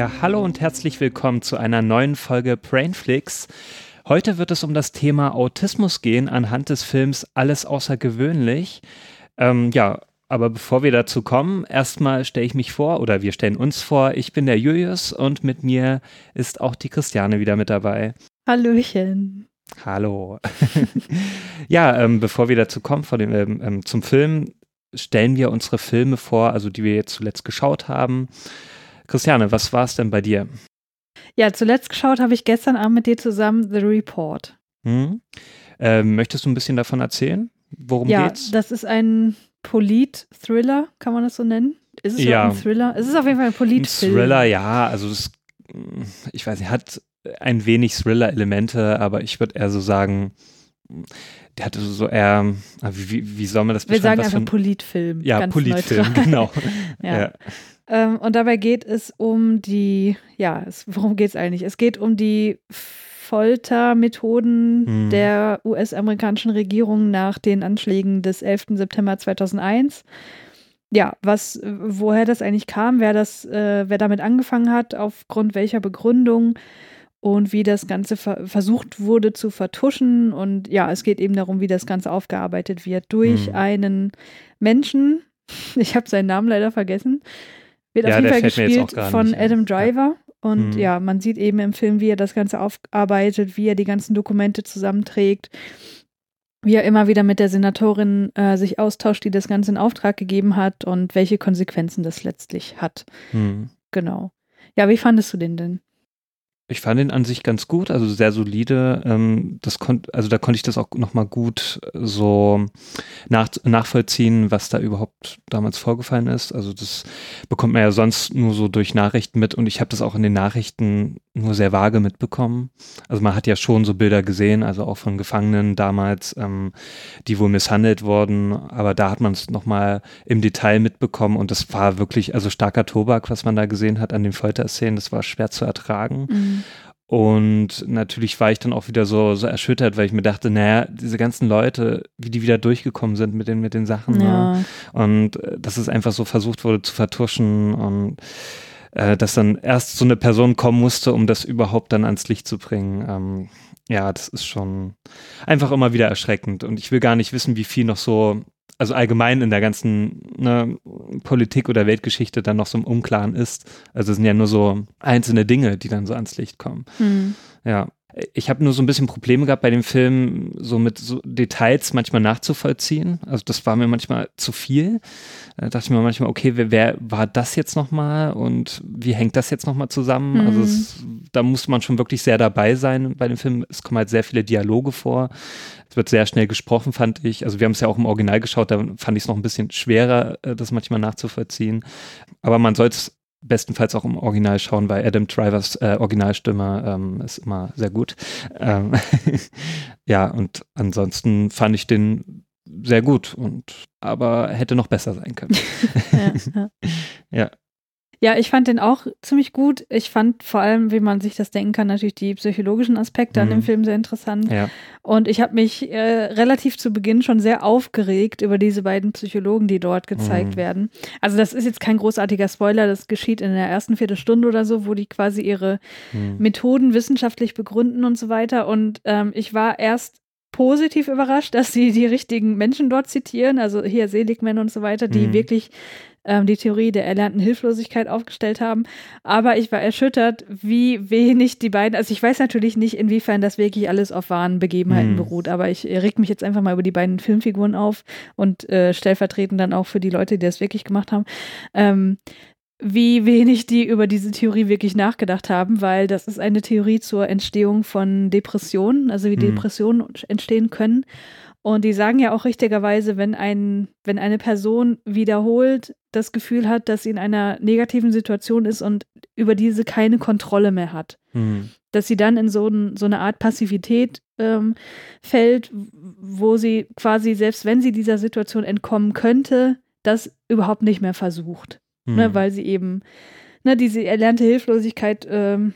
Ja, hallo und herzlich willkommen zu einer neuen Folge Brainflix. Heute wird es um das Thema Autismus gehen anhand des Films Alles außergewöhnlich. Ähm, ja, aber bevor wir dazu kommen, erstmal stelle ich mich vor oder wir stellen uns vor. Ich bin der Julius und mit mir ist auch die Christiane wieder mit dabei. Hallöchen. Hallo. ja, ähm, bevor wir dazu kommen, vor dem, ähm, ähm, zum Film, stellen wir unsere Filme vor, also die wir jetzt zuletzt geschaut haben. Christiane, was war es denn bei dir? Ja, zuletzt geschaut habe ich gestern Abend mit dir zusammen The Report. Hm? Ähm, möchtest du ein bisschen davon erzählen? Worum ja, geht's? das ist ein Polit-Thriller, kann man das so nennen? Ist es Ja. ja ein Thriller? Es ist auf jeden Fall ein Ein Polit-Film. Thriller, ja, also es, ich weiß nicht, hat ein wenig Thriller-Elemente, aber ich würde eher so sagen, der hatte so eher, ah, wie, wie, soll man das Wir beschreiben? sagen Was einfach Politfilm. Ja, Politfilm, genau. Ja. ja. Ähm, und dabei geht es um die, ja, es, worum geht es eigentlich? Es geht um die Foltermethoden Hm. der US-amerikanischen Regierung nach den Anschlägen des 11. September 2001. Ja, was, woher das eigentlich kam, wer das, äh, wer damit angefangen hat, aufgrund welcher Begründung und wie das Ganze ver versucht wurde zu vertuschen. Und ja, es geht eben darum, wie das Ganze aufgearbeitet wird durch Hm. einen Menschen. Ich habe seinen Namen leider vergessen. Wird Ja, auf jeden Fall gespielt von nicht. Adam Driver. Und Hm. ja, man sieht eben im Film, wie er das Ganze aufarbeitet, wie er die ganzen Dokumente zusammenträgt, wie er immer wieder mit der Senatorin äh, sich austauscht, die das Ganze in Auftrag gegeben hat und welche Konsequenzen das letztlich hat. Hm. Genau. Ja, wie fandest du den denn? Ich fand ihn an sich ganz gut, also sehr solide. Ähm, das kon also da konnte ich das auch nochmal gut äh, so nach nachvollziehen, was da überhaupt damals vorgefallen ist. Also das bekommt man ja sonst nur so durch Nachrichten mit und ich habe das auch in den Nachrichten nur sehr vage mitbekommen. Also man hat ja schon so Bilder gesehen, also auch von Gefangenen damals, ähm, die wohl misshandelt wurden, aber da hat man es nochmal im Detail mitbekommen und das war wirklich, also starker Tobak, was man da gesehen hat an den Folterszenen, das war schwer zu ertragen. Und natürlich war ich dann auch wieder so, so erschüttert, weil ich mir dachte, naja, diese ganzen Leute, wie die wieder durchgekommen sind mit den, mit den Sachen. Ne? Ja, Und äh, dass es einfach so versucht wurde zu vertuschen und äh, dass dann erst so eine Person kommen musste, um das überhaupt dann ans Licht zu bringen. Ähm, ja, das ist schon einfach immer wieder erschreckend. Und ich will gar nicht wissen, wie viel noch so, also allgemein in der ganzen ne, Politik oder Weltgeschichte dann noch so im Unklaren ist. Also es sind ja nur so einzelne Dinge, die dann so ans Licht kommen. hm. Ja. Ich habe nur so ein bisschen Probleme gehabt bei dem Film, so mit so Details manchmal nachzuvollziehen. Also das war mir manchmal zu viel. Da dachte ich mir manchmal, okay, wer, wer war das jetzt nochmal und wie hängt das jetzt nochmal zusammen? Mhm. Also es, da muss man schon wirklich sehr dabei sein bei dem Film. Es kommen halt sehr viele Dialoge vor. Es wird sehr schnell gesprochen, fand ich. Also wir haben es ja auch im Original geschaut, da fand ich es noch ein bisschen schwerer, äh, das manchmal nachzuvollziehen. Aber man soll es bestenfalls auch im Original schauen, weil Adam Drivers äh, Originalstimme ähm, ist immer sehr gut. Ähm, ja, und ansonsten fand ich den sehr gut und aber hätte noch besser sein können. ja, ja. Ja. Ja, ich fand den auch ziemlich gut. Ich fand vor allem, wie man sich das denken kann, natürlich die psychologischen Aspekte an Mhm. dem Film sehr interessant. Ja. Und ich habe mich äh, relativ zu Beginn schon sehr aufgeregt über diese beiden Psychologen, die dort gezeigt Mhm. werden. Also das ist jetzt kein großartiger Spoiler, das geschieht in der ersten Viertelstunde oder so, wo die quasi ihre Hm. Methoden wissenschaftlich begründen und so weiter. Und ähm, ich war erst positiv überrascht, dass sie die richtigen Menschen dort zitieren, also hier Seligman und so weiter, die Mhm. wirklich ähm, die Theorie der erlernten Hilflosigkeit aufgestellt haben. Aber ich war erschüttert, wie wenig die beiden, also ich weiß natürlich nicht, inwiefern das wirklich alles auf wahren Begebenheiten Mhm. beruht, aber ich äh, reg mich jetzt einfach mal über die beiden Filmfiguren auf und äh, stellvertretend dann auch für die Leute, die das wirklich gemacht haben. Ähm, wie wenig die über diese Theorie wirklich nachgedacht haben, weil das ist eine Theorie zur Entstehung von Depressionen, also wie Mhm. Depressionen entstehen können. Und die sagen ja auch richtigerweise, wenn ein, wenn eine Person wiederholt das Gefühl hat, dass sie in einer negativen Situation ist und über diese keine Kontrolle mehr hat. Mhm. Dass sie dann in so, ein, so eine Art Passivität ähm, fällt, wo sie quasi, selbst wenn sie dieser Situation entkommen könnte, das überhaupt nicht mehr versucht. Mhm. Ne, weil sie eben, ne, diese erlernte Hilflosigkeit, ähm,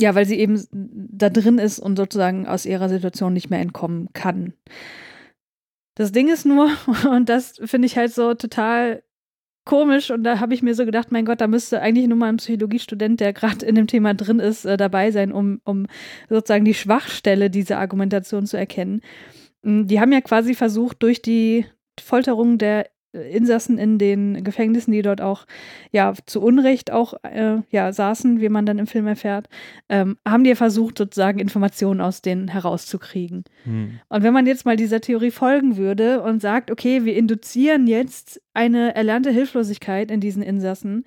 ja, weil sie eben da drin ist und sozusagen aus ihrer Situation nicht mehr entkommen kann. Das Ding ist nur, und das finde ich halt so total komisch und da habe ich mir so gedacht, mein Gott, da müsste eigentlich nur mal ein Psychologiestudent, der gerade in dem Thema drin ist, äh, dabei sein, um, um sozusagen die Schwachstelle dieser Argumentation zu erkennen. Mm, die haben ja quasi versucht, durch die Folterung der Insassen in den Gefängnissen, die dort auch ja zu Unrecht auch äh, ja saßen, wie man dann im Film erfährt, ähm, haben die versucht, sozusagen Informationen aus denen herauszukriegen. Mhm. Und wenn man jetzt mal dieser Theorie folgen würde und sagt, okay, wir induzieren jetzt eine erlernte Hilflosigkeit in diesen Insassen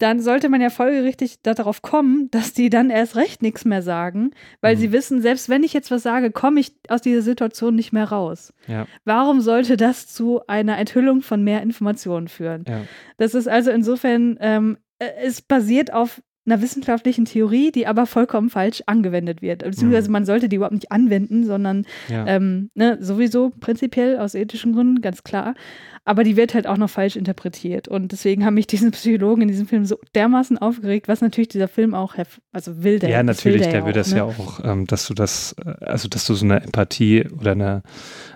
dann sollte man ja folgerichtig darauf kommen, dass die dann erst recht nichts mehr sagen, weil Mhm. sie wissen, selbst wenn ich jetzt was sage, komme ich aus dieser Situation nicht mehr raus. Ja. Warum sollte das zu einer Enthüllung von mehr Informationen führen? Ja. Das ist also insofern, ähm, äh, es basiert auf einer wissenschaftlichen Theorie, die aber vollkommen falsch angewendet wird. Beziehungsweise Mhm. man sollte die überhaupt nicht anwenden, sondern Ja. ähm, ne, sowieso prinzipiell aus ethischen Gründen, ganz klar. Aber die wird halt auch noch falsch interpretiert. Und deswegen haben mich diese Psychologen in diesem Film so dermaßen aufgeregt, was natürlich dieser Film auch, also will der. Ja, natürlich, will der will auch, das ne? ja auch, ähm, dass du das, äh, also dass du so eine Empathie oder eine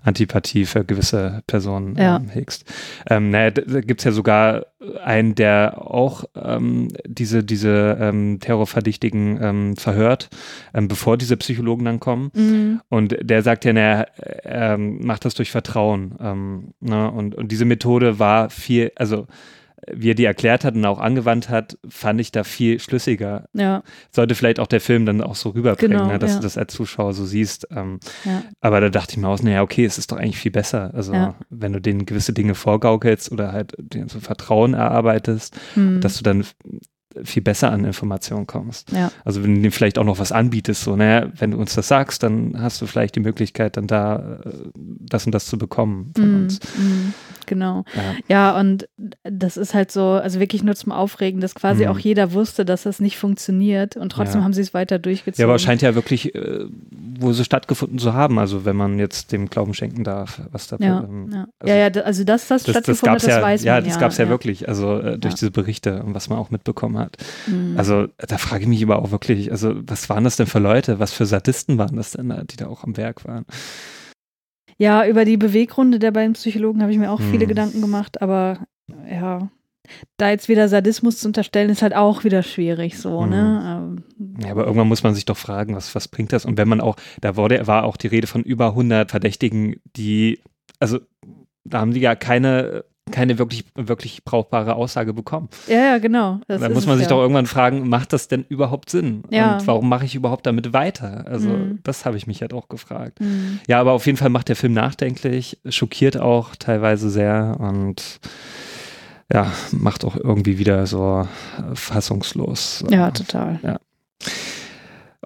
Antipathie für gewisse Personen Ja. ähm, hegst. Ähm, naja, da, gibt es ja sogar einen, der auch ähm, diese, diese ähm, Terrorverdächtigen ähm, verhört, bevor diese Psychologen dann kommen. Mhm. Und der sagt ja, naja, er ähm, macht das durch Vertrauen. Ne? und, und diese Methode war viel, also wie er die erklärt hat und auch angewandt hat, fand ich da viel schlüssiger. Ja, Sollte vielleicht auch der Film dann auch so rüberbringen, Genau, ne, dass ja. du das als Zuschauer so siehst. Ähm, ja. aber da dachte ich mir aus, naja, okay, es ist doch eigentlich viel besser. Also wenn du denen gewisse Dinge vorgaukelst oder halt denen so Vertrauen erarbeitest, Mhm. dass du dann viel besser an Informationen kommst. Also wenn du denen vielleicht auch noch was anbietest, so, naja, wenn du uns das sagst, dann hast du vielleicht die Möglichkeit, dann da äh, das und das zu bekommen von Mhm. uns. Mhm. Genau. Ja. Ja, und das ist halt so, also wirklich nur zum Aufregen, dass quasi Mhm. auch jeder wusste, dass das nicht funktioniert und trotzdem Ja. haben sie es weiter durchgezogen. Ja, aber es scheint ja wirklich äh, wohl so stattgefunden zu haben, also wenn man jetzt dem Glauben schenken darf, was da ja, ähm, ja. also ja, ja, also dass das, das, das stattgefunden gab's hat, das ja, weiß ja, man. das gab es ja, wirklich, also äh, durch Ja. diese Berichte und was man auch mitbekommen hat. Mhm. Also da frage ich mich aber auch wirklich, also was waren das denn für Leute, was für Sadisten waren das denn da, die da auch am Werk waren? Ja, über die Beweggründe der beiden Psychologen habe ich mir auch viele Hm. Gedanken gemacht, aber ja, da jetzt wieder Sadismus zu unterstellen, ist halt auch wieder schwierig so, Hm. ne? Ähm, Ja, aber irgendwann muss man sich doch fragen, was, was bringt das? Und wenn man auch, da wurde, war auch die Rede von über 100 Verdächtigen, die, also da haben die ja keine, keine wirklich, wirklich brauchbare Aussage bekommen. Ja, ja, genau. Das da ist muss man sich ja. doch irgendwann fragen, macht das denn überhaupt Sinn? Ja. Und warum mache ich überhaupt damit weiter? Also Mhm. das habe ich mich halt auch gefragt. Hm. Ja, aber auf jeden Fall macht der Film nachdenklich, schockiert auch teilweise sehr und ja, macht auch irgendwie wieder so äh, fassungslos. Ja, total.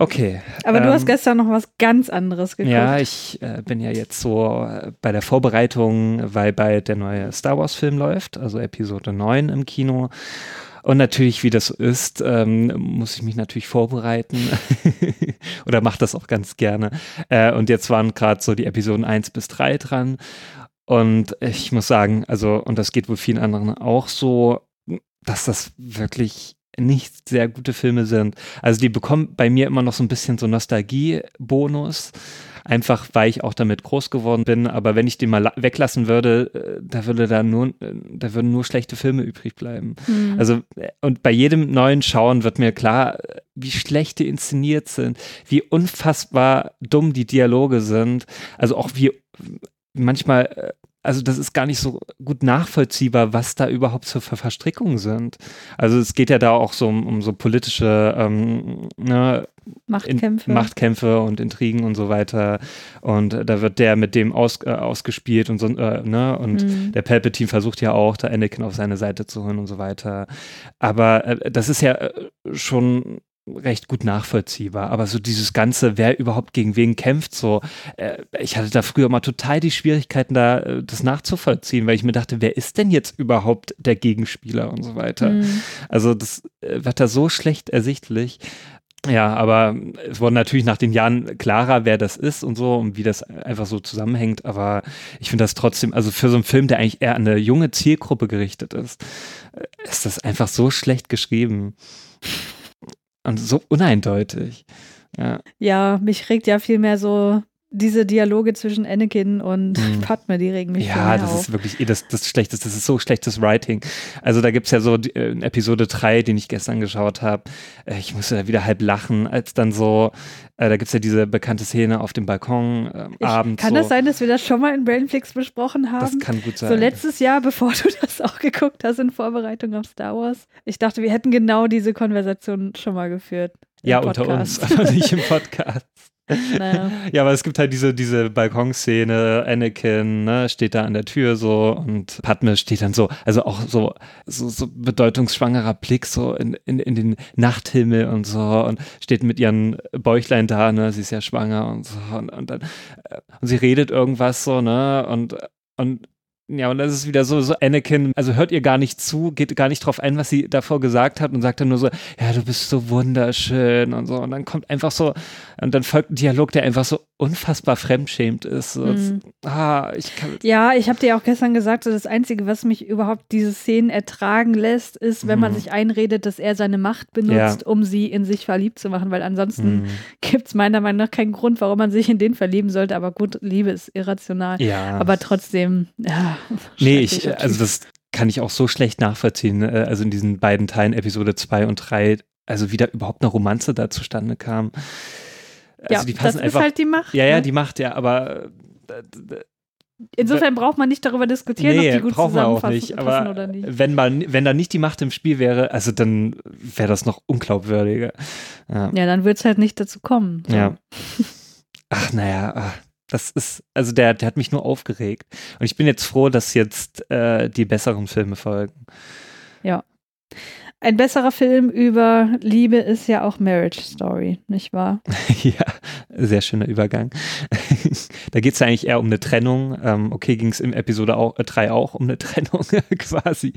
Okay. Aber du Ähm, hast gestern noch was ganz anderes geguckt. Ja, ich äh, bin ja jetzt so äh, bei der Vorbereitung, weil bald der neue Star Wars-Film läuft, also Episode 9 im Kino. Und natürlich, wie das so ist, ähm, muss ich mich natürlich vorbereiten oder mache das auch ganz gerne. Äh, und jetzt waren gerade so die Episoden 1 bis 3 dran. Und ich muss sagen, also, und das geht wohl vielen anderen auch so, dass das wirklich nicht sehr gute Filme sind. Also die bekommen bei mir immer noch so ein bisschen so Nostalgie-Bonus. Einfach weil ich auch damit groß geworden bin. Aber wenn ich den mal la- weglassen würde, äh, da würde da nur, äh, da würden nur schlechte Filme übrig bleiben. Hm. Also, äh, und bei jedem neuen Schauen wird mir klar, wie schlecht die inszeniert sind, wie unfassbar dumm die Dialoge sind. Also auch wie manchmal, also das ist gar nicht so gut nachvollziehbar, was da überhaupt so für Verstrickungen sind. Also es geht ja da auch so um, um so politische ähm, ne, Machtkämpfe. in, Machtkämpfe und Intrigen und so weiter. Und da wird der mit dem aus, äh, ausgespielt und so, äh, ne? Und Hm. der Palpatine versucht ja auch, da Anakin auf seine Seite zu holen und so weiter. Aber äh, das ist ja äh, schon recht gut nachvollziehbar. Aber so dieses Ganze, wer überhaupt gegen wen kämpft, so, äh, ich hatte da früher mal total die Schwierigkeiten, da äh, das nachzuvollziehen, weil ich mir dachte, wer ist denn jetzt überhaupt der Gegenspieler und so weiter. Mhm. Also das äh, wird da so schlecht ersichtlich. Ja, aber es wurde natürlich nach den Jahren klarer, wer das ist und so und wie das einfach so zusammenhängt. Aber ich finde das trotzdem, also für so einen Film, der eigentlich eher an eine junge Zielgruppe gerichtet ist, äh, ist das einfach so schlecht geschrieben und so uneindeutig. Ja. ja, mich regt ja viel mehr so diese Dialoge zwischen Anakin und hm. Padme, die regen mich Ja, das auf. ist wirklich eh das, das Schlechteste, das ist so schlechtes Writing. Also da gibt es ja so äh, in Episode 3, den ich gestern geschaut habe, äh, ich musste da wieder halb lachen, als dann so, äh, da gibt es ja diese bekannte Szene auf dem Balkon äh, abends. Kann so. das sein, dass wir das schon mal in Brainflix besprochen haben? Das kann gut sein. So letztes Jahr, bevor du das auch geguckt hast in Vorbereitung auf Star Wars. Ich dachte, wir hätten genau diese Konversation schon mal geführt. Ja, Podcast. unter uns, aber nicht im Podcast. Naja. Ja, aber es gibt halt diese, diese Balkonszene, Anakin ne, steht da an der Tür so und Padme steht dann so, also auch so, so, so bedeutungsschwangerer Blick so in, in, in den Nachthimmel und so und steht mit ihren Bäuchlein da, ne, sie ist ja schwanger und so und, und dann äh, und sie redet irgendwas so, ne, und und ja, und das ist wieder so, so Anakin, also hört ihr gar nicht zu, geht gar nicht drauf ein, was sie davor gesagt hat und sagt dann nur so, ja, du bist so wunderschön und so. Und dann kommt einfach so, und dann folgt ein Dialog, der einfach so unfassbar fremdschämt ist. So, mhm. ah, ich kann ja, ich habe dir auch gestern gesagt, so das Einzige, was mich überhaupt diese Szenen ertragen lässt, ist, wenn mhm. man sich einredet, dass er seine Macht benutzt, ja. um sie in sich verliebt zu machen, weil ansonsten mhm. gibt es meiner Meinung nach keinen Grund, warum man sich in den verlieben sollte. Aber gut, Liebe ist irrational. Ja. Aber trotzdem, ja. Nee, ich, also das kann ich auch so schlecht nachvollziehen. Ne? Also in diesen beiden Teilen, Episode 2 und 3, also wie da überhaupt eine Romanze da zustande kam. Also ja, die passen das einfach, ist halt die Macht. Ja, ja, ne? die Macht, ja, aber äh, Insofern braucht man nicht darüber diskutieren, nee, ob die gut brauchen wir auch nicht. Aber oder nicht. Wenn, man, wenn da nicht die Macht im Spiel wäre, also dann wäre das noch unglaubwürdiger. Ja, ja dann wird es halt nicht dazu kommen. So. Ja. Ach, naja, ach. Das ist, also der, der hat mich nur aufgeregt. Und ich bin jetzt froh, dass jetzt äh, die besseren Filme folgen. Ja. Ein besserer Film über Liebe ist ja auch Marriage Story, nicht wahr? ja, sehr schöner Übergang. da geht es ja eigentlich eher um eine Trennung. Ähm, okay, ging es im Episode 3 äh, auch um eine Trennung quasi.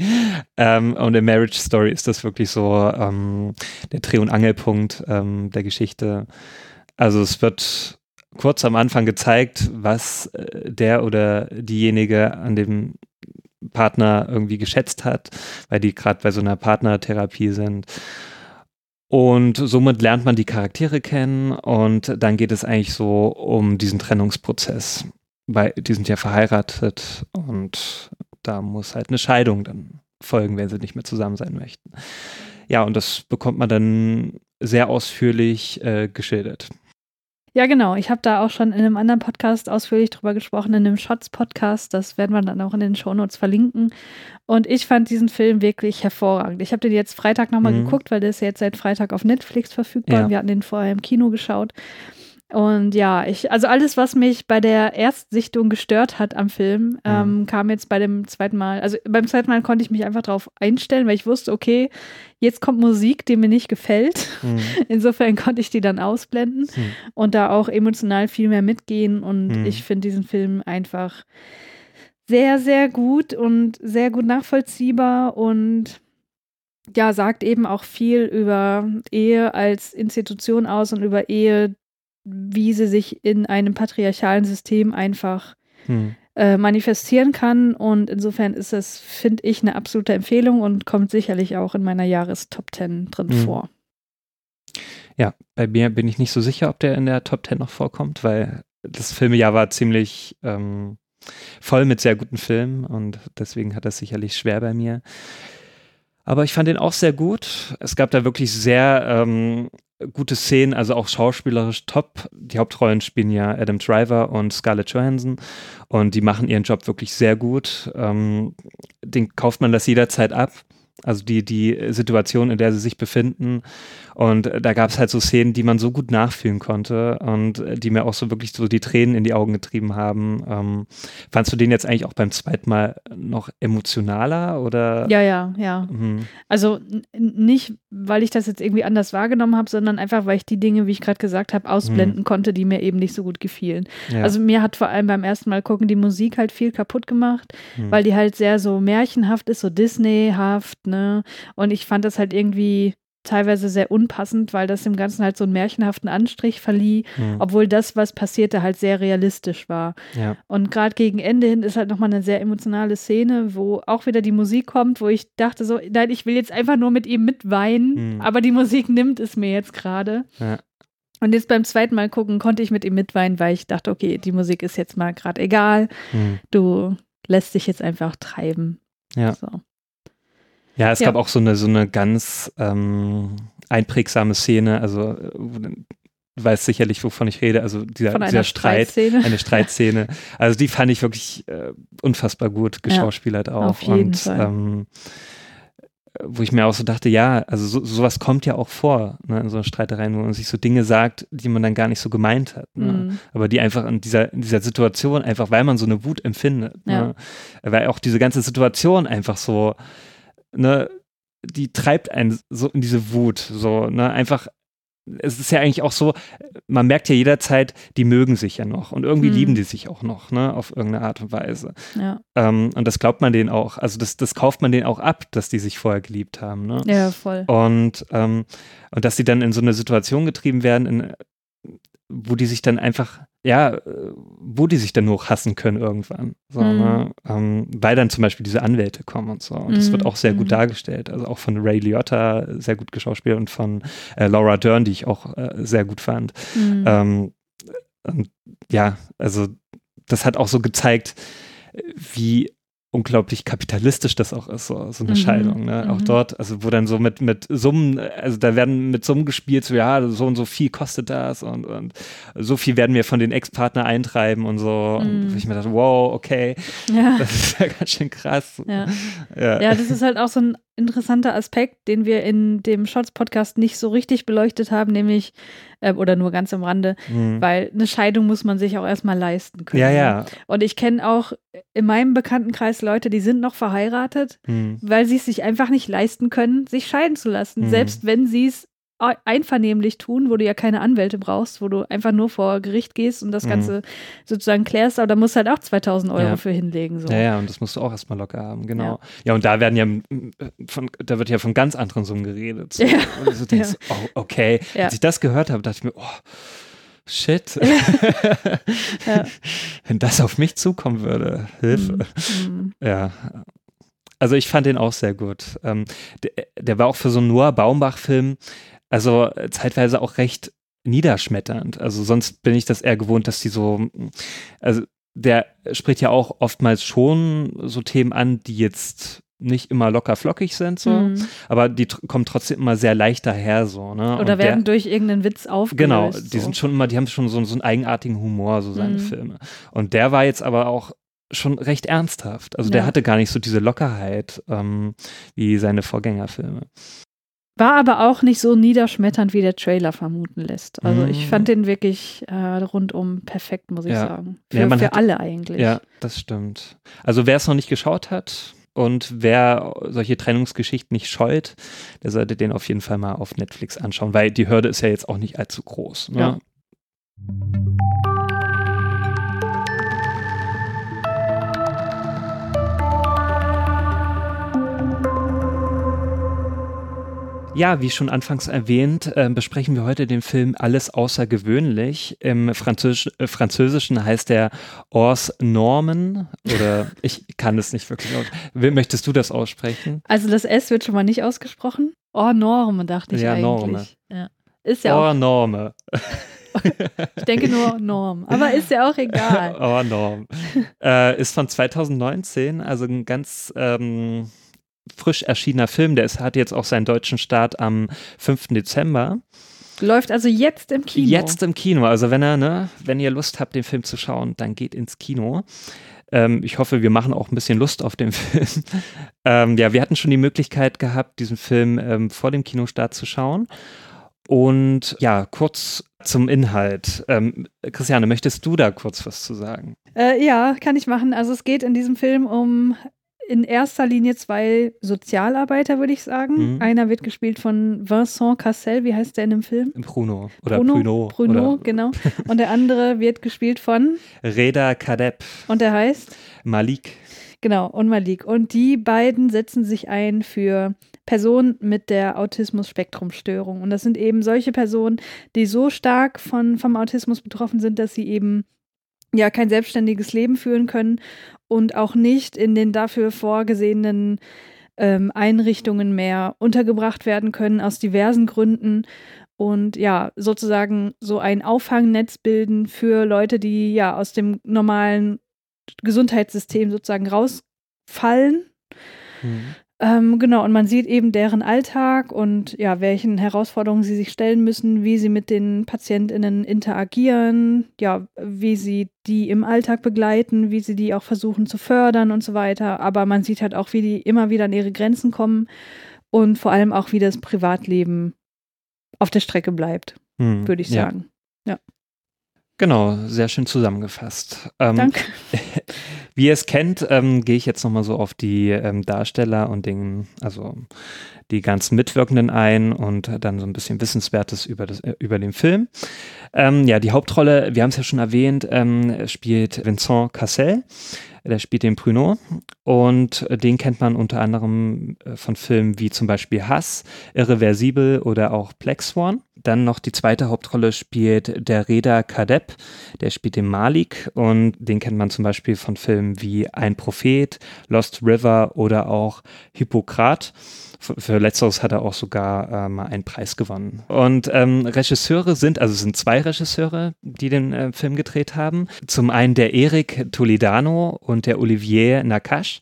Ähm, und in Marriage Story ist das wirklich so ähm, der Dreh- und Angelpunkt ähm, der Geschichte. Also es wird kurz am Anfang gezeigt, was äh, der oder diejenige an dem Partner irgendwie geschätzt hat, weil die gerade bei so einer Partnertherapie sind. Und somit lernt man die Charaktere kennen und dann geht es eigentlich so um diesen Trennungsprozess, weil die sind ja verheiratet und da muss halt eine Scheidung dann folgen, wenn sie nicht mehr zusammen sein möchten. Ja, und das bekommt man dann sehr ausführlich äh, geschildert. Ja, genau. Ich habe da auch schon in einem anderen Podcast ausführlich drüber gesprochen, in einem Shots-Podcast. Das werden wir dann auch in den Shownotes verlinken. Und ich fand diesen Film wirklich hervorragend. Ich habe den jetzt Freitag nochmal mhm. geguckt, weil der ist jetzt seit Freitag auf Netflix verfügbar. Ja. Wir hatten den vorher im Kino geschaut. Und ja, ich, also alles, was mich bei der Erstsichtung gestört hat am Film, mhm. ähm, kam jetzt bei dem zweiten Mal. Also beim zweiten Mal konnte ich mich einfach darauf einstellen, weil ich wusste, okay, jetzt kommt Musik, die mir nicht gefällt. Mhm. Insofern konnte ich die dann ausblenden mhm. und da auch emotional viel mehr mitgehen. Und mhm. ich finde diesen Film einfach sehr, sehr gut und sehr gut nachvollziehbar und ja, sagt eben auch viel über Ehe als Institution aus und über Ehe wie sie sich in einem patriarchalen System einfach hm. äh, manifestieren kann. Und insofern ist es, finde ich, eine absolute Empfehlung und kommt sicherlich auch in meiner Jahrestop 10 drin hm. vor. Ja, bei mir bin ich nicht so sicher, ob der in der Top 10 noch vorkommt, weil das Filmejahr war ziemlich ähm, voll mit sehr guten Filmen und deswegen hat das sicherlich schwer bei mir. Aber ich fand den auch sehr gut. Es gab da wirklich sehr ähm, gute Szenen, also auch schauspielerisch top. Die Hauptrollen spielen ja Adam Driver und Scarlett Johansson und die machen ihren Job wirklich sehr gut. Ähm, den kauft man das jederzeit ab. Also die, die Situation, in der sie sich befinden. Und äh, da gab es halt so Szenen, die man so gut nachfühlen konnte und äh, die mir auch so wirklich so die Tränen in die Augen getrieben haben. Ähm, fandst du den jetzt eigentlich auch beim zweiten Mal noch emotionaler oder? Ja, ja, ja. Mhm. Also nicht, weil ich das jetzt irgendwie anders wahrgenommen habe, sondern einfach, weil ich die Dinge, wie ich gerade gesagt habe, ausblenden mhm. konnte, die mir eben nicht so gut gefielen. Ja. Also mir hat vor allem beim ersten Mal gucken die Musik halt viel kaputt gemacht, mhm. weil die halt sehr so märchenhaft ist, so Disneyhaft, ne? Und ich fand das halt irgendwie teilweise sehr unpassend, weil das dem Ganzen halt so einen märchenhaften Anstrich verlieh, mhm. obwohl das, was passierte, halt sehr realistisch war. Ja. Und gerade gegen Ende hin ist halt nochmal eine sehr emotionale Szene, wo auch wieder die Musik kommt, wo ich dachte so, nein, ich will jetzt einfach nur mit ihm mitweinen, mhm. aber die Musik nimmt es mir jetzt gerade. Ja. Und jetzt beim zweiten Mal gucken konnte ich mit ihm mitweinen, weil ich dachte, okay, die Musik ist jetzt mal gerade egal. Mhm. Du lässt dich jetzt einfach treiben. Ja. So. Ja, es ja. gab auch so eine, so eine ganz ähm, einprägsame Szene, also du weißt sicherlich, wovon ich rede, also dieser, dieser Streit, Streitszene. eine Streitszene. Also die fand ich wirklich äh, unfassbar gut geschauspielert ja, auch. Auf jeden und Fall. Ähm, wo ich mir auch so dachte, ja, also so, sowas kommt ja auch vor, ne, in so einer Streiterei, wo man sich so Dinge sagt, die man dann gar nicht so gemeint hat. Ne? Mhm. Aber die einfach in dieser, in dieser Situation, einfach weil man so eine Wut empfindet, ja. ne? weil auch diese ganze Situation einfach so, ne, die treibt einen so in diese Wut, so, ne, einfach es ist ja eigentlich auch so, man merkt ja jederzeit, die mögen sich ja noch und irgendwie mhm. lieben die sich auch noch, ne, auf irgendeine Art und Weise. Ja. Ähm, und das glaubt man denen auch, also das, das kauft man denen auch ab, dass die sich vorher geliebt haben, ne? Ja, voll. Und, ähm, und dass sie dann in so eine Situation getrieben werden, in, wo die sich dann einfach ja, äh, wo die sich dann nur hassen können irgendwann. So, mhm. ne? ähm, weil dann zum Beispiel diese Anwälte kommen und so. Und das mhm. wird auch sehr gut mhm. dargestellt. Also auch von Ray Liotta sehr gut geschauspielt und von äh, Laura Dern, die ich auch äh, sehr gut fand. Mhm. Ähm, ja, also das hat auch so gezeigt, wie unglaublich kapitalistisch das auch ist, so, so eine mhm. Scheidung. Ne? Auch mhm. dort, also wo dann so mit, mit Summen, also da werden mit Summen gespielt, so ja, so und so viel kostet das und, und so viel werden wir von den Ex-Partner eintreiben und so. Mhm. Und ich mir dachte, wow, okay, ja. das ist ja ganz schön krass. Ja. ja. ja, das ist halt auch so ein interessanter Aspekt, den wir in dem Shots-Podcast nicht so richtig beleuchtet haben, nämlich, äh, oder nur ganz am Rande, mhm. weil eine Scheidung muss man sich auch erstmal leisten können. Ja, ja. Und ich kenne auch in meinem Bekanntenkreis Leute, die sind noch verheiratet, mhm. weil sie es sich einfach nicht leisten können, sich scheiden zu lassen, mhm. selbst wenn sie es einvernehmlich tun, wo du ja keine Anwälte brauchst, wo du einfach nur vor Gericht gehst und das mhm. Ganze sozusagen klärst, aber da musst du halt auch 2000 Euro ja. für hinlegen. So. Ja, ja, und das musst du auch erstmal locker haben, genau. Ja, ja und da werden ja, von, da wird ja von ganz anderen Summen geredet. So. Ja. Und du denkst, ja. oh, okay. Als ich das gehört habe, dachte ich mir, oh, shit. Wenn das auf mich zukommen würde, Hilfe. Mhm. Ja. Also ich fand den auch sehr gut. Ähm, der, der, war auch für so einen Noah Baumbach-Film also äh, zeitweise auch recht niederschmetternd. Also sonst bin ich das eher gewohnt, dass die so, also der spricht ja auch oftmals schon so Themen an, die jetzt nicht immer locker flockig sind, so, mhm. aber die kommen trotzdem immer sehr leicht daher, so, ne? Oder Und werden der, durch irgendeinen Witz aufgelöst. Genau, die so. sind schon immer, die haben schon so, so einen eigenartigen Humor, so seine mhm. Filme. Und der war jetzt aber auch schon recht ernsthaft. Also ja. der hatte gar nicht so diese Lockerheit ähm, wie seine Vorgängerfilme. War aber auch nicht so niederschmetternd, wie der Trailer vermuten lässt. Also ich fand mhm. den wirklich äh, rundum perfekt, muss ich ja. sagen. Für, ja, für hat, alle eigentlich. Ja, das stimmt. Also wer es noch nicht geschaut hat und wer solche Trennungsgeschichten nicht scheut, der sollte den auf jeden Fall mal auf Netflix anschauen, weil die Hürde ist ja jetzt auch nicht allzu groß. Ne? Ja. Ja, wie schon anfangs erwähnt, äh, besprechen wir heute den Film Alles außergewöhnlich. Im Französisch, äh, Französischen heißt er Ors Norman oder ich kann es nicht wirklich. Möchtest du das aussprechen? Also das S wird schon mal nicht ausgesprochen. Or Norme, dachte ich ja, eigentlich. Norme. Ja, Ist ja Or auch. Norme. ich denke nur Norm, aber ist ja auch egal. Oh, Norm. Äh, ist von 2019, also ein ganz ähm, frisch erschienener Film. Der ist, hat jetzt auch seinen deutschen Start am 5. Dezember. Läuft also jetzt im Kino. Jetzt im Kino. Also wenn er, ne, wenn ihr Lust habt, den Film zu schauen, dann geht ins Kino. Ähm, ich hoffe, wir machen auch ein bisschen Lust auf den Film. ähm, ja, wir hatten schon die Möglichkeit gehabt, diesen Film ähm, vor dem Kinostart zu schauen. Und ja, kurz zum Inhalt. Ähm, Christiane, möchtest du da kurz was zu sagen? Äh, ja, kann ich machen. Also es geht in diesem Film um in erster Linie zwei Sozialarbeiter, würde ich sagen. Mhm. Einer wird gespielt von Vincent Cassel, wie heißt der in dem Film? Bruno oder Bruno. Bruno, Bruno oder genau. Und der andere wird gespielt von Reda Kadeb. Und der heißt? Malik. Genau, und Malik. Und die beiden setzen sich ein für Personen mit der Autismus-Spektrum-Störung. Und das sind eben solche Personen, die so stark von, vom Autismus betroffen sind, dass sie eben ja kein selbstständiges Leben führen können und auch nicht in den dafür vorgesehenen ähm, Einrichtungen mehr untergebracht werden können, aus diversen Gründen. Und ja, sozusagen so ein Auffangnetz bilden für Leute, die ja aus dem normalen Gesundheitssystem sozusagen rausfallen. Mhm. Ähm, genau, und man sieht eben deren Alltag und ja, welchen Herausforderungen sie sich stellen müssen, wie sie mit den PatientInnen interagieren, ja, wie sie die im Alltag begleiten, wie sie die auch versuchen zu fördern und so weiter. Aber man sieht halt auch, wie die immer wieder an ihre Grenzen kommen und vor allem auch, wie das Privatleben auf der Strecke bleibt, hm, würde ich sagen. Ja. Genau, sehr schön zusammengefasst. Ähm, Danke. Wie ihr es kennt, ähm, gehe ich jetzt nochmal so auf die ähm, Darsteller und den, also die ganzen Mitwirkenden ein und dann so ein bisschen Wissenswertes über, das, äh, über den Film. Ähm, ja, die Hauptrolle, wir haben es ja schon erwähnt, ähm, spielt Vincent Cassel. Der spielt den Pruneau und den kennt man unter anderem äh, von Filmen wie zum Beispiel Hass, Irreversibel oder auch Black Swan. Dann noch die zweite Hauptrolle spielt der Reda Kadeb, der spielt den Malik und den kennt man zum Beispiel von Filmen wie Ein Prophet, Lost River oder auch Hippokrat. Für letzteres hat er auch sogar äh, mal einen Preis gewonnen. Und ähm, Regisseure sind, also es sind zwei Regisseure, die den äh, Film gedreht haben. Zum einen der Erik Toledano und der Olivier Nakache.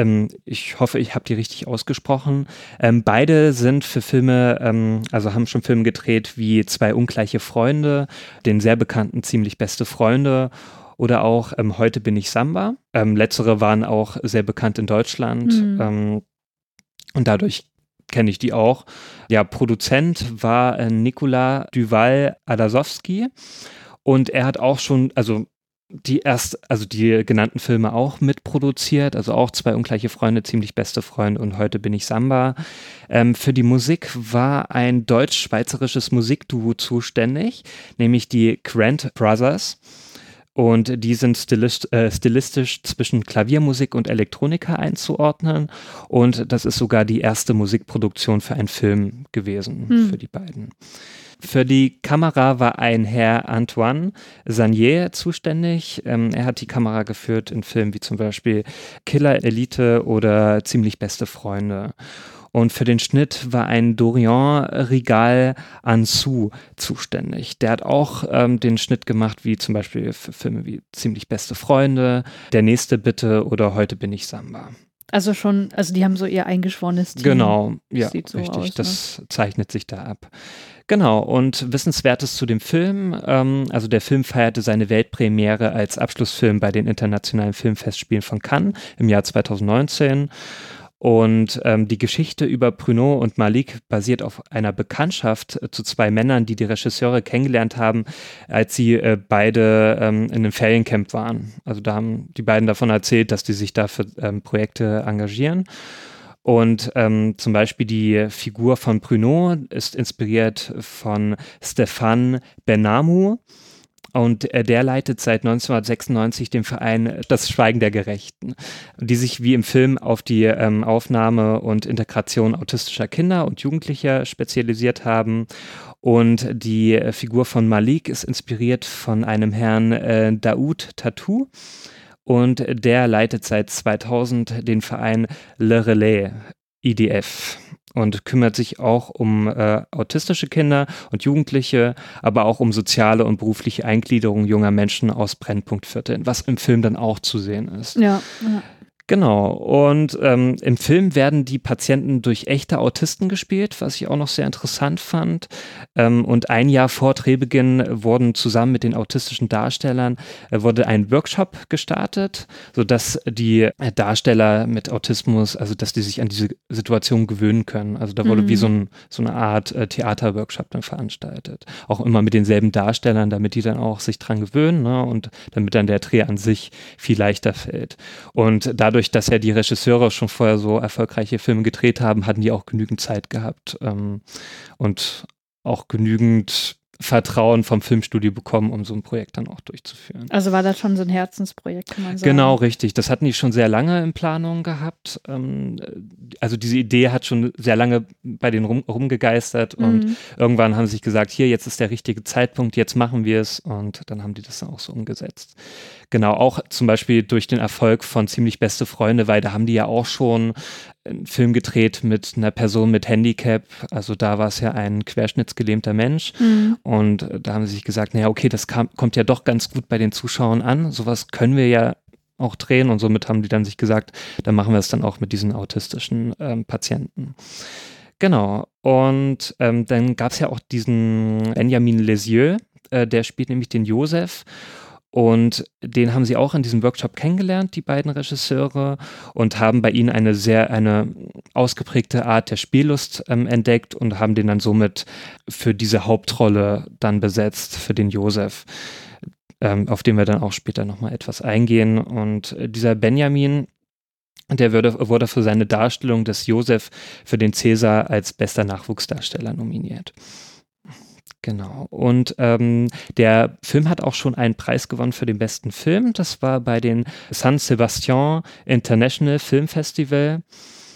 Ähm, ich hoffe, ich habe die richtig ausgesprochen. Ähm, beide sind für Filme, ähm, also haben schon Filme gedreht wie Zwei ungleiche Freunde, den sehr bekannten Ziemlich beste Freunde oder auch ähm, Heute bin ich Samba. Ähm, letztere waren auch sehr bekannt in Deutschland. Mhm. Ähm, und dadurch kenne ich die auch. Ja, Produzent war äh, Nikola Duval Adasowski und er hat auch schon, also die erst, also die genannten Filme auch mitproduziert, also auch zwei ungleiche Freunde, ziemlich beste Freunde und heute bin ich Samba. Ähm, für die Musik war ein deutsch-schweizerisches Musikduo zuständig, nämlich die Grant Brothers. Und die sind stilist, äh, stilistisch zwischen Klaviermusik und Elektronika einzuordnen. Und das ist sogar die erste Musikproduktion für einen Film gewesen, hm. für die beiden. Für die Kamera war ein Herr Antoine Sanier zuständig. Ähm, er hat die Kamera geführt in Filmen wie zum Beispiel Killer Elite oder Ziemlich beste Freunde. Und für den Schnitt war ein Dorian Rigal Ansou zuständig. Der hat auch ähm, den Schnitt gemacht, wie zum Beispiel für Filme wie Ziemlich beste Freunde, Der nächste Bitte oder Heute bin ich Samba. Also schon, also die haben so ihr eingeschworenes Team. Genau, ja, so richtig. Aus, das ne? zeichnet sich da ab. Genau, und Wissenswertes zu dem Film. Ähm, also der Film feierte seine Weltpremiere als Abschlussfilm bei den Internationalen Filmfestspielen von Cannes im Jahr 2019. Und ähm, die Geschichte über Bruno und Malik basiert auf einer Bekanntschaft äh, zu zwei Männern, die die Regisseure kennengelernt haben, als sie äh, beide ähm, in einem Feriencamp waren. Also da haben die beiden davon erzählt, dass die sich da für ähm, Projekte engagieren. Und ähm, zum Beispiel die Figur von Bruno ist inspiriert von Stefan Benamou. Und äh, der leitet seit 1996 den Verein Das Schweigen der Gerechten, die sich wie im Film auf die ähm, Aufnahme und Integration autistischer Kinder und Jugendlicher spezialisiert haben. Und die Figur von Malik ist inspiriert von einem Herrn äh, Daoud Tatou. Und der leitet seit 2000 den Verein Le Relais, IDF und kümmert sich auch um äh, autistische Kinder und Jugendliche, aber auch um soziale und berufliche Eingliederung junger Menschen aus Brennpunktvierteln, was im Film dann auch zu sehen ist. Ja. ja. Genau. Und ähm, im Film werden die Patienten durch echte Autisten gespielt, was ich auch noch sehr interessant fand. Ähm, und ein Jahr vor Drehbeginn wurden zusammen mit den autistischen Darstellern äh, wurde ein Workshop gestartet, sodass die Darsteller mit Autismus, also dass die sich an diese Situation gewöhnen können. Also da wurde mhm. wie so, ein, so eine Art äh, Theaterworkshop dann veranstaltet. Auch immer mit denselben Darstellern, damit die dann auch sich dran gewöhnen ne? und damit dann der Dreh an sich viel leichter fällt. Und dadurch dadurch, dass ja die Regisseure schon vorher so erfolgreiche Filme gedreht haben, hatten die auch genügend Zeit gehabt ähm, und auch genügend Vertrauen vom Filmstudio bekommen, um so ein Projekt dann auch durchzuführen. Also war das schon so ein Herzensprojekt, kann man sagen. Genau, richtig. Das hatten die schon sehr lange in Planung gehabt. Ähm, also diese Idee hat schon sehr lange bei denen rum, rumgegeistert und mhm. irgendwann haben sie sich gesagt, hier, jetzt ist der richtige Zeitpunkt, jetzt machen wir es und dann haben die das dann auch so umgesetzt. Genau, auch zum Beispiel durch den Erfolg von Ziemlich Beste Freunde, weil da haben die ja auch schon einen Film gedreht mit einer Person mit Handicap. Also da war es ja ein querschnittsgelähmter Mensch. Mhm. Und da haben sie sich gesagt, naja, okay, das kam, kommt ja doch ganz gut bei den Zuschauern an. Sowas können wir ja auch drehen und somit haben die dann sich gesagt, dann machen wir es dann auch mit diesen autistischen ähm, Patienten. Genau. Und ähm, dann gab es ja auch diesen Benjamin Lesieux, äh, der spielt nämlich den Josef. Und den haben sie auch in diesem Workshop kennengelernt, die beiden Regisseure, und haben bei ihnen eine sehr, eine ausgeprägte Art der Spiellust ähm, entdeckt und haben den dann somit für diese Hauptrolle dann besetzt, für den Josef, ähm, auf den wir dann auch später nochmal etwas eingehen. Und äh, dieser Benjamin, der wurde, wurde für seine Darstellung des Josef für den Cäsar als bester Nachwuchsdarsteller nominiert. Genau. Und ähm, der Film hat auch schon einen Preis gewonnen für den besten Film. Das war bei den San Sebastian International Film Festival.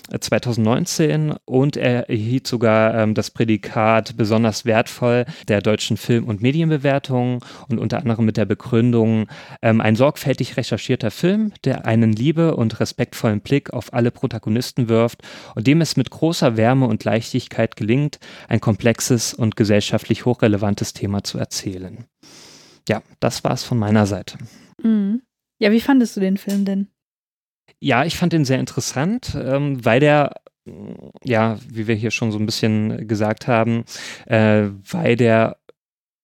2019 und er erhielt sogar ähm, das Prädikat besonders wertvoll der deutschen Film- und Medienbewertung und unter anderem mit der Begründung ähm, ein sorgfältig recherchierter Film, der einen liebe und respektvollen Blick auf alle Protagonisten wirft und dem es mit großer Wärme und Leichtigkeit gelingt, ein komplexes und gesellschaftlich hochrelevantes Thema zu erzählen. Ja, das war's von meiner Seite. Mhm. Ja, wie fandest du den Film denn? Ja, ich fand den sehr interessant, ähm, weil der ja, wie wir hier schon so ein bisschen gesagt haben, äh, weil der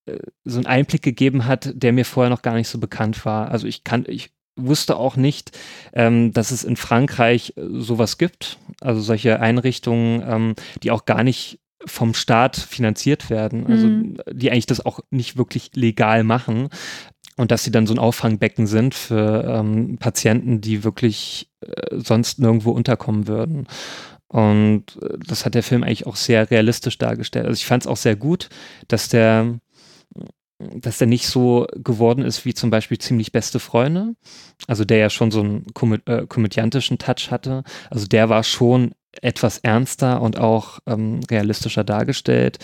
äh, so einen Einblick gegeben hat, der mir vorher noch gar nicht so bekannt war. Also ich kann, ich wusste auch nicht, ähm, dass es in Frankreich äh, sowas gibt, also solche Einrichtungen, ähm, die auch gar nicht vom Staat finanziert werden, also mhm. die eigentlich das auch nicht wirklich legal machen und dass sie dann so ein Auffangbecken sind für ähm, Patienten, die wirklich äh, sonst nirgendwo unterkommen würden. Und äh, das hat der Film eigentlich auch sehr realistisch dargestellt. Also ich fand es auch sehr gut, dass der, dass der nicht so geworden ist wie zum Beispiel ziemlich beste Freunde. Also der ja schon so einen komö äh, komödiantischen Touch hatte. Also der war schon etwas ernster und auch ähm, realistischer dargestellt.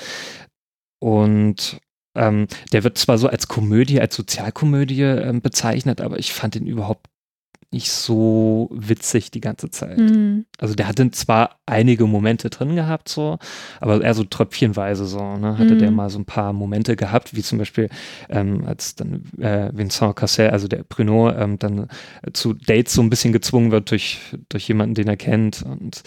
Und ähm, der wird zwar so als Komödie, als Sozialkomödie ähm, bezeichnet, aber ich fand ihn überhaupt nicht so witzig die ganze Zeit. Mhm. Also der hatte zwar einige Momente drin gehabt, so, aber eher so tröpfchenweise so, ne? Hatte mhm. der mal so ein paar Momente gehabt, wie zum Beispiel, ähm, als dann äh, Vincent Cassel, also der Bruno, ähm, dann zu Dates so ein bisschen gezwungen wird durch, durch jemanden, den er kennt. Und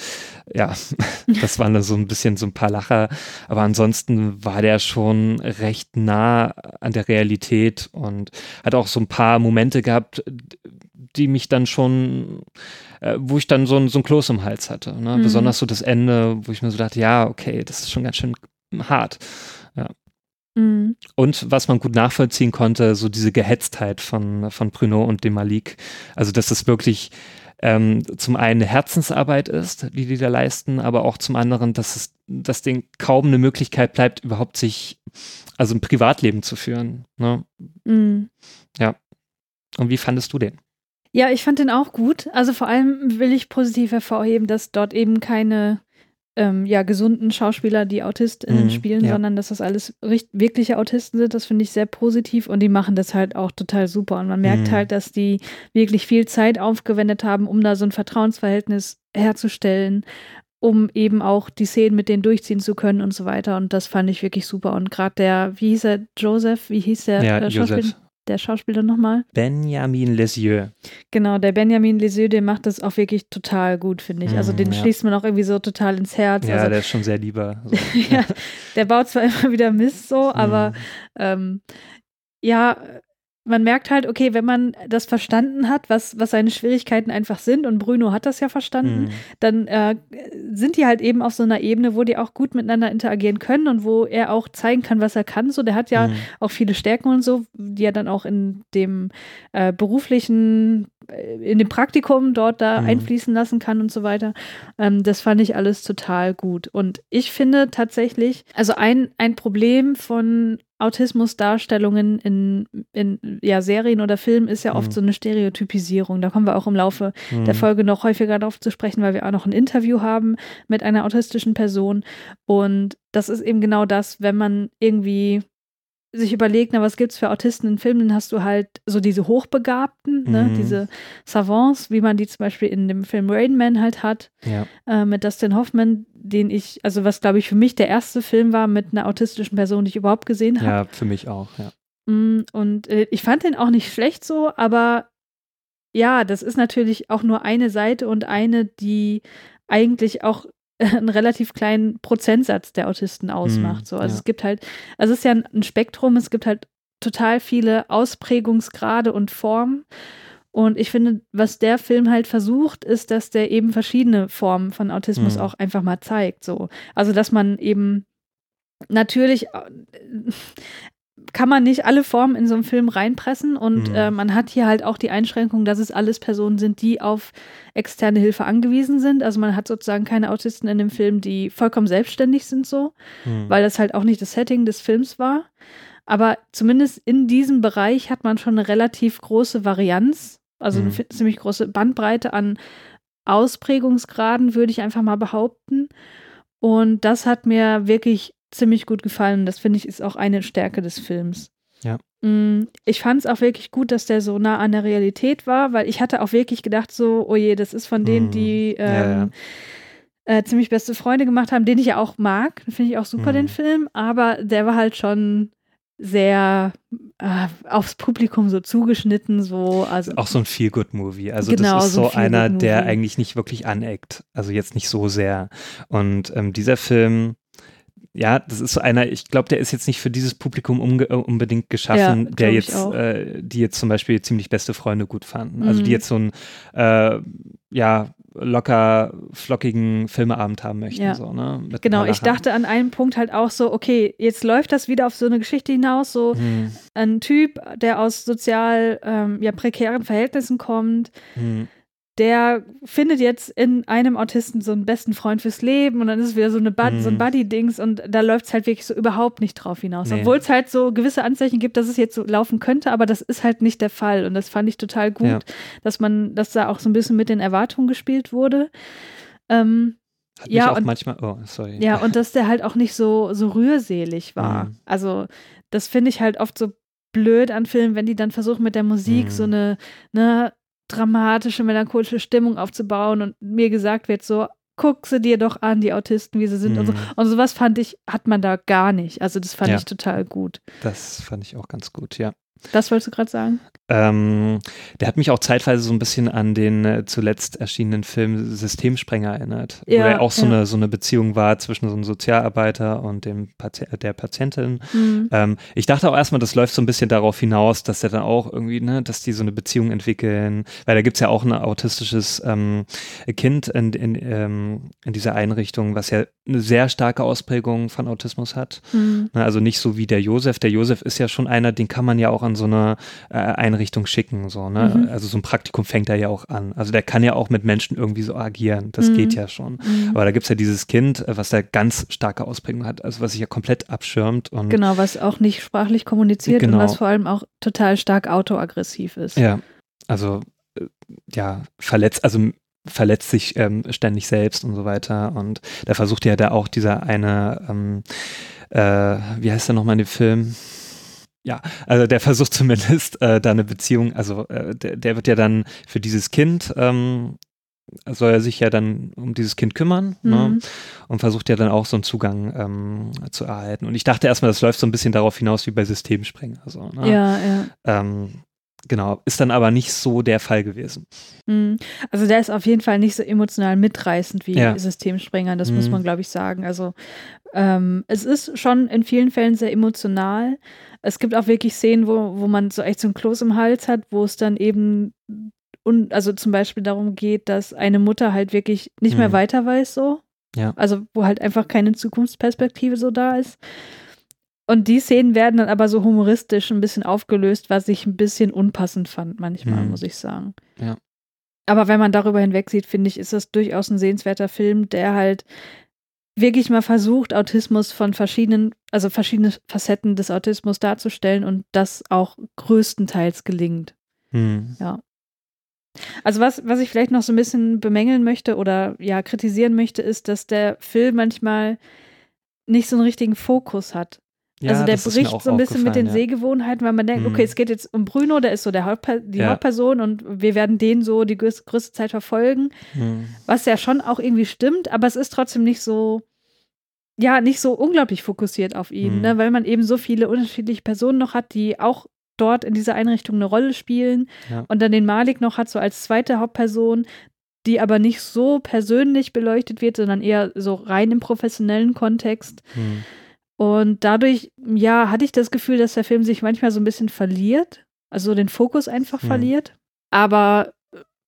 ja, das waren dann so ein bisschen so ein paar Lacher. Aber ansonsten war der schon recht nah an der Realität und hat auch so ein paar Momente gehabt, die mich dann schon, äh, wo ich dann so ein, so ein Kloß im Hals hatte. Ne? Mhm. Besonders so das Ende, wo ich mir so dachte, ja, okay, das ist schon ganz schön hart. Ja. Mhm. Und was man gut nachvollziehen konnte, so diese Gehetztheit von, von Bruno und dem Malik. Also, dass es wirklich ähm, zum einen eine Herzensarbeit ist, die die da leisten, aber auch zum anderen, dass es, dass denen kaum eine Möglichkeit bleibt, überhaupt sich, also ein Privatleben zu führen. Ne? Mhm. Ja. Und wie fandest du den? Ja, ich fand den auch gut. Also vor allem will ich positiv hervorheben, dass dort eben keine ähm, ja, gesunden Schauspieler die AutistInnen mhm, spielen, ja. sondern dass das alles wirkliche Autisten sind. Das finde ich sehr positiv und die machen das halt auch total super. Und man merkt mhm. halt, dass die wirklich viel Zeit aufgewendet haben, um da so ein Vertrauensverhältnis herzustellen, um eben auch die Szenen mit denen durchziehen zu können und so weiter. Und das fand ich wirklich super. Und gerade der, wie hieß er, Joseph, wie hieß der ja, äh, Schauspieler? Der Schauspieler nochmal? Benjamin Lesieux. Genau, der Benjamin Lesieux, der macht das auch wirklich total gut, finde ich. Also Mhm, den ja. schließt man auch irgendwie so total ins Herz. Ja, also, der ist schon sehr lieber. So. ja, der baut zwar immer wieder Mist so, aber Mhm. ähm, ja, man merkt halt, okay, wenn man das verstanden hat, was, was seine Schwierigkeiten einfach sind, und Bruno hat das ja verstanden, Mhm. dann äh, sind die halt eben auf so einer Ebene, wo die auch gut miteinander interagieren können und wo er auch zeigen kann, was er kann. So, der hat ja Mhm. auch viele Stärken und so, die er dann auch in dem äh, beruflichen, in dem Praktikum dort da Mhm. einfließen lassen kann und so weiter. Ähm, das fand ich alles total gut. Und ich finde tatsächlich, also ein, ein Problem von Autismusdarstellungen in, in ja, Serien oder Filmen ist ja oft Mhm. so eine Stereotypisierung. Da kommen wir auch im Laufe Mhm. der Folge noch häufiger darauf zu sprechen, weil wir auch noch ein Interview haben mit einer autistischen Person. Und das ist eben genau das, wenn man irgendwie sich überlegt, na, was gibt's für Autisten in Filmen, dann hast du halt so diese Hochbegabten, ne, Mhm. diese Savants, wie man die zum Beispiel in dem Film Rain Man halt hat, Ja. äh, mit Dustin Hoffman, den ich, also was glaube ich für mich der erste Film war mit einer autistischen Person, die ich überhaupt gesehen habe. ja, für mich auch, ja. Mm, Und äh, ich fand den auch nicht schlecht so, aber ja, das ist natürlich auch nur eine Seite und eine, die eigentlich auch einen relativ kleinen Prozentsatz der Autisten ausmacht. Mm, So. Also ja. es gibt halt, also es ist ja ein, Spektrum, es gibt halt total viele Ausprägungsgrade und Formen. Und ich finde, was der Film halt versucht, ist, dass der eben verschiedene Formen von Autismus Mhm. auch einfach mal zeigt. So. Also, dass man eben natürlich kann man nicht alle Formen in so einen Film reinpressen und Mhm. äh, man hat hier halt auch die Einschränkung, dass es alles Personen sind, die auf externe Hilfe angewiesen sind. Also man hat sozusagen keine Autisten in dem Film, die vollkommen selbstständig sind so, Mhm. weil das halt auch nicht das Setting des Films war. Aber zumindest in diesem Bereich hat man schon eine relativ große Varianz, also eine Mhm. fi- ziemlich große Bandbreite an Ausprägungsgraden, würde ich einfach mal behaupten. Und das hat mir wirklich ziemlich gut gefallen. Das finde ich ist auch eine Stärke des Films. Ja. Mm, Ich fand es auch wirklich gut, dass der so nah an der Realität war, weil ich hatte auch wirklich gedacht, so, oh je, das ist von denen, Mhm. die Ja, ja. ähm, Äh, ziemlich beste Freunde gemacht haben, den ich ja auch mag. Finde ich auch super, Mhm. den Film. Aber der war halt schon sehr äh, aufs Publikum so zugeschnitten, so. Also, Auch so ein Feel-Good-Movie. Also Genau, das ist so so, ein einer, der eigentlich nicht wirklich aneckt. Also jetzt nicht so sehr. Und ähm, dieser Film, ja, das ist so einer, ich glaube, der ist jetzt nicht für dieses Publikum äh, unbedingt geschaffen, Ja, der jetzt, äh, die jetzt zum Beispiel ziemlich beste Freunde gut fanden. Also die Mhm. jetzt so einen, äh, ja, locker flockigen Filmeabend haben möchten. Ja. So, ne? Mit genau, ich dachte an einem Punkt halt auch so, okay, jetzt läuft das wieder auf so eine Geschichte hinaus, so Hm, ein Typ, der aus sozial ähm, ja, prekären Verhältnissen kommt, hm, der findet jetzt in einem Autisten so einen besten Freund fürs Leben und dann ist es wieder so, eine Bud, Mhm. so ein Buddy-Dings und da läuft es halt wirklich so überhaupt nicht drauf hinaus. Nee. Obwohl es halt so gewisse Anzeichen gibt, dass es jetzt so laufen könnte, aber das ist halt nicht der Fall und das fand ich total gut, Ja. dass man, dass da auch so ein bisschen mit den Erwartungen gespielt wurde. Ähm, Hat Ja, und- manchmal, oh, sorry. ja, und dass der halt auch nicht so, so rührselig war. Mhm. Also, das finde ich halt oft so blöd an Filmen, wenn die dann versuchen, mit der Musik Mhm. so eine, eine dramatische, melancholische Stimmung aufzubauen und mir gesagt wird so, guck sie dir doch an, die Autisten, wie sie sind und so. Mhm. Und sowas fand ich, hat man da gar nicht. Also, das fand Ja. ich total gut. Das fand ich auch ganz gut, ja. Das wolltest du gerade sagen? Ähm, der hat mich auch zeitweise so ein bisschen an den äh, zuletzt erschienenen Film Systemsprenger erinnert, wo Ja, ja auch so, ja. eine, so eine Beziehung war zwischen so einem Sozialarbeiter und dem Pati der Patientin. Mhm. Ähm, ich dachte auch erstmal, das läuft so ein bisschen darauf hinaus, dass der dann auch irgendwie, ne, dass die so eine Beziehung entwickeln, weil da gibt's ja auch ein autistisches ähm, Kind in, in, ähm, in dieser Einrichtung, was ja eine sehr starke Ausprägung von Autismus hat. Mhm. Ne, Also nicht so wie der Josef. Der Josef ist ja schon einer, den kann man ja auch an so eine äh, Einrichtung schicken. So, ne? Mhm. Also so ein Praktikum fängt er ja auch an. Also der kann ja auch mit Menschen irgendwie so agieren. Das Mhm. geht ja schon. Mhm. Aber da gibt's ja dieses Kind, äh, was da ganz starke Ausprägung hat, also was sich ja komplett abschirmt und Genau, was auch nicht sprachlich kommuniziert Genau. und was vor allem auch total stark autoaggressiv ist. ja, also äh, ja, verletzt, also verletzt sich ähm, ständig selbst und so weiter. Und da versucht ja da auch dieser eine, ähm, äh, wie heißt der nochmal in dem Film? Ja, also der versucht zumindest äh, da eine Beziehung, also äh, der, der wird ja dann für dieses Kind ähm, soll er sich ja dann um dieses Kind kümmern ne? Mhm. ne? und versucht ja dann auch so einen Zugang ähm, zu erhalten. Und ich dachte erstmal, das läuft so ein bisschen darauf hinaus wie bei Systemsprenger. So, ne? Ja, ja. Ähm, genau, ist dann aber nicht so der Fall gewesen. Mhm. Also der ist auf jeden Fall nicht so emotional mitreißend wie Ja. Systemsprenger, das muss Mhm. man, glaube ich, sagen. Also ähm, es ist schon in vielen Fällen sehr emotional. Es gibt auch wirklich Szenen, wo, wo man so echt so ein Kloß im Hals hat, wo es dann eben und also zum Beispiel darum geht, dass eine Mutter halt wirklich nicht mehr Mhm. weiter weiß so. Ja. Also wo halt einfach keine Zukunftsperspektive so da ist. Und die Szenen werden dann aber so humoristisch ein bisschen aufgelöst, was ich ein bisschen unpassend fand manchmal, Mhm. muss ich sagen. Ja. Aber wenn man darüber hinwegsieht, finde ich, ist das durchaus ein sehenswerter Film, der halt wirklich mal versucht, Autismus von verschiedenen, also verschiedene Facetten des Autismus darzustellen und das auch größtenteils gelingt. Hm. Also was, was ich vielleicht noch so ein bisschen bemängeln möchte oder ja kritisieren möchte, ist, dass der Film manchmal nicht so einen richtigen Fokus hat. Ja, also der bricht so ein bisschen mit den aufgefallen, Sehgewohnheiten, weil man denkt, Mhm. okay, es geht jetzt um Bruno, der ist so der Hauptper die Ja. Hauptperson und wir werden den so die größ größte Zeit verfolgen, ja. Hm. was ja schon auch irgendwie stimmt, aber es ist trotzdem nicht so, ja, nicht so unglaublich fokussiert auf ihn, Mhm. ne? weil man eben so viele unterschiedliche Personen noch hat, die auch dort in dieser Einrichtung eine Rolle spielen Ja. und dann den Malik noch hat, so als zweite Hauptperson, die aber nicht so persönlich beleuchtet wird, sondern eher so rein im professionellen Kontext. Hm. Und dadurch, ja, hatte ich das Gefühl, dass der Film sich manchmal so ein bisschen verliert, also den Fokus einfach Mhm. verliert. Aber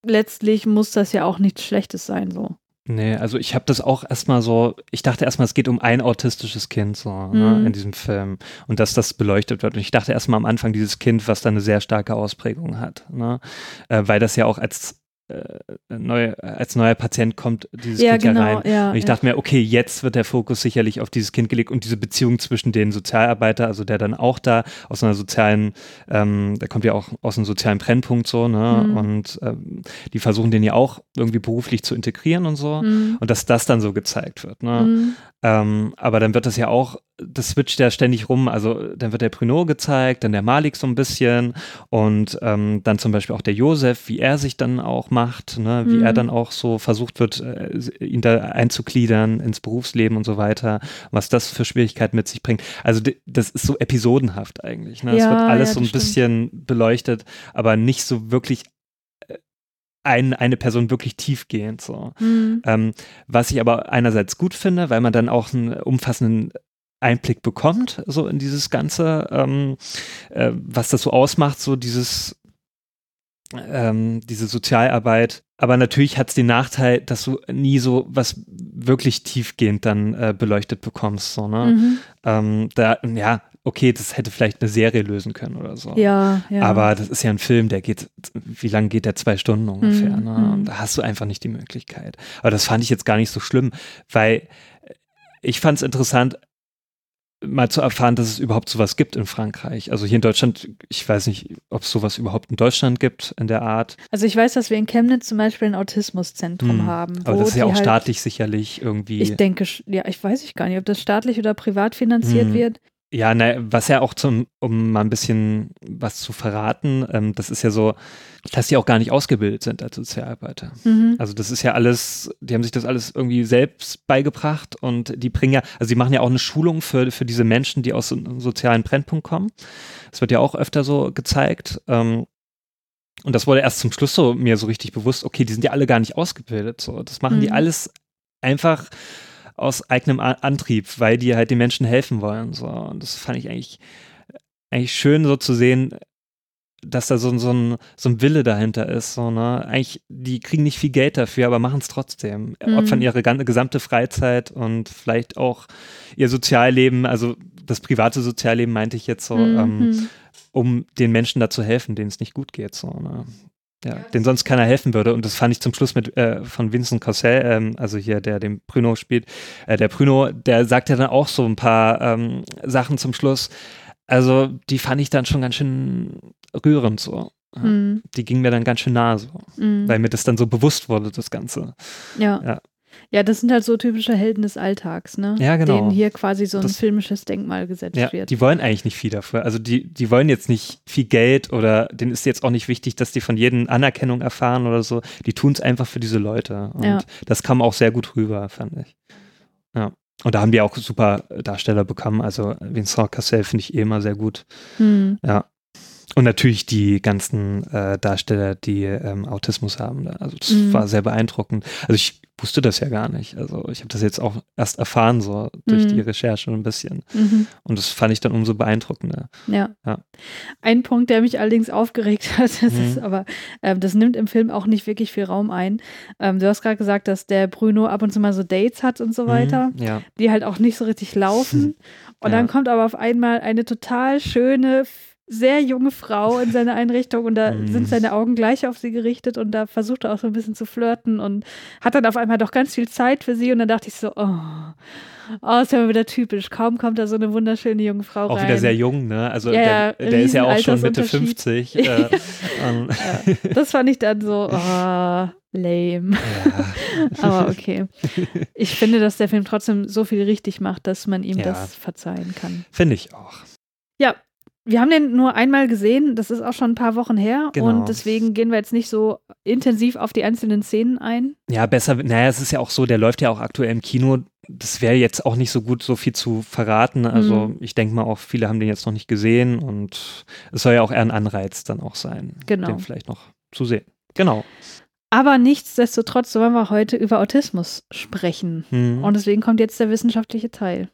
letztlich muss das ja auch nichts Schlechtes sein, so. Nee, also ich habe das auch erstmal so, ich dachte erstmal, es geht um ein autistisches Kind so ne, Mhm. in diesem Film und dass das beleuchtet wird. Und ich dachte erstmal am Anfang dieses Kind, was da eine sehr starke Ausprägung hat, ne? äh, weil das ja auch als, äh, neu, als neuer Patient kommt, dieses ja, Kind ja genau, rein. ja. Und ich ja. dachte mir, okay, jetzt wird der Fokus sicherlich auf dieses Kind gelegt und diese Beziehung zwischen den Sozialarbeiter, also der dann auch da aus einer sozialen, ähm, der kommt ja auch aus einem sozialen Brennpunkt so, ne? Mhm. Und ähm, die versuchen den ja auch irgendwie beruflich zu integrieren und so. Mhm. Und dass das dann so gezeigt wird. Ne? Mhm. Ähm, aber dann wird das ja auch, das switcht ja ständig rum. Also dann wird der Prunot gezeigt, dann der Malik so ein bisschen und ähm, dann zum Beispiel auch der Josef, wie er sich dann auch macht, ne? wie Mhm. er dann auch so versucht wird, äh, ihn da einzugliedern ins Berufsleben und so weiter, was das für Schwierigkeiten mit sich bringt. Also das ist so episodenhaft eigentlich. Ne? es Ja, wird alles ja, so ein stimmt. bisschen beleuchtet, aber nicht so wirklich äh, ein, eine Person wirklich tiefgehend so. Mhm. Ähm, was ich aber einerseits gut finde, weil man dann auch einen umfassenden Einblick bekommt, so in dieses Ganze, ähm, äh, was das so ausmacht, so dieses, ähm, diese Sozialarbeit. Aber natürlich hat es den Nachteil, dass du nie so was wirklich tiefgehend dann äh, beleuchtet bekommst. So, ne? Mhm. ähm, da, ja, okay, das hätte vielleicht eine Serie lösen können oder so. Ja, ja. Aber das ist ja ein Film, der geht, wie lang geht der? Zwei Stunden ungefähr. Mhm, Ne? mhm. Und da hast du einfach nicht die Möglichkeit. Aber das fand ich jetzt gar nicht so schlimm, weil ich fand es interessant, mal zu erfahren, dass es überhaupt sowas gibt in Frankreich. Also hier in Deutschland, ich weiß nicht, ob es sowas überhaupt in Deutschland gibt in der Art. Also ich weiß, dass wir in Chemnitz zum Beispiel ein Autismuszentrum Hm. haben. Aber das ist ja auch halt, staatlich sicherlich irgendwie. Ich denke, ja, ich weiß ich gar nicht, ob das staatlich oder privat finanziert Hm. wird. Ja, na, was ja auch zum, um mal ein bisschen was zu verraten, ähm, das ist ja so, dass die auch gar nicht ausgebildet sind als Sozialarbeiter. Mhm. Also das ist ja alles, die haben sich das alles irgendwie selbst beigebracht und die bringen ja, also die machen ja auch eine Schulung für, für diese Menschen, die aus so einem sozialen Brennpunkt kommen. Das wird ja auch öfter so gezeigt. Ähm, und das wurde erst zum Schluss so mir so richtig bewusst, okay, die sind ja alle gar nicht ausgebildet. So. Das machen die Mhm. alles einfach aus eigenem Antrieb, weil die halt den Menschen helfen wollen. So. Und das fand ich eigentlich, eigentlich schön so zu sehen, dass da so, ein- so, ein, so ein Wille dahinter ist. So, ne? Eigentlich, die kriegen nicht viel Geld dafür, aber machen es trotzdem. Mhm. Opfern ihre gesamte Freizeit und vielleicht auch ihr Sozialleben, also das private Sozialleben meinte ich jetzt so, ähm, Mhm. um den Menschen da zu helfen, denen es nicht gut geht. So, ne? Ja, denen sonst keiner helfen würde. Und das fand ich zum Schluss mit äh, von Vincent Cassel, ähm, also hier, der den Bruno spielt. Äh, der Bruno, der sagt ja dann auch so ein paar ähm, Sachen zum Schluss. Also, die fand ich dann schon ganz schön rührend so. Ja, Mhm. Die ging mir dann ganz schön nahe so, Mhm. weil mir das dann so bewusst wurde, das Ganze. Ja. Ja. Ja, das sind halt so typische Helden des Alltags, ne? Ja, genau. Denen hier quasi so ein Das- filmisches Denkmal gesetzt Ja, wird. die wollen eigentlich nicht viel dafür. Also die, die wollen jetzt nicht viel Geld oder denen ist jetzt auch nicht wichtig, dass die von jedem Anerkennung erfahren oder so. Die tun es einfach für diese Leute. Und Ja. das kam auch sehr gut rüber, fand ich. Ja. Und da haben die auch super Darsteller bekommen. Also Vincent Cassel finde ich eh immer sehr gut. Hm. Ja. Und natürlich die ganzen äh, Darsteller, die ähm, Autismus haben. Da. Also das Mhm. war sehr beeindruckend. Also ich wusste das ja gar nicht. Also ich habe das jetzt auch erst erfahren, so durch Mhm. die Recherche ein bisschen. Mhm. Und das fand ich dann umso beeindruckender. Ja. Ja. Ein Punkt, der mich allerdings aufgeregt hat, das Mhm. ist aber, ähm, das nimmt im Film auch nicht wirklich viel Raum ein. Ähm, du hast gerade gesagt, dass der Bruno ab und zu mal so Dates hat und so weiter, Mhm, ja. die halt auch nicht so richtig laufen. Und Ja. dann kommt aber auf einmal eine total schöne, sehr junge Frau in seine Einrichtung und da Mhm. sind seine Augen gleich auf sie gerichtet und da versucht er auch so ein bisschen zu flirten und hat dann auf einmal doch ganz viel Zeit für sie und dann dachte ich so, oh, oh ist ja wieder typisch. Kaum kommt da so eine wunderschöne junge Frau Auch rein. wieder sehr jung, ne? Also Ja, ja, der, der ist ja auch schon Mitte Riesenaltersunterschied. 50. Äh, ähm, Ja, das fand ich dann so, oh, lame. ja. Aber okay. Ich finde, dass der Film trotzdem so viel richtig macht, dass man ihm Ja. das verzeihen kann. Finde ich auch. Ja, wir haben den nur einmal gesehen. Das ist auch schon ein paar Wochen her. Genau. Und deswegen gehen wir jetzt nicht so intensiv auf die einzelnen Szenen ein. Ja, besser, naja, es ist ja auch so, der läuft ja auch aktuell im Kino. Das wäre jetzt auch nicht so gut, so viel zu verraten. Also Mhm. ich denke mal auch, viele haben den jetzt noch nicht gesehen und es soll ja auch eher ein Anreiz dann auch sein, Genau. den vielleicht noch zu sehen. Genau. Aber nichtsdestotrotz wollen wir heute über Autismus sprechen. Hm. Und deswegen kommt jetzt der wissenschaftliche Teil.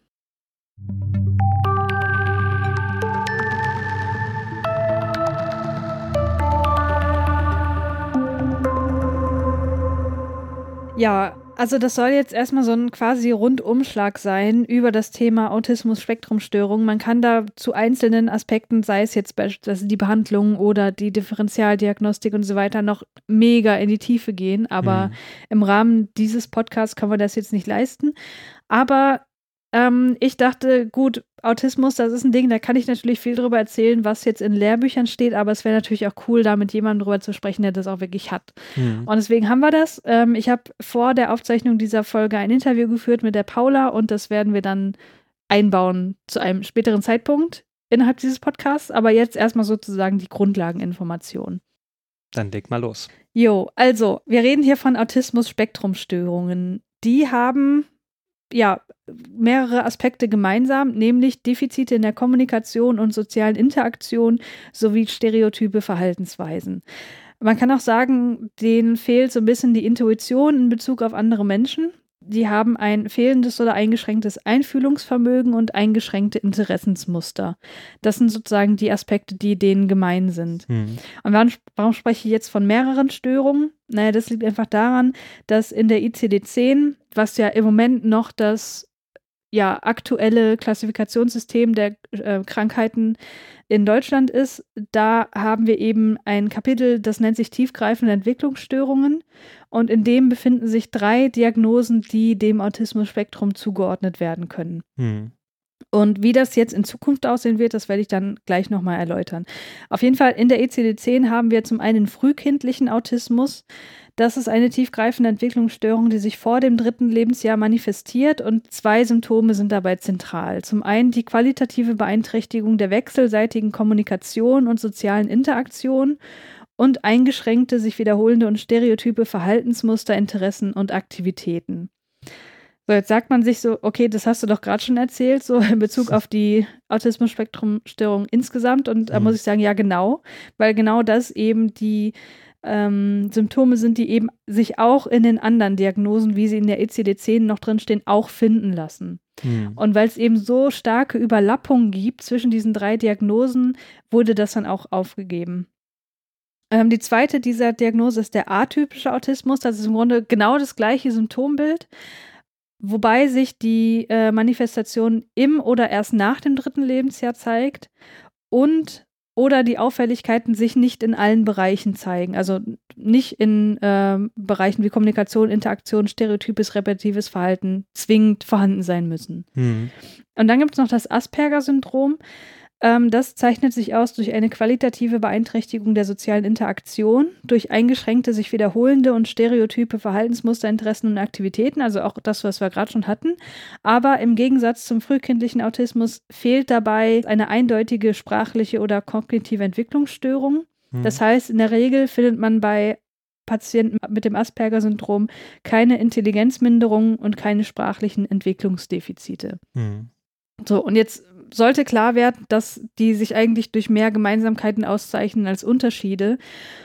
Ja, also das soll jetzt erstmal so ein quasi Rundumschlag sein über das Thema Autismus-Spektrum-Störung. Man kann da zu einzelnen Aspekten, sei es jetzt beispielsweise die Behandlung oder die Differentialdiagnostik und so weiter, noch mega in die Tiefe gehen. Aber Hm. im Rahmen dieses Podcasts kann man das jetzt nicht leisten. Aber ähm, ich dachte, gut, Autismus, das ist ein Ding, da kann ich natürlich viel drüber erzählen, was jetzt in Lehrbüchern steht, aber es wäre natürlich auch cool, da mit jemandem drüber zu sprechen, der das auch wirklich hat. Hm. Und deswegen haben wir das. Ähm, ich habe vor der Aufzeichnung dieser Folge ein Interview geführt mit der Paula und das werden wir dann einbauen zu einem späteren Zeitpunkt innerhalb dieses Podcasts. Aber jetzt erstmal sozusagen die Grundlageninformation. Dann leg mal los. Jo, also, wir reden hier von Autismus-Spektrum-Störungen. Die haben ja mehrere Aspekte gemeinsam, nämlich Defizite in der Kommunikation und sozialen Interaktion sowie stereotype Verhaltensweisen. Man kann auch sagen, denen fehlt so ein bisschen die Intuition in Bezug auf andere Menschen. Die haben ein fehlendes oder eingeschränktes Einfühlungsvermögen und eingeschränkte Interessensmuster. Das sind sozusagen die Aspekte, die denen gemein sind. Hm. Und warum, warum spreche ich jetzt von mehreren Störungen? Naja, das liegt einfach daran, dass in der ICD-10, was ja im Moment noch das ja, aktuelle Klassifikationssystem der äh, Krankheiten in Deutschland ist, da haben wir eben ein Kapitel, das nennt sich tiefgreifende Entwicklungsstörungen. Und in dem befinden sich drei Diagnosen, die dem Autismus-Spektrum zugeordnet werden können. Hm. Und wie das jetzt in Zukunft aussehen wird, das werde ich dann gleich nochmal erläutern. Auf jeden Fall in der ECD-10 haben wir zum einen frühkindlichen Autismus. Das ist eine tiefgreifende Entwicklungsstörung, die sich vor dem dritten Lebensjahr manifestiert und zwei Symptome sind dabei zentral. Zum einen die qualitative Beeinträchtigung der wechselseitigen Kommunikation und sozialen Interaktion und eingeschränkte, sich wiederholende und stereotype Verhaltensmuster, Interessen und Aktivitäten. So, jetzt sagt man sich so, okay, das hast du doch gerade schon erzählt, so in Bezug auf die Autismus-Spektrum-Störung insgesamt. Und da Mhm. muss ich sagen, ja, genau, weil genau das eben die ähm, Symptome sind, die eben sich auch in den anderen Diagnosen, wie sie in der ECD-10 noch drinstehen, auch finden lassen. Hm. Und weil es eben so starke Überlappungen gibt zwischen diesen drei Diagnosen, wurde das dann auch aufgegeben. Ähm, die zweite dieser Diagnose ist der atypische Autismus. Das ist im Grunde genau das gleiche Symptombild, wobei sich die äh, Manifestation im oder erst nach dem dritten Lebensjahr zeigt und oder die Auffälligkeiten sich nicht in allen Bereichen zeigen. Also nicht in ähm, Bereichen wie Kommunikation, Interaktion, stereotypes, repetitives Verhalten zwingend vorhanden sein müssen. Hm. Und dann gibt es noch das Asperger-Syndrom. Ähm, das zeichnet sich aus durch eine qualitative Beeinträchtigung der sozialen Interaktion, durch eingeschränkte, sich wiederholende und stereotype Verhaltensmuster, Interessen und Aktivitäten, also auch das, was wir gerade schon hatten. Aber im Gegensatz zum frühkindlichen Autismus fehlt dabei eine eindeutige sprachliche oder kognitive Entwicklungsstörung. Hm. Das heißt, in der Regel findet man bei Patienten mit dem Asperger-Syndrom keine Intelligenzminderung und keine sprachlichen Entwicklungsdefizite. Hm. So, und jetzt sollte klar werden, dass die sich eigentlich durch mehr Gemeinsamkeiten auszeichnen als Unterschiede.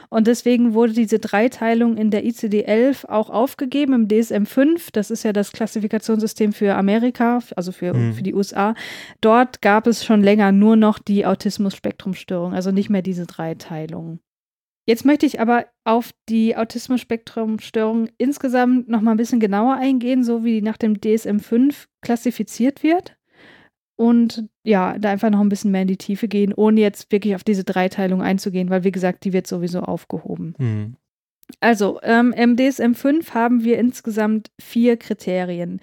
Und deswegen wurde diese Dreiteilung in der ICD-11 auch aufgegeben im DSM-5. Das ist ja das Klassifikationssystem für Amerika, also für, mhm. für die USA. Dort gab es schon länger nur noch die Autismus-Spektrum-Störung, also nicht mehr diese Dreiteilung. Jetzt möchte ich aber auf die Autismus-Spektrum-Störung insgesamt noch mal ein bisschen genauer eingehen, so wie die nach dem DSM-5 klassifiziert wird und ja, da einfach noch ein bisschen mehr in die Tiefe gehen, ohne jetzt wirklich auf diese Dreiteilung einzugehen, weil wie gesagt, die wird sowieso aufgehoben. Mhm. Also, ähm, im DSM 5 haben wir insgesamt vier Kriterien.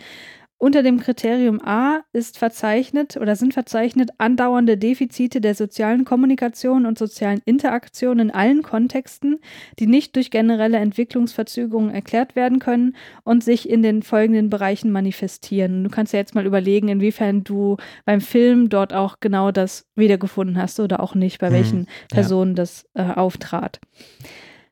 Unter dem Kriterium A ist verzeichnet oder sind verzeichnet andauernde Defizite der sozialen Kommunikation und sozialen Interaktion in allen Kontexten, die nicht durch generelle Entwicklungsverzögerungen erklärt werden können und sich in den folgenden Bereichen manifestieren. Du kannst ja jetzt mal überlegen, inwiefern du beim Film dort auch genau das wiedergefunden hast oder auch nicht, bei mhm, welchen Personen ja. das äh, auftrat.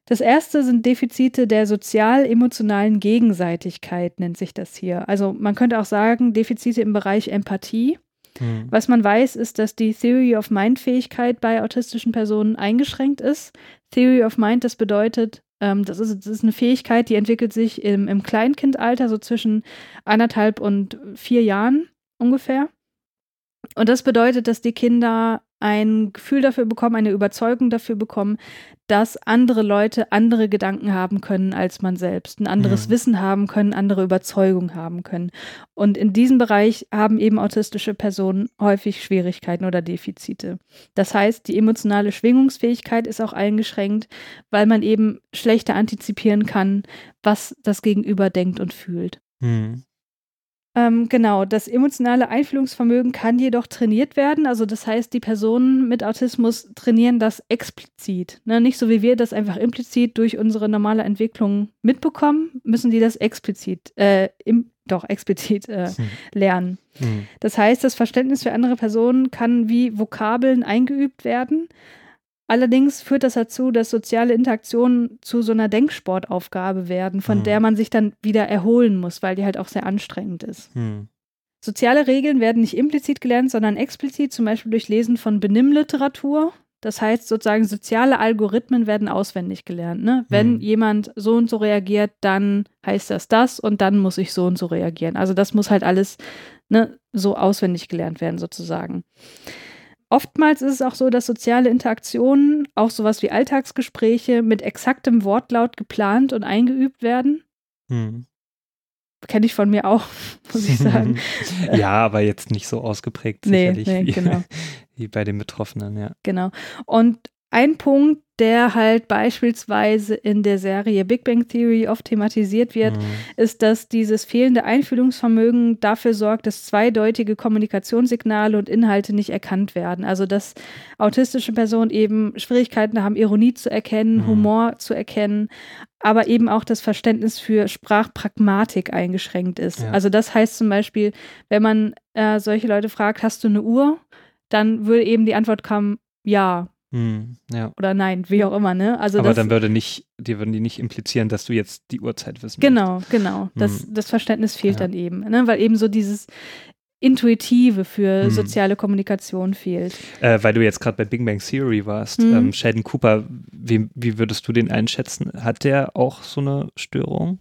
Das erste sind Defizite der sozial-emotionalen Gegenseitigkeit, nennt sich das hier. Also man könnte auch sagen, Defizite im Bereich Empathie. Hm. Was man weiß, ist, dass die Theory of Mind-Fähigkeit bei autistischen Personen eingeschränkt ist. Theory of Mind, das bedeutet, ähm, das, ist, das ist eine Fähigkeit, die entwickelt sich im, im Kleinkindalter, so zwischen anderthalb und vier Jahren ungefähr. Und das bedeutet, dass die Kinder ein Gefühl dafür bekommen, eine Überzeugung dafür bekommen, dass andere Leute andere Gedanken haben können als man selbst, ein anderes mhm. Wissen haben können, andere Überzeugung haben können. Und in diesem Bereich haben eben autistische Personen häufig Schwierigkeiten oder Defizite. Das heißt, die emotionale Schwingungsfähigkeit ist auch eingeschränkt, weil man eben schlechter antizipieren kann, was das Gegenüber denkt und fühlt. Mhm. Ähm, genau, das emotionale Einfühlungsvermögen kann jedoch trainiert werden. Also das heißt, die Personen mit Autismus trainieren das explizit. Ne? Nicht so wie wir das einfach implizit durch unsere normale Entwicklung mitbekommen, müssen die das explizit, äh, im, doch explizit äh, hm. lernen. Hm. Das heißt, das Verständnis für andere Personen kann wie Vokabeln eingeübt werden. Allerdings führt das dazu, dass soziale Interaktionen zu so einer Denksportaufgabe werden, von hm. der man sich dann wieder erholen muss, weil die halt auch sehr anstrengend ist. Hm. Soziale Regeln werden nicht implizit gelernt, sondern explizit, zum Beispiel durch Lesen von Benimmliteratur. Das heißt, sozusagen soziale Algorithmen werden auswendig gelernt. Ne? Wenn hm. jemand so und so reagiert, dann heißt das das und dann muss ich so und so reagieren. Also das muss halt alles ne, so auswendig gelernt werden, sozusagen. Oftmals ist es auch so, dass soziale Interaktionen, auch sowas wie Alltagsgespräche, mit exaktem Wortlaut geplant und eingeübt werden. Hm. Kenne ich von mir auch, muss ich sagen. ja, aber jetzt nicht so ausgeprägt sicherlich nee, nee, wie, genau. wie bei den Betroffenen, ja. Genau. Und ein Punkt, der halt beispielsweise in der Serie Big Bang Theory oft thematisiert wird, mhm. ist, dass dieses fehlende Einfühlungsvermögen dafür sorgt, dass zweideutige Kommunikationssignale und Inhalte nicht erkannt werden. Also dass autistische Personen eben Schwierigkeiten haben, Ironie zu erkennen, mhm. Humor zu erkennen, aber eben auch das Verständnis für Sprachpragmatik eingeschränkt ist. Ja. Also das heißt zum Beispiel, wenn man äh, solche Leute fragt, hast du eine Uhr? Dann würde eben die Antwort kommen, ja. Hm, ja. Oder nein, wie auch immer, ne? Also Aber das, dann würde nicht, die würden die nicht implizieren, dass du jetzt die Uhrzeit wissen Genau, möchtest. genau. Das, hm. das Verständnis fehlt ja. dann eben, ne? Weil eben so dieses Intuitive für hm. soziale Kommunikation fehlt. Äh, weil du jetzt gerade bei Big Bang Theory warst, hm. ähm, Sheldon Cooper, wie, wie würdest du den einschätzen? Hat der auch so eine Störung?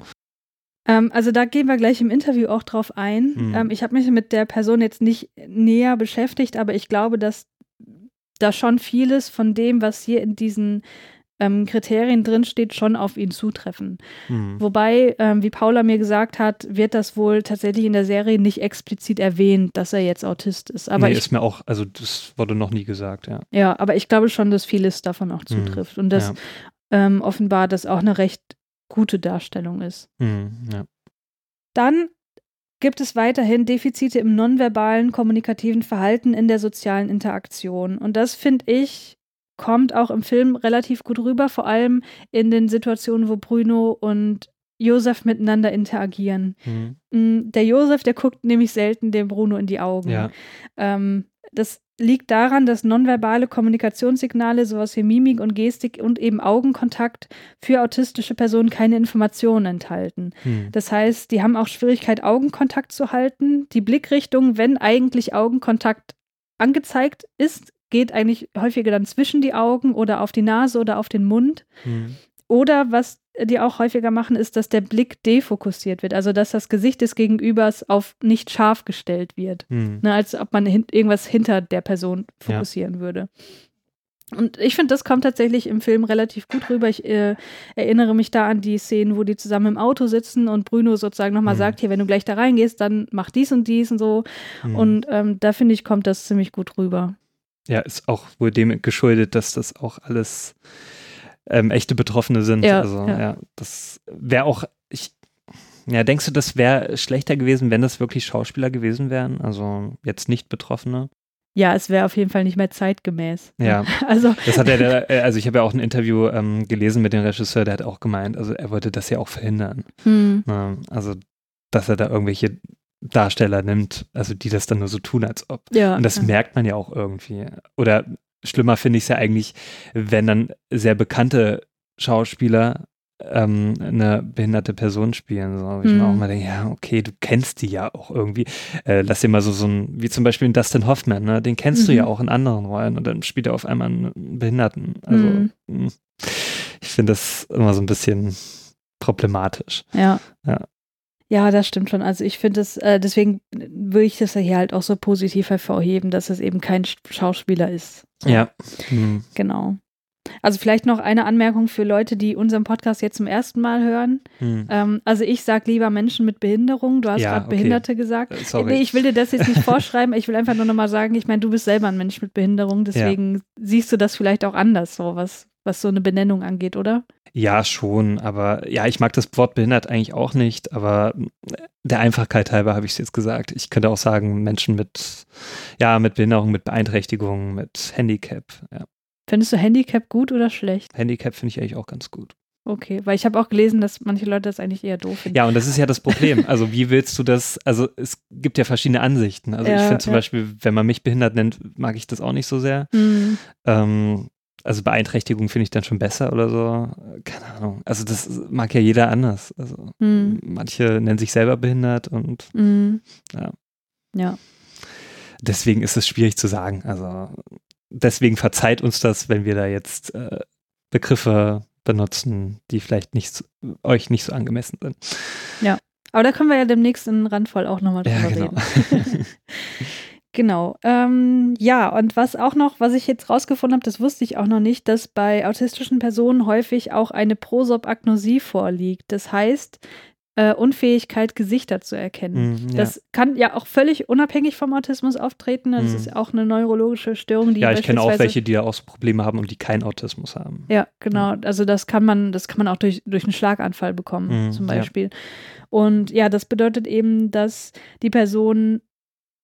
Ähm, also da gehen wir gleich im Interview auch drauf ein. Hm. Ähm, ich habe mich mit der Person jetzt nicht näher beschäftigt, aber ich glaube, dass da schon vieles von dem, was hier in diesen ähm, Kriterien drinsteht, schon auf ihn zutreffen. Mhm. Wobei, ähm, wie Paula mir gesagt hat, wird das wohl tatsächlich in der Serie nicht explizit erwähnt, dass er jetzt Autist ist. Aber nee, ich, ist mir auch, also das wurde noch nie gesagt, ja. Ja, aber ich glaube schon, dass vieles davon auch hm. zutrifft mhm. und dass ja. ähm, offenbar das auch eine recht gute Darstellung ist. Mhm, ja. Dann gibt es weiterhin Defizite im nonverbalen kommunikativen Verhalten in der sozialen Interaktion. Und das finde ich kommt auch im Film relativ gut rüber, vor allem in den Situationen, wo Bruno und Josef miteinander interagieren. Mhm. Mm, der Josef, der guckt nämlich selten dem Bruno in die Augen. Ja. Ähm, das liegt daran, dass nonverbale Kommunikationssignale, sowas wie Mimik und Gestik und eben Augenkontakt für autistische Personen keine Informationen enthalten. Hm. Das heißt, die haben auch Schwierigkeit, Augenkontakt zu halten. Die Blickrichtung, wenn eigentlich Augenkontakt angezeigt ist, geht eigentlich häufiger dann zwischen die Augen oder auf die Nase oder auf den Mund. Hm. Oder was die auch häufiger machen, ist, dass der Blick defokussiert wird. Also, dass das Gesicht des Gegenübers auf nicht scharf gestellt wird. Hm. Ne, als ob man hin irgendwas hinter der Person fokussieren ja. würde. Und ich finde, das kommt tatsächlich im Film relativ gut rüber. Ich äh, erinnere mich da an die Szenen, wo die zusammen im Auto sitzen und Bruno sozusagen nochmal mhm. sagt, hier, wenn du gleich da reingehst, dann mach dies und dies und so. Mhm. Und ähm, da finde ich, kommt das ziemlich gut rüber. Ja, ist auch wohl dem geschuldet, dass das auch alles ähm, echte Betroffene sind. Ja, also ja, ja das wäre auch, ich, ja, denkst du, das wäre schlechter gewesen, wenn das wirklich Schauspieler gewesen wären? Also jetzt nicht Betroffene? Ja, es wäre auf jeden Fall nicht mehr zeitgemäß. Ja, also das hat er, der, äh, also ich habe ja auch ein Interview ähm, gelesen mit dem Regisseur, der hat auch gemeint, also er wollte das ja auch verhindern. Hm. Also, dass er da irgendwelche Darsteller nimmt, also die das dann nur so tun, als ob. Ja, Und das ja. merkt man ja auch irgendwie. Oder schlimmer finde ich es ja eigentlich, wenn dann sehr bekannte Schauspieler ähm, eine behinderte Person spielen. So. Ich mhm. mir auch mal denke, ja, okay, du kennst die ja auch irgendwie. Äh, lass dir mal so, so ein, wie zum Beispiel Dustin Hoffman, ne? den kennst mhm. du ja mhm. auch in anderen Rollen und dann spielt er auf einmal einen Behinderten. Also mhm. Hm. ich finde das immer so ein bisschen problematisch. Ja. ja. Ja, das stimmt schon. Also ich finde es, äh, deswegen würde ich das ja hier halt auch so positiv hervorheben, dass es eben kein Schauspieler ist. So. Ja. Mhm. Genau. Also vielleicht noch eine Anmerkung für Leute, die unseren Podcast jetzt zum ersten Mal hören. Hm. Ähm, also ich sage lieber Menschen mit Behinderung. Du hast ja, gerade okay. Behinderte gesagt. Äh, sorry. Nee, ich will dir das jetzt nicht vorschreiben. Ich will einfach nur nochmal sagen, ich meine, du bist selber ein Mensch mit Behinderung. Deswegen ja. siehst du das vielleicht auch anders, so was, was so eine Benennung angeht, oder? Ja, schon, aber ja, ich mag das Wort behindert eigentlich auch nicht, aber der Einfachkeit halber habe ich es jetzt gesagt. Ich könnte auch sagen, Menschen mit, ja, mit Behinderung, mit Beeinträchtigung, mit Handicap, ja. Findest du Handicap gut oder schlecht? Handicap finde ich eigentlich auch ganz gut. Okay, weil ich habe auch gelesen, dass manche Leute das eigentlich eher doof finden. Ja, und das ist ja das Problem. Also wie willst du das, also es gibt ja verschiedene Ansichten. Also ja, ich finde zum ja. Beispiel, wenn man mich behindert nennt, mag ich das auch nicht so sehr. Mhm. Ähm, also Beeinträchtigung finde ich dann schon besser oder so. Keine Ahnung. Also das mag ja jeder anders. Also mhm. manche nennen sich selber behindert und mhm. ja. Ja. Deswegen ist es schwierig zu sagen. Also deswegen verzeiht uns das, wenn wir da jetzt äh, Begriffe benutzen, die vielleicht nicht euch nicht so angemessen sind. Ja. Aber da können wir ja demnächst in Randvoll auch nochmal drüber ja, genau. reden. Genau. Ähm, ja, und was auch noch, was ich jetzt rausgefunden habe, das wusste ich auch noch nicht, dass bei autistischen Personen häufig auch eine Prosopagnosie vorliegt. Das heißt, äh, Unfähigkeit, Gesichter zu erkennen. Mm, ja. Das kann ja auch völlig unabhängig vom Autismus auftreten. Das mm. ist auch eine neurologische Störung, die Ja, ich kenne auch welche, die da auch so Probleme haben und die keinen Autismus haben. Ja, genau. Ja. Also das kann man, das kann man auch durch, durch einen Schlaganfall bekommen, mm, zum Beispiel. Ja. Und ja, das bedeutet eben, dass die Person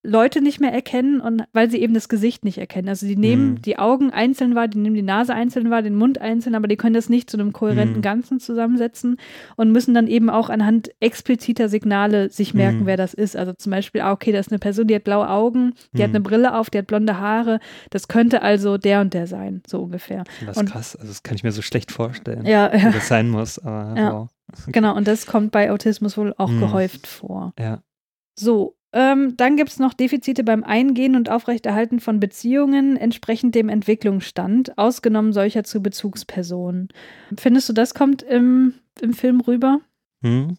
Leute nicht mehr erkennen und weil sie eben das Gesicht nicht erkennen. Also die nehmen mhm. die Augen einzeln wahr, die nehmen die Nase einzeln wahr, den Mund einzeln, aber die können das nicht zu einem kohärenten mhm. Ganzen zusammensetzen und müssen dann eben auch anhand expliziter Signale sich merken, mhm. wer das ist. Also zum Beispiel, ah, okay, das ist eine Person, die hat blaue Augen, die hat mhm. eine Brille auf, die hat blonde Haare. Das könnte also der und der sein, so ungefähr. Das ist krass, also das kann ich mir so schlecht vorstellen, ja, ja. wie das sein muss. Aber ja. wow. Genau, und das kommt bei Autismus wohl auch mhm. gehäuft vor. Ja. So, ähm, dann gibt es noch Defizite beim Eingehen und Aufrechterhalten von Beziehungen entsprechend dem Entwicklungsstand, ausgenommen solcher zu Bezugspersonen. Findest du, das kommt im, im Film rüber? Hm.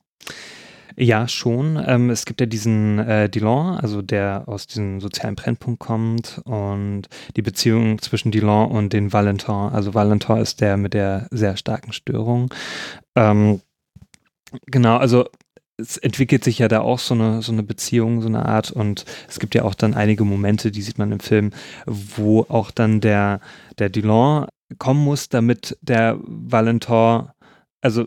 Ja, schon. Ähm, es gibt ja diesen äh, Dillon, also der aus diesem sozialen Brennpunkt kommt und die Beziehung zwischen Dillon und den Valentin. Also Valentin ist der mit der sehr starken Störung. Ähm, genau, also es entwickelt sich ja da auch so eine, so eine Beziehung, so eine Art. Und es gibt ja auch dann einige Momente, die sieht man im Film, wo auch dann der, der Dillon kommen muss, damit der Valentin, also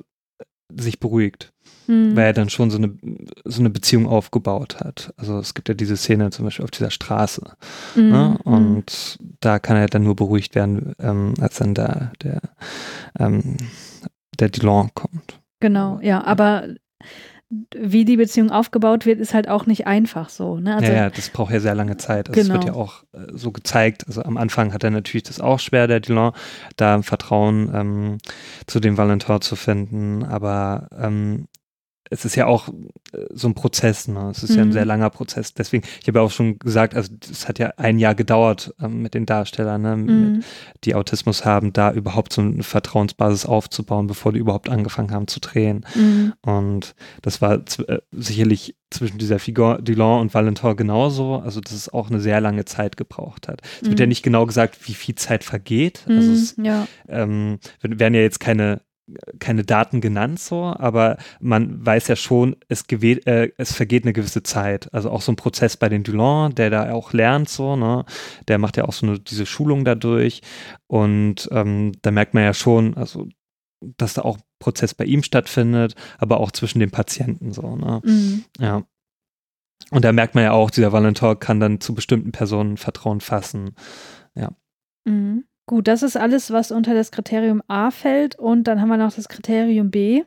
sich beruhigt. mhm. weil er dann schon so eine, so eine Beziehung aufgebaut hat. Also es gibt ja diese Szene zum Beispiel auf dieser Straße. Mhm. Ne? Und da kann er dann nur beruhigt werden, ähm, als dann da der, ähm, der Delon kommt. Genau, ja, aber wie die Beziehung aufgebaut wird, ist halt auch nicht einfach so. Ne? Also, ja, ja, das braucht ja sehr lange Zeit. Also genau. Es wird ja auch äh, so gezeigt. Also am Anfang hat er natürlich das auch schwer, der Dillon, da Vertrauen ähm, zu dem Valentin zu finden. Aber ähm, es ist ja auch äh, so ein Prozess, ne? Es ist mhm. ja ein sehr mhm. langer Prozess. Deswegen, ich habe ja auch schon gesagt, also es hat ja ein Jahr gedauert ähm, mit den Darstellern, ne? Mhm. Mit, die Autismus haben, da überhaupt so eine Vertrauensbasis aufzubauen, bevor die überhaupt angefangen haben zu drehen. Mhm. Und das war äh, sicherlich zwischen dieser Figur Dillon und Valentin genauso, also dass es auch eine sehr lange Zeit gebraucht hat. Es wird ja mhm. nicht genau gesagt, wie viel Zeit vergeht. Also es ja. ähm, werden ja jetzt keine keine Daten genannt so, aber man weiß ja schon, es, äh, es vergeht eine gewisse Zeit. Also auch so ein Prozess bei den Dulon, der da auch lernt so, ne, der macht ja auch so eine, diese Schulung dadurch und ähm, da merkt man ja schon, also dass da auch Prozess bei ihm stattfindet, aber auch zwischen den Patienten so, ne, mhm. ja. Und da merkt man ja auch, dieser Valentin kann dann zu bestimmten Personen Vertrauen fassen, ja. Mhm. Gut, das ist alles, was unter das Kriterium A fällt. Und dann haben wir noch das Kriterium B.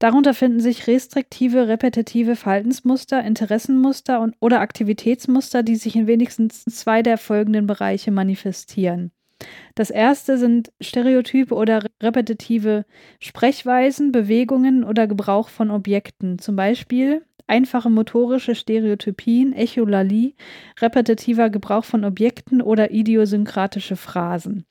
Darunter finden sich restriktive, repetitive Verhaltensmuster, Interessenmuster und, oder Aktivitätsmuster, die sich in wenigstens zwei der folgenden Bereiche manifestieren. Das erste sind Stereotype oder repetitive Sprechweisen, Bewegungen oder Gebrauch von Objekten. Zum Beispiel einfache motorische Stereotypien, Echolalie, repetitiver Gebrauch von Objekten oder idiosynkratische Phrasen.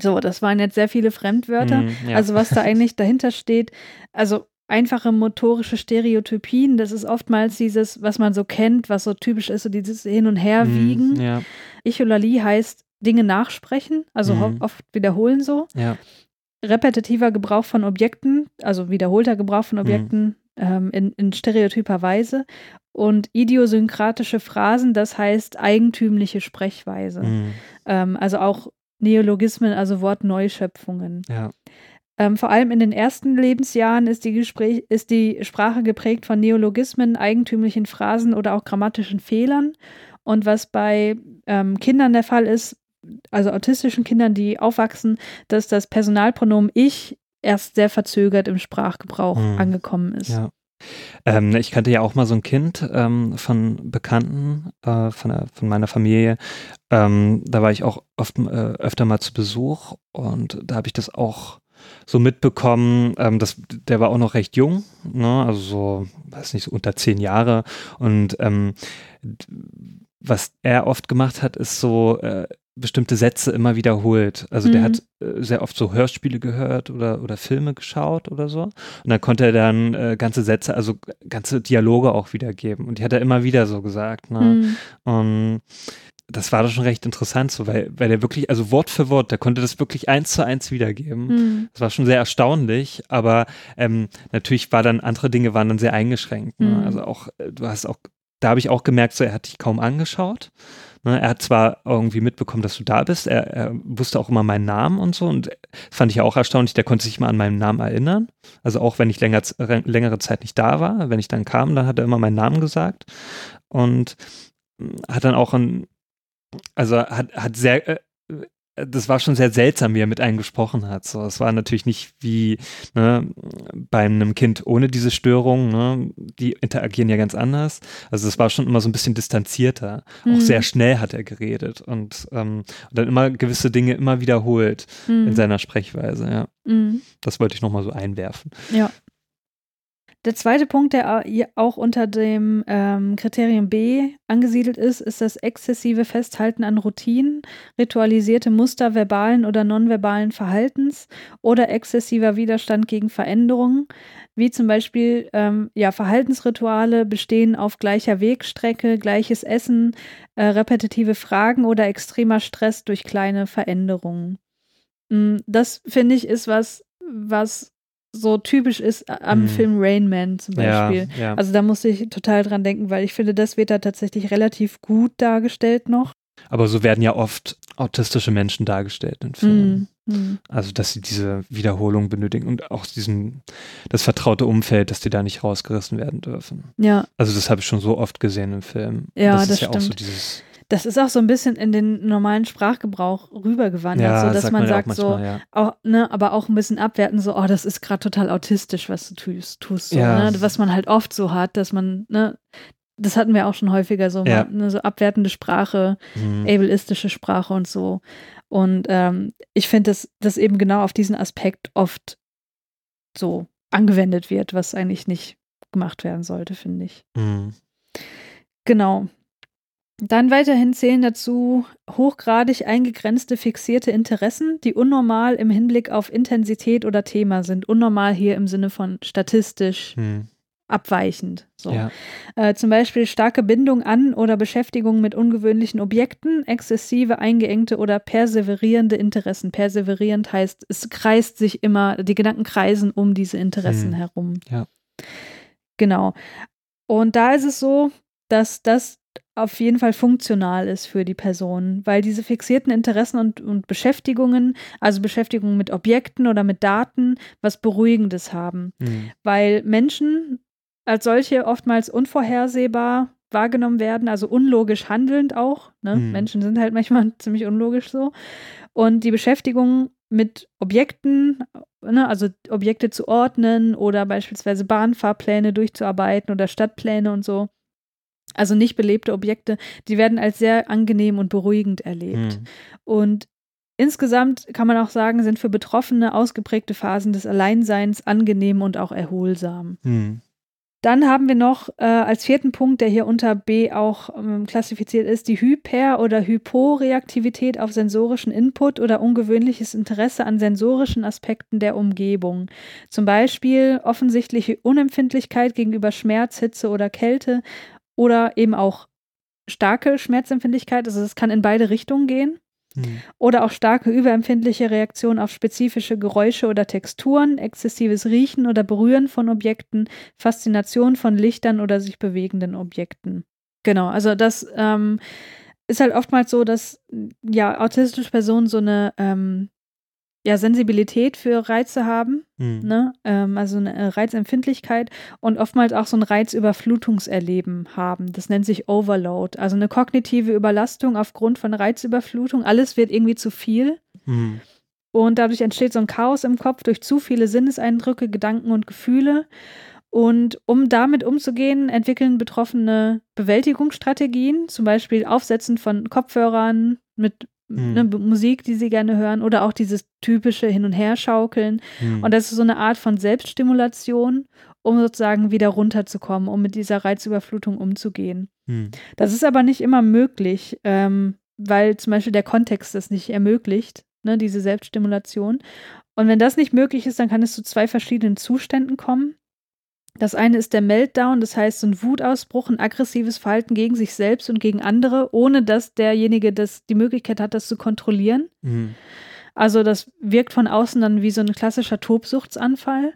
So, das waren jetzt sehr viele Fremdwörter. Mm, ja. Also was da eigentlich dahinter steht, also einfache motorische Stereotypien, das ist oftmals dieses, was man so kennt, was so typisch ist, so dieses Hin- und Herwiegen. Mm, ja. Echolalie heißt Dinge nachsprechen, also mm. oft wiederholen so. Ja. Repetitiver Gebrauch von Objekten, also wiederholter Gebrauch von mhm. Objekten, ähm, in, in stereotyper Weise und idiosynkratische Phrasen, das heißt eigentümliche Sprechweise. Mhm. Ähm, also auch Neologismen, also Wortneuschöpfungen. Ja. Ähm, vor allem in den ersten Lebensjahren ist die, Gespräch, ist die Sprache geprägt von Neologismen, eigentümlichen Phrasen oder auch grammatischen Fehlern. Und was bei ähm, Kindern der Fall ist, also autistischen Kindern, die aufwachsen, dass das Personalpronomen ich erst sehr verzögert im Sprachgebrauch mhm. angekommen ist. Ja. Ähm, ich kannte ja auch mal so ein Kind ähm, von Bekannten, äh, von, der, von, meiner Familie. Ähm, da war ich auch oft, äh, öfter mal zu Besuch und da habe ich das auch so mitbekommen. Ähm, das, der war auch noch recht jung, ne? also so, weiß nicht, so unter zehn Jahre. Und ähm, was er oft gemacht hat, ist so, äh, bestimmte Sätze immer wiederholt. Also mhm. der hat äh, sehr oft so Hörspiele gehört oder, oder Filme geschaut oder so. Und dann konnte er dann äh, ganze Sätze, also ganze Dialoge auch wiedergeben. Und die hat er immer wieder so gesagt. Ne? Mhm. Und das war doch schon recht interessant, so, weil, weil er wirklich, also Wort für Wort, der konnte das wirklich eins zu eins wiedergeben. Mhm. Das war schon sehr erstaunlich, aber ähm, natürlich war dann, andere Dinge waren dann sehr eingeschränkt. Ne? Mhm. Also auch, äh, du hast auch, da habe ich auch gemerkt, so, er hat dich kaum angeschaut. Ne, er hat zwar irgendwie mitbekommen, dass du da bist, er, er, wusste auch immer meinen Namen und so und fand ich auch erstaunlich, der konnte sich mal an meinen Namen erinnern. Also auch wenn ich länger, längere Zeit nicht da war, wenn ich dann kam, dann hat er immer meinen Namen gesagt und hat dann auch ein, also hat, hat sehr, äh, das war schon sehr seltsam, wie er mit einem gesprochen hat. So, es war natürlich nicht wie ne, bei einem Kind ohne diese Störung. Ne, die interagieren ja ganz anders. Also es war schon immer so ein bisschen distanzierter. Mhm. Auch sehr schnell hat er geredet und, ähm, und dann immer gewisse Dinge immer wiederholt mhm. in seiner Sprechweise. Ja, mhm. das wollte ich noch mal so einwerfen. Ja. Der zweite Punkt, der auch unter dem ähm, Kriterium B angesiedelt ist, ist das exzessive Festhalten an Routinen, ritualisierte Muster verbalen oder nonverbalen Verhaltens oder exzessiver Widerstand gegen Veränderungen, wie zum Beispiel ähm, ja, Verhaltensrituale bestehen auf gleicher Wegstrecke, gleiches Essen, äh, repetitive Fragen oder extremer Stress durch kleine Veränderungen. Mm, das finde ich ist was, was so typisch ist am mhm. Film Rain Man zum Beispiel. Ja, ja. Also da musste ich total dran denken, weil ich finde, das wird da tatsächlich relativ gut dargestellt noch. Aber so werden ja oft autistische Menschen dargestellt in Filmen. Mhm. Also, dass sie diese Wiederholung benötigen und auch diesen, das vertraute Umfeld, dass die da nicht rausgerissen werden dürfen. Ja, Also, das habe ich schon so oft gesehen im Film. Ja, das, das ist ja auch so stimmt. dieses, das ist auch so ein bisschen in den normalen Sprachgebrauch rübergewandert, ja, so dass sagt man, ja auch sagt so, manchmal, ja. auch, ne, aber auch ein bisschen abwerten, so, oh, das ist gerade total autistisch, was du tust, tust so, Ja. ne, was man halt oft so hat, dass man, ne, das hatten wir auch schon häufiger so, mal, ne, so abwertende Sprache, Mhm. ableistische Sprache und so. Und ähm, ich finde, dass das eben genau auf diesen Aspekt oft so angewendet wird, was eigentlich nicht gemacht werden sollte, finde ich. Mhm. Genau. Dann weiterhin zählen dazu hochgradig eingegrenzte fixierte Interessen, die unnormal im Hinblick auf Intensität oder Thema sind. Unnormal hier im Sinne von statistisch Mhm. abweichend. So. Ja. Äh, zum Beispiel starke Bindung an oder Beschäftigung mit ungewöhnlichen Objekten, exzessive, eingeengte oder perseverierende Interessen. Perseverierend heißt, es kreist sich immer, die Gedanken kreisen um diese Interessen Hm. herum. Ja. Genau. Und da ist es so, dass das auf jeden Fall funktional ist für die Person, weil diese fixierten Interessen und, und Beschäftigungen, also Beschäftigung mit Objekten oder mit Daten, was Beruhigendes haben Mhm. weil Menschen als solche oftmals unvorhersehbar wahrgenommen werden, also unlogisch handelnd auch. Ne? Mhm. Menschen sind halt manchmal ziemlich unlogisch so. Und die Beschäftigung mit Objekten, ne, also Objekte zu ordnen oder beispielsweise Bahnfahrpläne durchzuarbeiten oder Stadtpläne und so. Also nicht belebte Objekte, die werden als sehr angenehm und beruhigend erlebt. Mhm. Und insgesamt kann man auch sagen, sind für Betroffene ausgeprägte Phasen des Alleinseins angenehm und auch erholsam. Mhm. Dann haben wir noch äh, als vierten Punkt, der hier unter B auch ähm, klassifiziert ist, die Hyper- oder Hyporeaktivität auf sensorischen Input oder ungewöhnliches Interesse an sensorischen Aspekten der Umgebung. Zum Beispiel offensichtliche Unempfindlichkeit gegenüber Schmerz, Hitze oder Kälte oder eben auch starke Schmerzempfindlichkeit. Also es kann in beide Richtungen gehen Mhm. oder auch starke überempfindliche Reaktion auf spezifische Geräusche oder Texturen, exzessives Riechen oder Berühren von Objekten, Faszination von Lichtern oder sich bewegenden Objekten. Genau, also das ähm, ist halt oftmals so, dass ja autistische Personen so eine ähm, ja, Sensibilität für Reize haben, Mhm. ne? ähm, also eine äh, Reizempfindlichkeit und oftmals auch so ein Reizüberflutungserleben haben. Das nennt sich Overload, also eine kognitive Überlastung aufgrund von Reizüberflutung. Alles wird irgendwie zu viel Mhm. und dadurch entsteht so ein Chaos im Kopf durch zu viele Sinneseindrücke, Gedanken und Gefühle. Und um damit umzugehen, entwickeln Betroffene Bewältigungsstrategien, zum Beispiel Aufsetzen von Kopfhörern mit Mhm. ne, Musik, die sie gerne hören, oder auch dieses typische Hin- und Herschaukeln. Mhm. Und das ist so eine Art von Selbststimulation, um sozusagen wieder runterzukommen, um mit dieser Reizüberflutung umzugehen. Mhm. Das ist aber nicht immer möglich, ähm, weil zum Beispiel der Kontext das nicht ermöglicht, ne, diese Selbststimulation. Und wenn das nicht möglich ist, dann kann es zu zwei verschiedenen Zuständen kommen. Das eine ist der Meltdown, das heißt so ein Wutausbruch, ein aggressives Verhalten gegen sich selbst und gegen andere, ohne dass derjenige das, die Möglichkeit hat, das zu kontrollieren. Mhm. Also das wirkt von außen dann wie so ein klassischer Tobsuchtsanfall.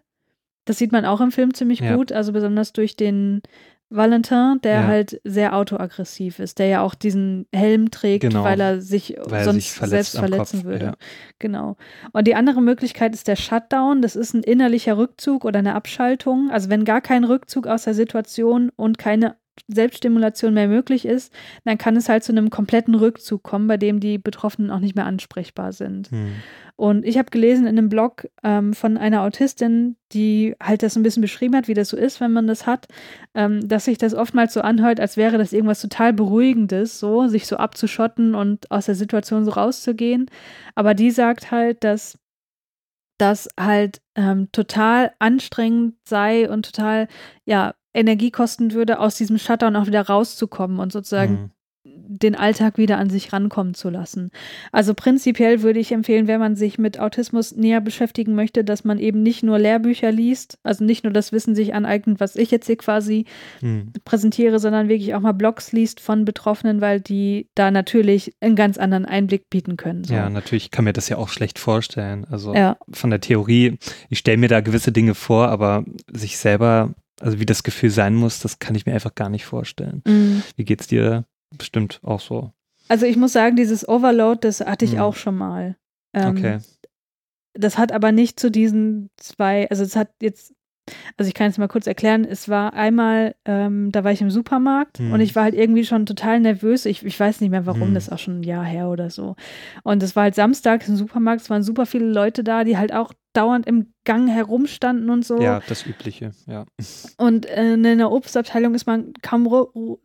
Das sieht man auch im Film ziemlich Ja. gut, also besonders durch den Valentin, der Ja. halt sehr autoaggressiv ist, der ja auch diesen Helm trägt, Genau. weil er sich Weil er sonst sich verletzt selbst verletzen Kopf, würde. ja. Genau. Und die andere Möglichkeit ist der Shutdown. Das ist ein innerlicher Rückzug oder eine Abschaltung. Also wenn gar kein Rückzug aus der Situation und keine Selbststimulation mehr möglich ist, dann kann es halt zu einem kompletten Rückzug kommen, bei dem die Betroffenen auch nicht mehr ansprechbar sind. Mhm. Und ich habe gelesen in einem Blog ähm, von einer Autistin, die halt das ein bisschen beschrieben hat, wie das so ist, wenn man das hat, ähm, dass sich das oftmals so anhört, als wäre das irgendwas total Beruhigendes, so sich so abzuschotten und aus der Situation so rauszugehen. Aber die sagt halt, dass das halt ähm, total anstrengend sei und total, ja, Energie kosten würde, aus diesem Shutdown auch wieder rauszukommen und sozusagen Mhm. den Alltag wieder an sich rankommen zu lassen. Also prinzipiell würde ich empfehlen, wenn man sich mit Autismus näher beschäftigen möchte, dass man eben nicht nur Lehrbücher liest, also nicht nur das Wissen sich aneignet, was ich jetzt hier quasi Mhm. präsentiere, sondern wirklich auch mal Blogs liest von Betroffenen, weil die da natürlich einen ganz anderen Einblick bieten können. So. Ja, natürlich ich kann mir das ja auch schlecht vorstellen. Also Ja. von der Theorie, ich stelle mir da gewisse Dinge vor, aber sich selber, also wie das Gefühl sein muss, das kann ich mir einfach gar nicht vorstellen. Mhm. Wie geht's dir? Bestimmt auch so. Also ich muss sagen, dieses Overload, das hatte ich Hm. auch schon mal. Ähm, Okay. Das hat aber nicht zu diesen zwei, also es hat jetzt, also ich kann es mal kurz erklären, es war einmal, ähm, da war ich im Supermarkt Hm. und ich war halt irgendwie schon total nervös. Ich, ich weiß nicht mehr warum, Hm. das ist auch schon ein Jahr her oder so. Und es war halt samstags im Supermarkt, es waren super viele Leute da, die halt auch dauernd im Gang herumstanden und so. Ja, das Übliche, ja. Und äh, in der Obstabteilung ist man kaum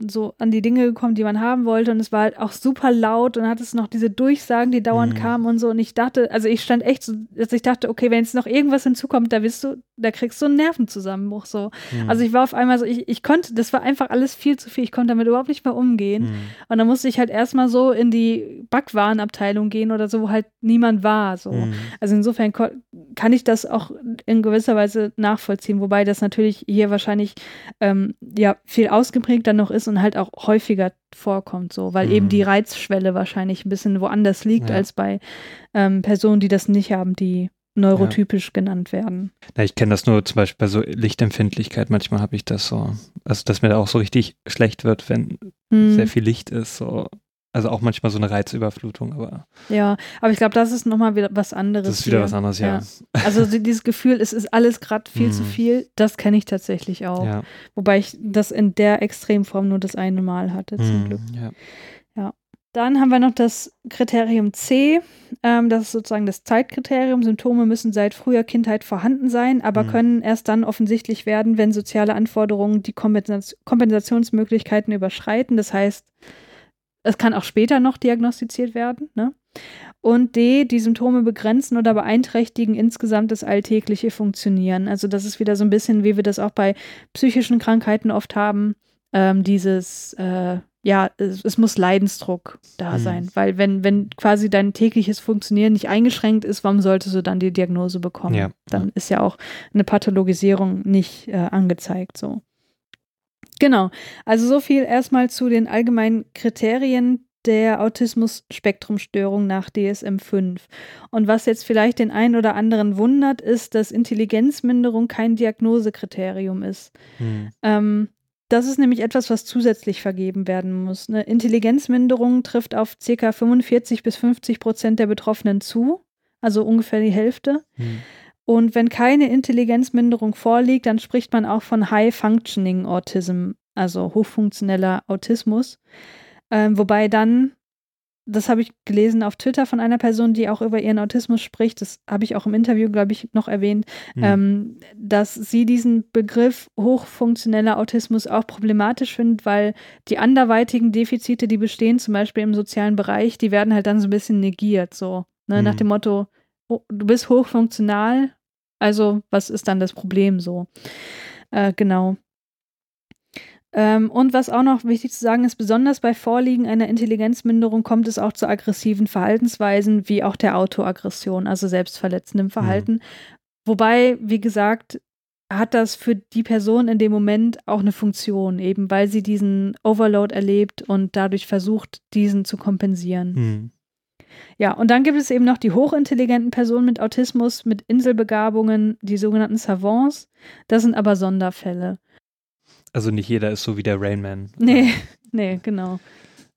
so an die Dinge gekommen, die man haben wollte. Und es war halt auch super laut und hat es noch diese Durchsagen, die dauernd Mhm. kamen und so. Und ich dachte, also ich stand echt so, dass ich dachte, okay, wenn jetzt noch irgendwas hinzukommt, da wirst du, da kriegst du einen Nervenzusammenbruch so. Hm. Also ich war auf einmal so, ich, ich konnte, das war einfach alles viel zu viel. Ich konnte damit überhaupt nicht mehr umgehen. Hm. Und dann musste ich halt erstmal so in die Backwarenabteilung gehen oder so, wo halt niemand war. So. Hm. Also insofern kann ich das auch in gewisser Weise nachvollziehen, wobei das natürlich hier wahrscheinlich ähm, ja viel ausgeprägter noch ist und halt auch häufiger vorkommt, so, weil eben Mhm. die Reizschwelle wahrscheinlich ein bisschen woanders liegt Ja. als bei ähm, Personen, die das nicht haben, die neurotypisch genannt werden. Ja, ich kenne das nur zum Beispiel bei so Lichtempfindlichkeit. Manchmal habe ich das so, also dass mir da auch so richtig schlecht wird, wenn Hm, sehr viel Licht ist. So. Also auch manchmal so eine Reizüberflutung, aber Ja, aber ich glaube, das ist nochmal wieder was anderes. das ist wieder hier. was anderes, ja. Also die- dieses Gefühl, es ist alles gerade viel zu Mhm. viel, das kenne ich tatsächlich auch. Ja. Wobei ich das in der Extremform nur das eine Mal hatte, zum Hm, Glück. ja. Dann haben wir noch das Kriterium C. Ähm, das ist sozusagen das Zeitkriterium. Symptome müssen seit früher Kindheit vorhanden sein, aber Mhm. können erst dann offensichtlich werden, wenn soziale Anforderungen die Kompensation Kompensationsmöglichkeiten überschreiten. Das heißt, es kann auch später noch diagnostiziert werden. Ne? Und D, die Symptome begrenzen oder beeinträchtigen insgesamt das alltägliche Funktionieren. Also das ist wieder so ein bisschen, wie wir das auch bei psychischen Krankheiten oft haben. Ähm, dieses, äh, ja, es, es muss Leidensdruck da Mhm. sein. Weil wenn, wenn quasi dein tägliches Funktionieren nicht eingeschränkt ist, warum solltest du dann die Diagnose bekommen? Ja. Dann ist ja auch eine Pathologisierung nicht äh, angezeigt so. Genau, also so viel erstmal zu den allgemeinen Kriterien der Autismus-Spektrum-Störung nach DSM-5. Und was jetzt vielleicht den einen oder anderen wundert, ist, dass Intelligenzminderung kein Diagnosekriterium ist. Hm. Ähm, das ist nämlich etwas, was zusätzlich vergeben werden muss. Eine Intelligenzminderung trifft auf ca. 45 bis 50 Prozent der Betroffenen zu, also ungefähr die Hälfte. Hm. Und wenn keine Intelligenzminderung vorliegt, dann spricht man auch von High Functioning Autism, also hochfunktioneller Autismus. Ähm, wobei dann, das habe ich gelesen auf Twitter von einer Person, die auch über ihren Autismus spricht, das habe ich auch im Interview, glaube ich, noch erwähnt, Hm. ähm, dass sie diesen Begriff hochfunktioneller Autismus auch problematisch findet, weil die anderweitigen Defizite, die bestehen, zum Beispiel im sozialen Bereich, die werden halt dann so ein bisschen negiert, so ne, nach Mhm. dem Motto, du bist hochfunktional, also was ist dann das Problem so? Äh, genau. Ähm, und was auch noch wichtig zu sagen ist, besonders bei Vorliegen einer Intelligenzminderung kommt es auch zu aggressiven Verhaltensweisen, wie auch der Autoaggression, also selbstverletzendem Verhalten. Wobei, wie gesagt, hat das für die Person in dem Moment auch eine Funktion, eben weil sie diesen Overload erlebt und dadurch versucht, diesen zu kompensieren. Hm. Ja, und dann gibt es eben noch die hochintelligenten Personen mit Autismus, mit Inselbegabungen, die sogenannten Savants. Das sind aber Sonderfälle. Also nicht jeder ist so wie der Rainman. Nee, nee, genau.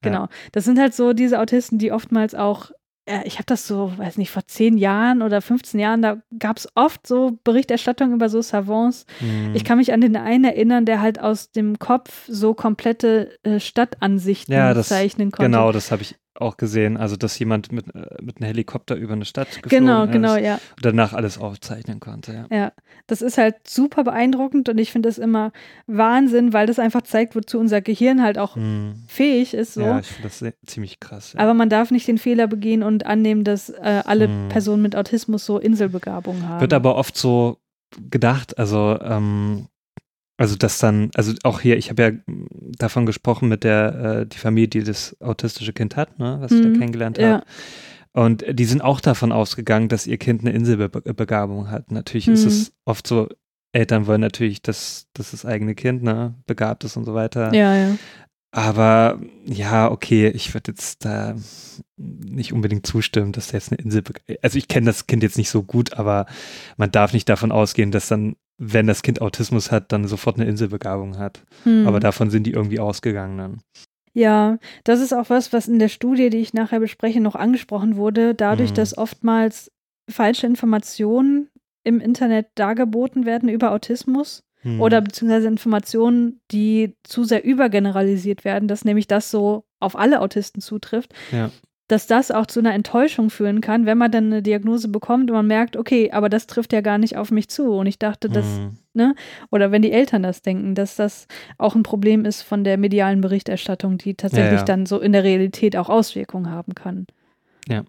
Genau. Das sind halt so diese Autisten, die oftmals auch, äh, ich habe das so, weiß nicht, vor zehn Jahren oder 15 Jahren, da gab es oft so Berichterstattung über so Savants. Hm. Ich kann mich an den einen erinnern, der halt aus dem Kopf so komplette äh, Stadtansichten Ja, das- zeichnen konnte. Genau, das habe ich auch gesehen. Also, dass jemand mit, äh, mit einem Helikopter über eine Stadt geflogen Genau, ist genau, ja. und danach alles aufzeichnen konnte. Ja. Ja, das ist halt super beeindruckend und ich finde das immer Wahnsinn, weil das einfach zeigt, wozu unser Gehirn halt auch Hm. fähig ist. So. Ja, ich finde das ziemlich krass. Ja. Aber man darf nicht den Fehler begehen und annehmen, dass äh, alle Hm. Personen mit Autismus so Inselbegabung haben. Wird aber oft so gedacht, also, ähm, also dass dann, also auch hier, ich habe ja davon gesprochen mit der, äh, die Familie, die das autistische Kind hat, ne, was ich Mhm, da kennengelernt ja. habe. Und die sind auch davon ausgegangen, dass ihr Kind eine Inselbegabung hat. Natürlich ist Mhm. es oft so, Eltern wollen natürlich, dass, dass das eigene Kind ne, begabt ist und so weiter. Ja, ja. Aber ja, okay, ich würde jetzt da nicht unbedingt zustimmen, dass der jetzt eine Insel. Also ich kenne das Kind jetzt nicht so gut, aber man darf nicht davon ausgehen, dass dann, wenn das Kind Autismus hat, dann sofort eine Inselbegabung hat. Hm. Aber davon sind die irgendwie ausgegangen dann. Ja, das ist auch was, was in der Studie, die ich nachher bespreche, noch angesprochen wurde. Dadurch, Mhm. dass oftmals falsche Informationen im Internet dargeboten werden über Autismus Hm. oder beziehungsweise Informationen, die zu sehr übergeneralisiert werden, dass nämlich das so auf alle Autisten zutrifft, Ja. Dass das auch zu einer Enttäuschung führen kann, wenn man dann eine Diagnose bekommt und man merkt, okay, aber das trifft ja gar nicht auf mich zu. Und ich dachte, das, Hm. oder wenn die Eltern das denken, dass das auch ein Problem ist von der medialen Berichterstattung, die tatsächlich Ja, ja. dann so in der Realität auch Auswirkungen haben kann. Ja.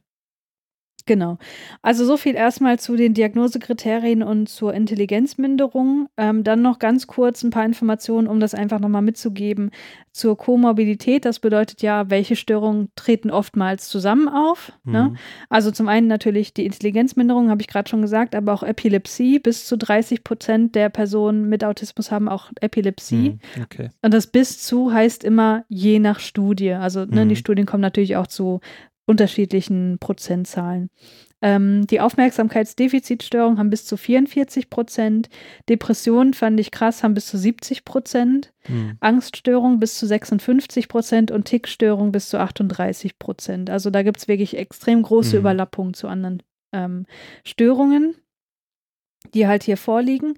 Genau. Also so viel erstmal zu den Diagnosekriterien und zur Intelligenzminderung. Ähm, dann noch ganz kurz ein paar Informationen, um das einfach nochmal mitzugeben. Zur Komorbidität, das bedeutet ja, welche Störungen treten oftmals zusammen auf. Ne? Hm. Also zum einen natürlich die Intelligenzminderung, habe ich gerade schon gesagt, aber auch Epilepsie. Bis zu 30 Prozent der Personen mit Autismus haben auch Epilepsie. Hm. Okay. Und das bis zu heißt immer je nach Studie. Also ne, Mhm. die Studien kommen natürlich auch zu unterschiedlichen Prozentzahlen. Ähm, die Aufmerksamkeitsdefizitstörungen haben bis zu 44 Prozent. Depressionen fand ich krass, haben bis zu 70 Prozent. Hm. Angststörungen bis zu 56 Prozent und Tickstörungen bis zu 38 Prozent. Also da gibt es wirklich extrem große Mhm. Überlappungen zu anderen ähm, Störungen, die halt hier vorliegen.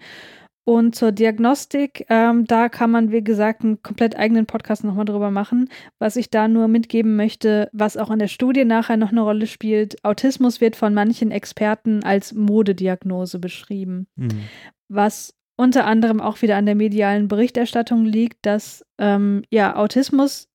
Und zur Diagnostik, ähm, da kann man, wie gesagt, einen komplett eigenen Podcast nochmal drüber machen. Was ich da nur mitgeben möchte, was auch in der Studie nachher noch eine Rolle spielt, Autismus wird von manchen Experten als Modediagnose beschrieben Hm. was unter anderem auch wieder an der medialen Berichterstattung liegt, dass ähm, ja Autismus,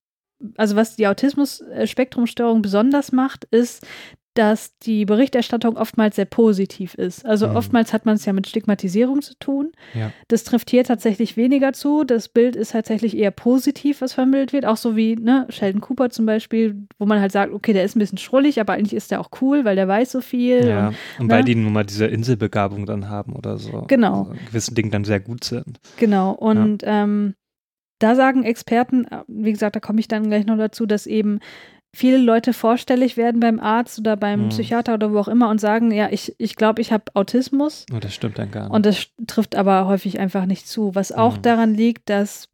also was die Autismus-Spektrumstörung besonders macht, ist, dass die Berichterstattung oftmals sehr positiv ist. Also Mhm. oftmals hat man es ja mit Stigmatisierung zu tun. Ja. Das trifft hier tatsächlich weniger zu. Das Bild ist tatsächlich eher positiv, was vermittelt wird. Auch so wie ne, Sheldon Cooper zum Beispiel, wo man halt sagt, okay, der ist ein bisschen schrullig, aber eigentlich ist der auch cool, weil der weiß so viel. Ja, Und, und weil ne? die nun mal diese Inselbegabung dann haben oder so. Genau. Also gewissen Dingen dann sehr gut sind. Genau, und ähm, da sagen Experten, äh, wie gesagt, da komme ich dann gleich noch dazu, dass eben viele Leute vorstellig werden beim Arzt oder beim Mhm. Psychiater oder wo auch immer und sagen, ja, ich ich, glaube, ich habe Autismus. Oh, das stimmt dann gar nicht. Und das trifft aber häufig einfach nicht zu. Was auch Mhm. daran liegt, dass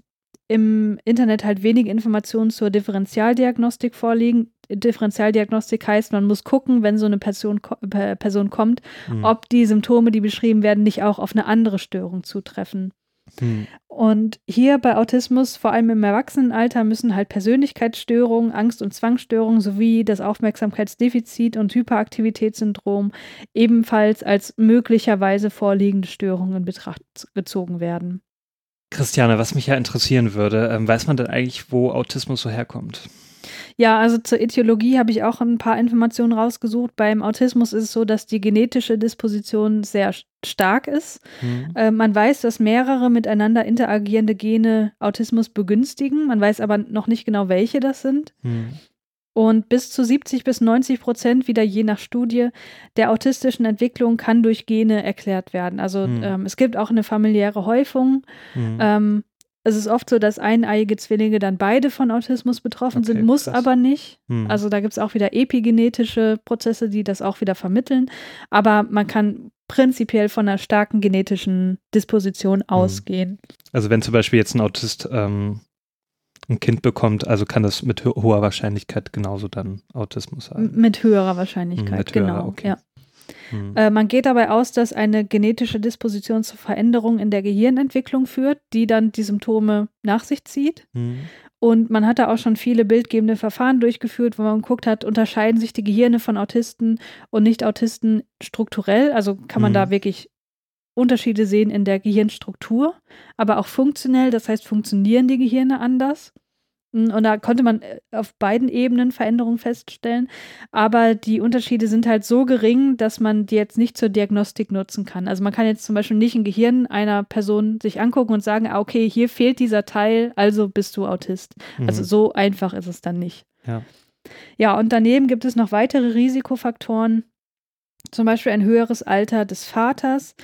im Internet halt wenige Informationen zur Differentialdiagnostik vorliegen. Differentialdiagnostik heißt, man muss gucken, wenn so eine Person, Person kommt, Hm. ob die Symptome, die beschrieben werden, nicht auch auf eine andere Störung zutreffen. Hm. Und hier bei Autismus, vor allem im Erwachsenenalter, müssen halt Persönlichkeitsstörungen, Angst- und Zwangsstörungen sowie das Aufmerksamkeitsdefizit- und Hyperaktivitätssyndrom ebenfalls als möglicherweise vorliegende Störungen in Betracht gezogen werden. Christiane, was mich ja interessieren würde, ähm, weiß man denn eigentlich, wo Autismus so herkommt? Ja, also zur Etiologie habe ich auch ein paar Informationen rausgesucht. Beim Autismus ist es so, dass die genetische Disposition sehr st- stark ist. Hm. Äh, man weiß, dass mehrere miteinander interagierende Gene Autismus begünstigen. Man weiß aber noch nicht genau, welche das sind. Hm. Und bis zu 70 bis 90 Prozent, wieder je nach Studie, der autistischen Entwicklung kann durch Gene erklärt werden. Also Hm. ähm, es gibt auch eine familiäre Häufung. Hm. Ähm, es ist oft so, dass eineiige Zwillinge dann beide von Autismus betroffen Okay, sind, muss krass. aber nicht. Hm. Also da gibt es auch wieder epigenetische Prozesse, die das auch wieder vermitteln. Aber man kann prinzipiell von einer starken genetischen Hm. Disposition ausgehen. Also wenn zum Beispiel jetzt ein Autist ähm, ein Kind bekommt, also kann das mit ho hoher Wahrscheinlichkeit genauso dann Autismus haben. Mit höherer Wahrscheinlichkeit, Mit höherer, genau. okay. Ja. Hm. Äh, man geht dabei aus, dass eine genetische Disposition zu Veränderungen in der Gehirnentwicklung führt, die dann die Symptome nach sich zieht. Hm. Und man hat da auch schon viele bildgebende Verfahren durchgeführt, wo man geguckt hat, unterscheiden sich die Gehirne von Autisten und Nicht-Autisten strukturell. Also kann man Mhm. da wirklich Unterschiede sehen in der Gehirnstruktur, aber auch funktionell. Das heißt, funktionieren die Gehirne anders? Mm, Und da konnte man äh, auf beiden Ebenen Veränderungen feststellen. Aber die Unterschiede sind halt so gering, dass man die jetzt nicht zur Diagnostik nutzen kann. Also man kann jetzt zum Beispiel nicht ein Gehirn einer Person sich angucken und sagen, ah, okay, hier fehlt dieser Teil, also bist du Autist. Also Mhm. so einfach ist es dann nicht. Ja. Ja, und daneben gibt es noch weitere Risikofaktoren, zum Beispiel ein höheres Alter des Vaters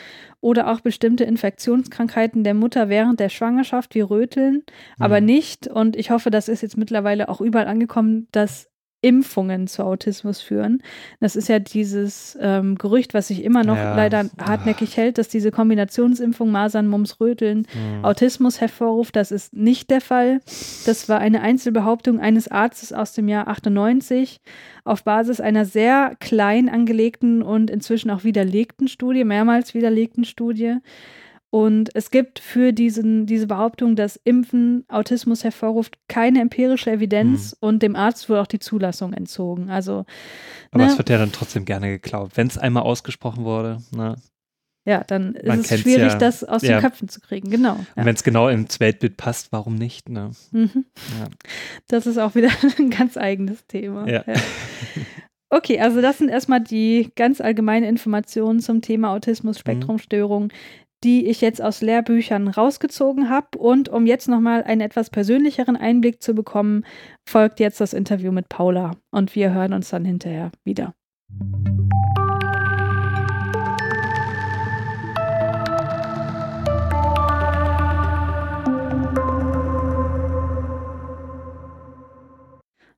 oder auch bestimmte Infektionskrankheiten der Mutter während der Schwangerschaft wie Röteln, aber Mhm. nicht, und ich hoffe, das ist jetzt mittlerweile auch überall angekommen, dass Impfungen zu Autismus führen. Das ist ja dieses ähm, Gerücht, was sich immer noch Ja. leider hartnäckig hält, dass diese Kombinationsimpfung Masern, Mumps, Röteln Hm. Autismus hervorruft. Das ist nicht der Fall. Das war eine Einzelbehauptung eines Arztes aus dem Jahr 98 auf Basis einer sehr klein angelegten und inzwischen auch widerlegten Studie, mehrmals widerlegten Studie. Und es gibt für diesen, diese Behauptung, dass Impfen Autismus hervorruft, keine empirische Evidenz und dem Arzt wurde auch die Zulassung entzogen. Also, Aber ne, es wird ja dann trotzdem gerne geklaut. Wenn es einmal ausgesprochen wurde, ne? ja, dann ist Man es kennt's schwierig, ja. das aus Ja. den Köpfen zu kriegen. Genau. Und Ja. wenn es genau ins Weltbild passt, warum nicht? Ne? Mhm. Ja. Das ist auch wieder ein ganz eigenes Thema. Ja. Okay, also das sind erstmal die ganz allgemeinen Informationen zum Thema Autismus-Spektrumstörung, die ich jetzt aus Lehrbüchern rausgezogen habe. Und um jetzt nochmal einen etwas persönlicheren Einblick zu bekommen, folgt jetzt das Interview mit Paula. Und wir hören uns dann hinterher wieder.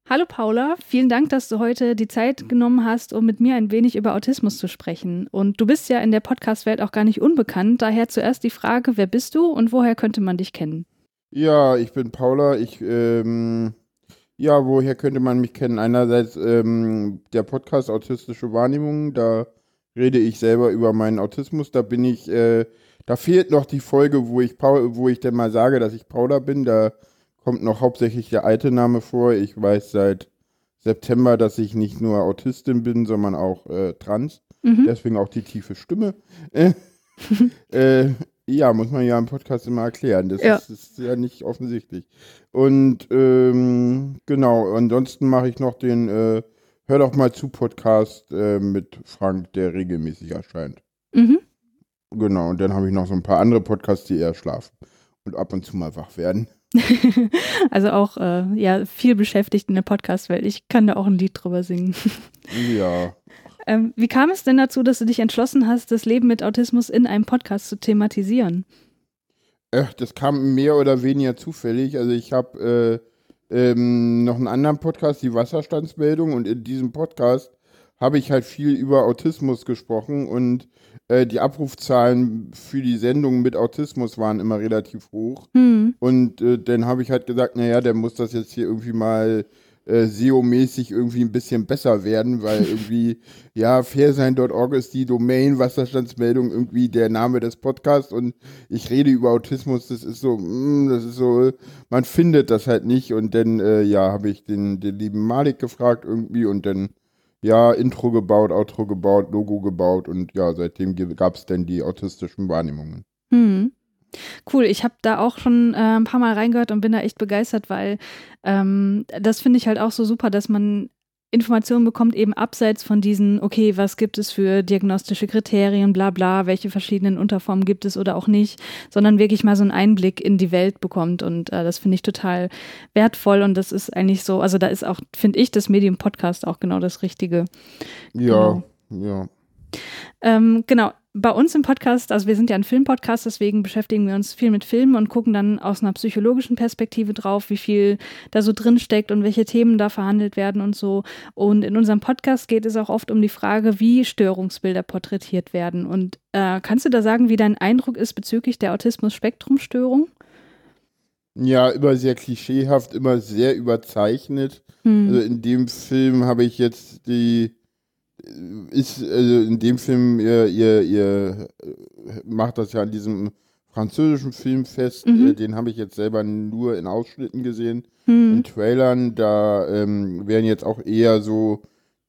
Hallo Paula, vielen Dank, dass du heute die Zeit genommen hast, um mit mir ein wenig über Autismus zu sprechen. Und du bist ja in der Podcast-Welt auch gar nicht unbekannt. Daher zuerst die Frage, wer bist du und woher könnte man dich kennen? Ja, ich bin Paula. Ich, ähm, ja, woher könnte man mich kennen? Einerseits ähm, der Podcast Autistische Wahrnehmung, da rede ich selber über meinen Autismus. Da bin ich, äh, da fehlt noch die Folge, wo ich, Paul, wo ich dann mal sage, dass ich Paula bin. Da kommt noch hauptsächlich der alte Name vor. Ich weiß seit September, dass ich nicht nur Autistin bin, sondern auch äh, trans. Mhm. Deswegen auch die tiefe Stimme. Äh, äh, ja, muss man ja im Podcast immer erklären. Das Ja. Ist, ist ja nicht offensichtlich. Und ähm, genau, ansonsten mache ich noch den äh, Hör doch mal zu Podcast äh, mit Frank, der regelmäßig erscheint. Mhm. Genau, und dann habe ich noch so ein paar andere Podcasts, die eher schlafen und ab und zu mal wach werden. also auch äh, ja, viel beschäftigt in der Podcast-Welt. Ich kann da auch ein Lied drüber singen. Ja. Ähm, wie kam es denn dazu, dass du dich entschlossen hast, das Leben mit Autismus in einem Podcast zu thematisieren? Äh, das kam mehr oder weniger zufällig. Also ich habe äh, ähm, noch einen anderen Podcast, die Wasserstandsmeldung, und in diesem Podcast habe ich halt viel über Autismus gesprochen und äh, die Abrufzahlen für die Sendungen mit Autismus waren immer relativ hoch. Hm. Und äh, dann habe ich halt gesagt, naja, der muss das jetzt hier irgendwie mal äh, SEO-mäßig irgendwie ein bisschen besser werden, weil irgendwie, ja, fairsein.org ist die Domain, Wasserstandsmeldung irgendwie der Name des Podcasts und ich rede über Autismus, das ist so, mm, das ist so, man findet das halt nicht und dann, äh, ja, habe ich den, den lieben Malik gefragt irgendwie und dann, ja, Intro gebaut, Outro gebaut, Logo gebaut und ja, seitdem gab es dann die autistischen Wahrnehmungen. Hm. Cool, ich habe da auch schon äh, ein paar Mal reingehört und bin da echt begeistert, weil ähm, das finde ich halt auch so super, dass man Informationen bekommt, eben abseits von diesen, okay, was gibt es für diagnostische Kriterien, bla bla, welche verschiedenen Unterformen gibt es oder auch nicht, sondern wirklich mal so einen Einblick in die Welt bekommt. Und äh, das finde ich total wertvoll und das ist eigentlich so, also da ist auch, finde ich, das Medium Podcast auch genau das Richtige. Ja, ja. Ähm, genau. Bei uns im Podcast, also wir sind ja ein Filmpodcast, deswegen beschäftigen wir uns viel mit Filmen und gucken dann aus einer psychologischen Perspektive drauf, wie viel da so drin steckt und welche Themen da verhandelt werden und so. Und in unserem Podcast geht es auch oft um die Frage, wie Störungsbilder porträtiert werden. Und äh, kannst du da sagen, wie dein Eindruck ist bezüglich der Autismus-Spektrum-Störung? Ja, immer sehr klischeehaft, immer sehr überzeichnet. Hm. Also in dem Film habe ich jetzt die ist also in dem Film ihr, ihr, ihr macht das ja an diesem französischen Film fest. Mhm. Äh, Den habe ich jetzt selber nur in Ausschnitten gesehen, hm. in Trailern. Da ähm, werden jetzt auch eher so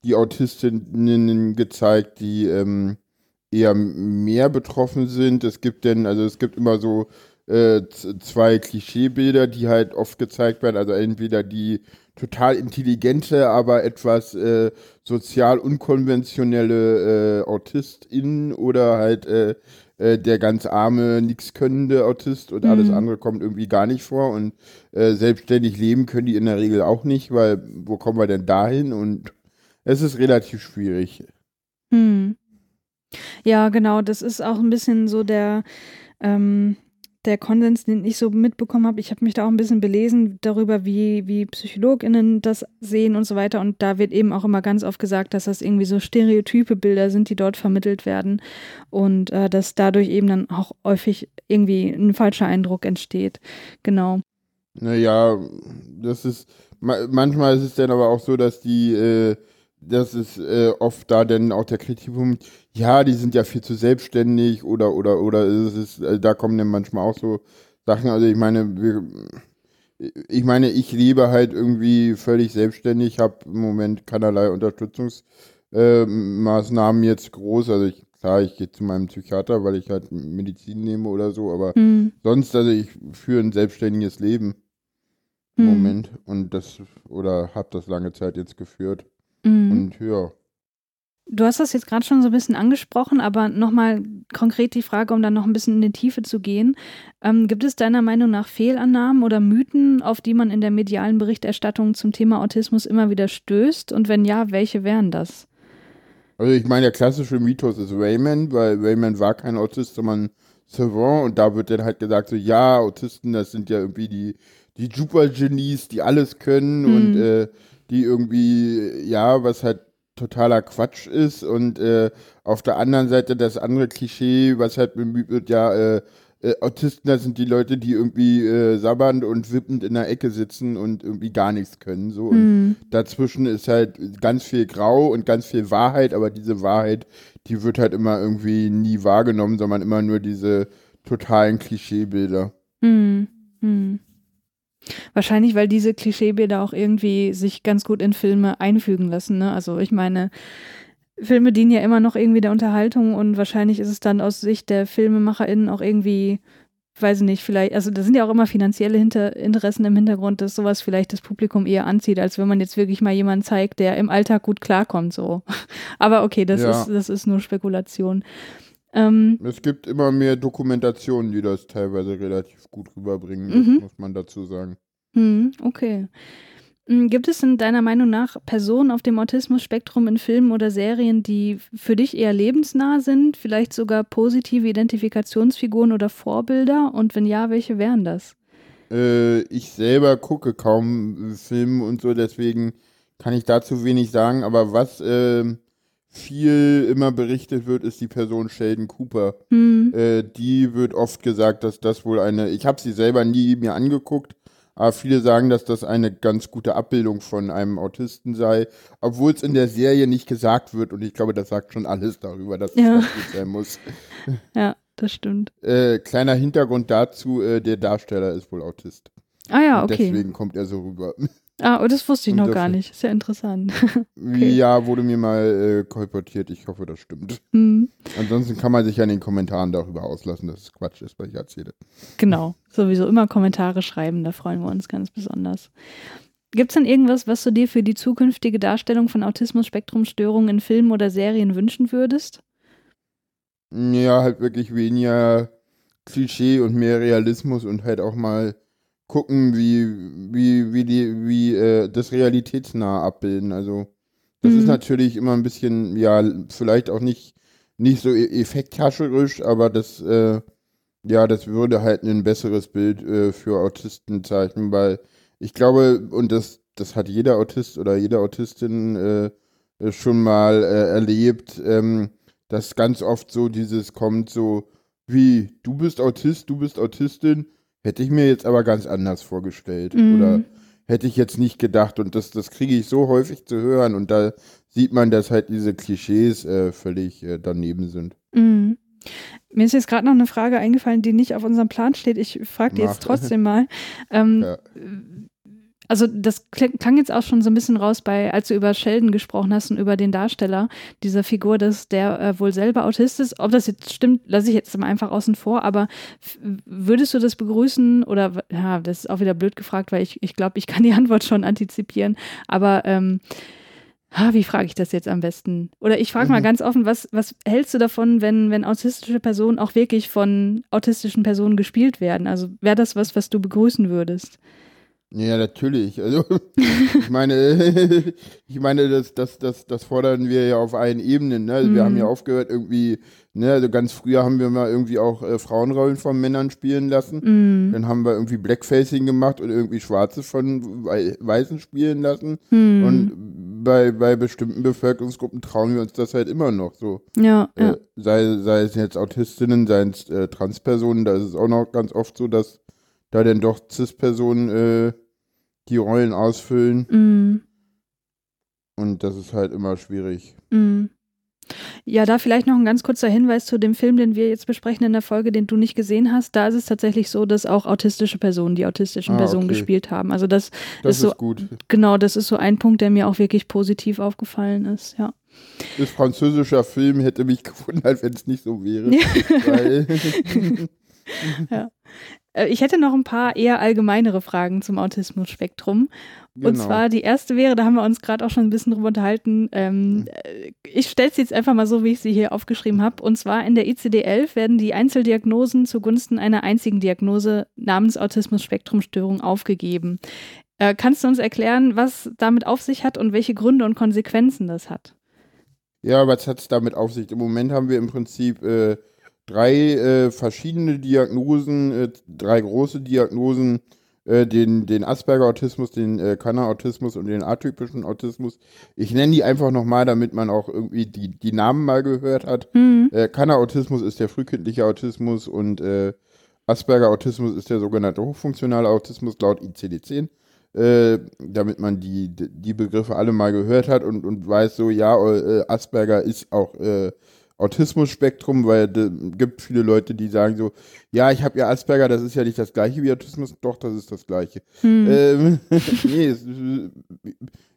die Autistinnen gezeigt, die ähm, eher mehr betroffen sind. Es gibt denn, also es gibt immer so äh, zwei Klischeebilder, die halt oft gezeigt werden. Also entweder die total intelligente, aber etwas äh, sozial unkonventionelle äh, AutistInnen oder halt äh, äh, der ganz arme, nichts könnende Autist und alles Mhm. andere kommt irgendwie gar nicht vor. Und äh, selbstständig leben können die in der Regel auch nicht, weil wo kommen wir denn dahin? Und es ist relativ schwierig. Hm. Ja, genau, das ist auch ein bisschen so der, ähm, der Konsens, den ich so mitbekommen habe. Ich habe mich da auch ein bisschen belesen darüber, wie, wie PsychologInnen das sehen und so weiter. Und da wird eben auch immer ganz oft gesagt, dass das irgendwie so stereotype Bilder sind, die dort vermittelt werden. Und äh, dass dadurch eben dann auch häufig irgendwie ein falscher Eindruck entsteht. Genau. Naja, das ist, manchmal ist es dann aber auch so, dass die, äh, das ist äh, oft da dann auch der Kritikpunkt, ja, die sind ja viel zu selbstständig oder oder oder es ist, äh, da kommen dann manchmal auch so Sachen. Also ich meine, wir, ich meine, ich lebe halt irgendwie völlig selbstständig, habe im Moment keinerlei Unterstützungsmaßnahmen äh, jetzt groß. Also ich, klar, ich gehe zu meinem Psychiater, weil ich halt Medizin nehme oder so, aber hm. sonst, also ich führe ein selbstständiges Leben im hm. Moment und das oder habe das lange Zeit jetzt geführt. Mhm. Und ja. Du hast das jetzt gerade schon so ein bisschen angesprochen, aber nochmal konkret die Frage, um dann noch ein bisschen in die Tiefe zu gehen. Ähm, gibt es deiner Meinung nach Fehlannahmen oder Mythen, auf die man in der medialen Berichterstattung zum Thema Autismus immer wieder stößt? Und wenn ja, welche wären das? Also ich meine, der klassische Mythos ist Raymond, weil Raymond war kein Autist, sondern Savant und da wird dann halt gesagt, so ja, Autisten, das sind ja irgendwie die, die Super-Genies, die alles können mhm. und äh, die irgendwie, ja, was halt totaler Quatsch ist und äh, auf der anderen Seite das andere Klischee, was halt bemüht wird, ja, äh, äh, Autisten, das sind die Leute, die irgendwie äh, sabbernd und wippend in der Ecke sitzen und irgendwie gar nichts können. So. Und mm. dazwischen ist halt ganz viel Grau und ganz viel Wahrheit, aber diese Wahrheit, die wird halt immer irgendwie nie wahrgenommen, sondern immer nur diese totalen Klischeebilder. Mm. Mm. Wahrscheinlich, weil diese Klischeebilder auch irgendwie sich ganz gut in Filme einfügen lassen. Ne? Also ich meine, Filme dienen ja immer noch irgendwie der Unterhaltung und wahrscheinlich ist es dann aus Sicht der FilmemacherInnen auch irgendwie, weiß ich nicht, vielleicht, also da sind ja auch immer finanzielle Hinter Interessen im Hintergrund, dass sowas vielleicht das Publikum eher anzieht, als wenn man jetzt wirklich mal jemanden zeigt, der im Alltag gut klarkommt, so. Aber okay, das ja. ist, das ist nur Spekulation. Ähm, es gibt immer mehr Dokumentationen, die das teilweise relativ gut rüberbringen, mhm. muss man dazu sagen. Mhm, okay. Hm, gibt es in deiner Meinung nach Personen auf dem Autismus-Spektrum in Filmen oder Serien, die für dich eher lebensnah sind, vielleicht sogar positive Identifikationsfiguren oder Vorbilder? Und wenn ja, welche wären das? Äh, ich selber gucke kaum Filme und so, deswegen kann ich dazu wenig sagen. Aber was äh, viel immer berichtet wird, ist die Person Sheldon Cooper. Mhm. Äh, die wird oft gesagt, dass das wohl eine, ich habe sie selber nie mir angeguckt, aber viele sagen, dass das eine ganz gute Abbildung von einem Autisten sei, obwohl es in der Serie nicht gesagt wird und ich glaube, das sagt schon alles darüber, dass ja. es gut sein muss. Ja, das stimmt. Äh, kleiner Hintergrund dazu, äh, der Darsteller ist wohl Autist. Ah ja, okay. deswegen kommt er so rüber. Ah, oh, das wusste ich noch gar nicht. Sehr interessant. okay. Ja, wurde mir mal äh, kolportiert. Ich hoffe, das stimmt. Mhm. Ansonsten kann man sich ja in den Kommentaren darüber auslassen, dass es Quatsch ist, was ich erzähle. Genau. Sowieso immer Kommentare schreiben, da freuen wir uns ganz besonders. Gibt es denn irgendwas, was du dir für die zukünftige Darstellung von Autismus-Spektrum-Störungen in Filmen oder Serien wünschen würdest? Ja, halt wirklich weniger Klischee und mehr Realismus und halt auch mal gucken, wie, wie, wie, die, wie äh, das realitätsnah abbilden. Also das mhm. ist natürlich immer ein bisschen, ja, vielleicht auch nicht, nicht so e-, effekthascherisch, aber das, äh, ja, das würde halt ein besseres Bild äh, für Autisten zeichnen, weil ich glaube, und das, das hat jeder Autist oder jede Autistin äh, schon mal äh, erlebt, ähm, dass ganz oft so dieses kommt, so wie, du bist Autist, du bist Autistin, Hätte ich mir jetzt aber ganz anders vorgestellt. Mhm. Oder hätte ich jetzt nicht gedacht. Und das, das kriege ich so häufig zu hören. Und da sieht man, dass halt diese Klischees äh, völlig äh, daneben sind. Mhm. Mir ist jetzt gerade noch eine Frage eingefallen, die nicht auf unserem Plan steht. Ich frage die jetzt trotzdem mal. Ähm, ja also das klang jetzt auch schon so ein bisschen raus bei, als du über Sheldon gesprochen hast und über den Darsteller dieser Figur, dass der äh, wohl selber Autist ist. Ob das jetzt stimmt, lasse ich jetzt mal einfach außen vor, aber würdest du das begrüßen oder, ja, das ist auch wieder blöd gefragt, weil ich, ich glaube, ich kann die Antwort schon antizipieren, aber ähm, ha, wie frage ich das jetzt am besten? Oder ich frage mhm. mal ganz offen, was, was hältst du davon, wenn, wenn autistische Personen auch wirklich von autistischen Personen gespielt werden? Also wäre das was, was du begrüßen würdest? Ja, natürlich. Also ich meine, ich meine, das, das, das, das fordern wir ja auf allen Ebenen. Ne? Also, Wir haben ja Mhm. aufgehört, irgendwie, ne, also ganz früher haben wir mal irgendwie auch äh, Frauenrollen von Männern spielen lassen. Mhm. Dann haben wir irgendwie Blackfacing gemacht und irgendwie Schwarze von Wei- Weißen spielen lassen. Mhm. Und bei, bei bestimmten Bevölkerungsgruppen trauen wir uns das halt immer noch so. ja, ja. Äh, sei, sei es jetzt Autistinnen, seien es äh, Transpersonen, da ist es auch noch ganz oft so, dass da dann doch Cis-Personen äh, die Rollen ausfüllen. Mhm. Und das ist halt immer schwierig. Mhm. Ja, da vielleicht noch ein ganz kurzer Hinweis zu dem Film, den wir jetzt besprechen in der Folge, den du nicht gesehen hast. Da ist es tatsächlich so, dass auch autistische Personen die autistischen Ah, Personen okay. gespielt haben. Also das, Das Ist so- ist gut. genau, das ist so ein Punkt, der mir auch wirklich positiv aufgefallen ist, ja. Ist französischer Film, hätte mich gewundert, wenn es nicht so wäre. Weil, Äh, Ich hätte noch ein paar eher allgemeinere Fragen zum Autismus-Spektrum. Und genau. zwar die erste wäre, da haben wir uns gerade auch schon ein bisschen drüber unterhalten. Ähm, äh, ich stelle sie jetzt einfach mal so, wie ich sie hier aufgeschrieben habe. Und zwar in der ICD-11 werden die Einzeldiagnosen zugunsten einer einzigen Diagnose namens Autismus-Spektrum-Störung aufgegeben. Äh, kannst du uns erklären, was damit auf sich hat und welche Gründe und Konsequenzen das hat? Ja, was hat es damit auf sich? Im Moment haben wir im Prinzip äh, drei äh, verschiedene Diagnosen, äh, drei große Diagnosen, äh, den, den Asperger-Autismus, den äh, Kanner-Autismus und den atypischen Autismus. Ich nenne die einfach nochmal, damit man auch irgendwie die, die Namen mal gehört hat. Hm. Äh, Kanner-Autismus ist der frühkindliche Autismus und äh, Asperger-Autismus ist der sogenannte hochfunktionale Autismus laut ICD-10. Äh, damit man die, die Begriffe alle mal gehört hat und, und weiß so, ja, äh, Asperger ist auch äh, Autismus-Spektrum, weil es gibt viele Leute, die sagen so, ja, ich habe ja Asperger, das ist ja nicht das gleiche wie Autismus, doch, das ist das gleiche. Hm. Ähm, nee, es, äh,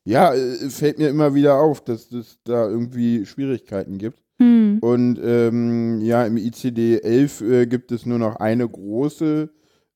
ja, äh, fällt mir immer wieder auf, dass es da irgendwie Schwierigkeiten gibt. Hm. Und ähm, ja, im ICD-11 äh, gibt es nur noch eine große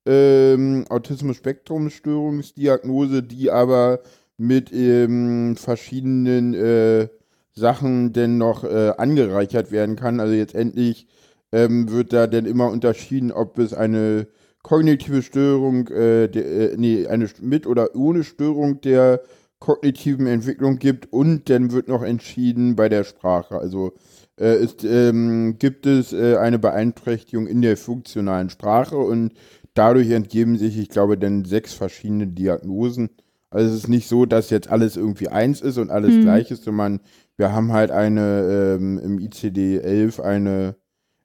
ähm, Autismus-Spektrum-Störungsdiagnose, die aber mit ähm, verschiedenen äh, Sachen denn noch äh, angereichert werden kann. Also jetzt endlich ähm, wird da denn immer unterschieden, ob es eine kognitive Störung, äh, der, äh, nee, eine mit oder ohne Störung der kognitiven Entwicklung gibt und dann wird noch entschieden bei der Sprache. Also äh, ist, ähm, gibt es äh, eine Beeinträchtigung in der funktionalen Sprache und dadurch entgeben sich, ich glaube, dann sechs verschiedene Diagnosen. Also es ist nicht so, dass jetzt alles irgendwie eins ist und alles Mhm. gleich ist, sondern wir haben halt eine ähm, im ICD-11 eine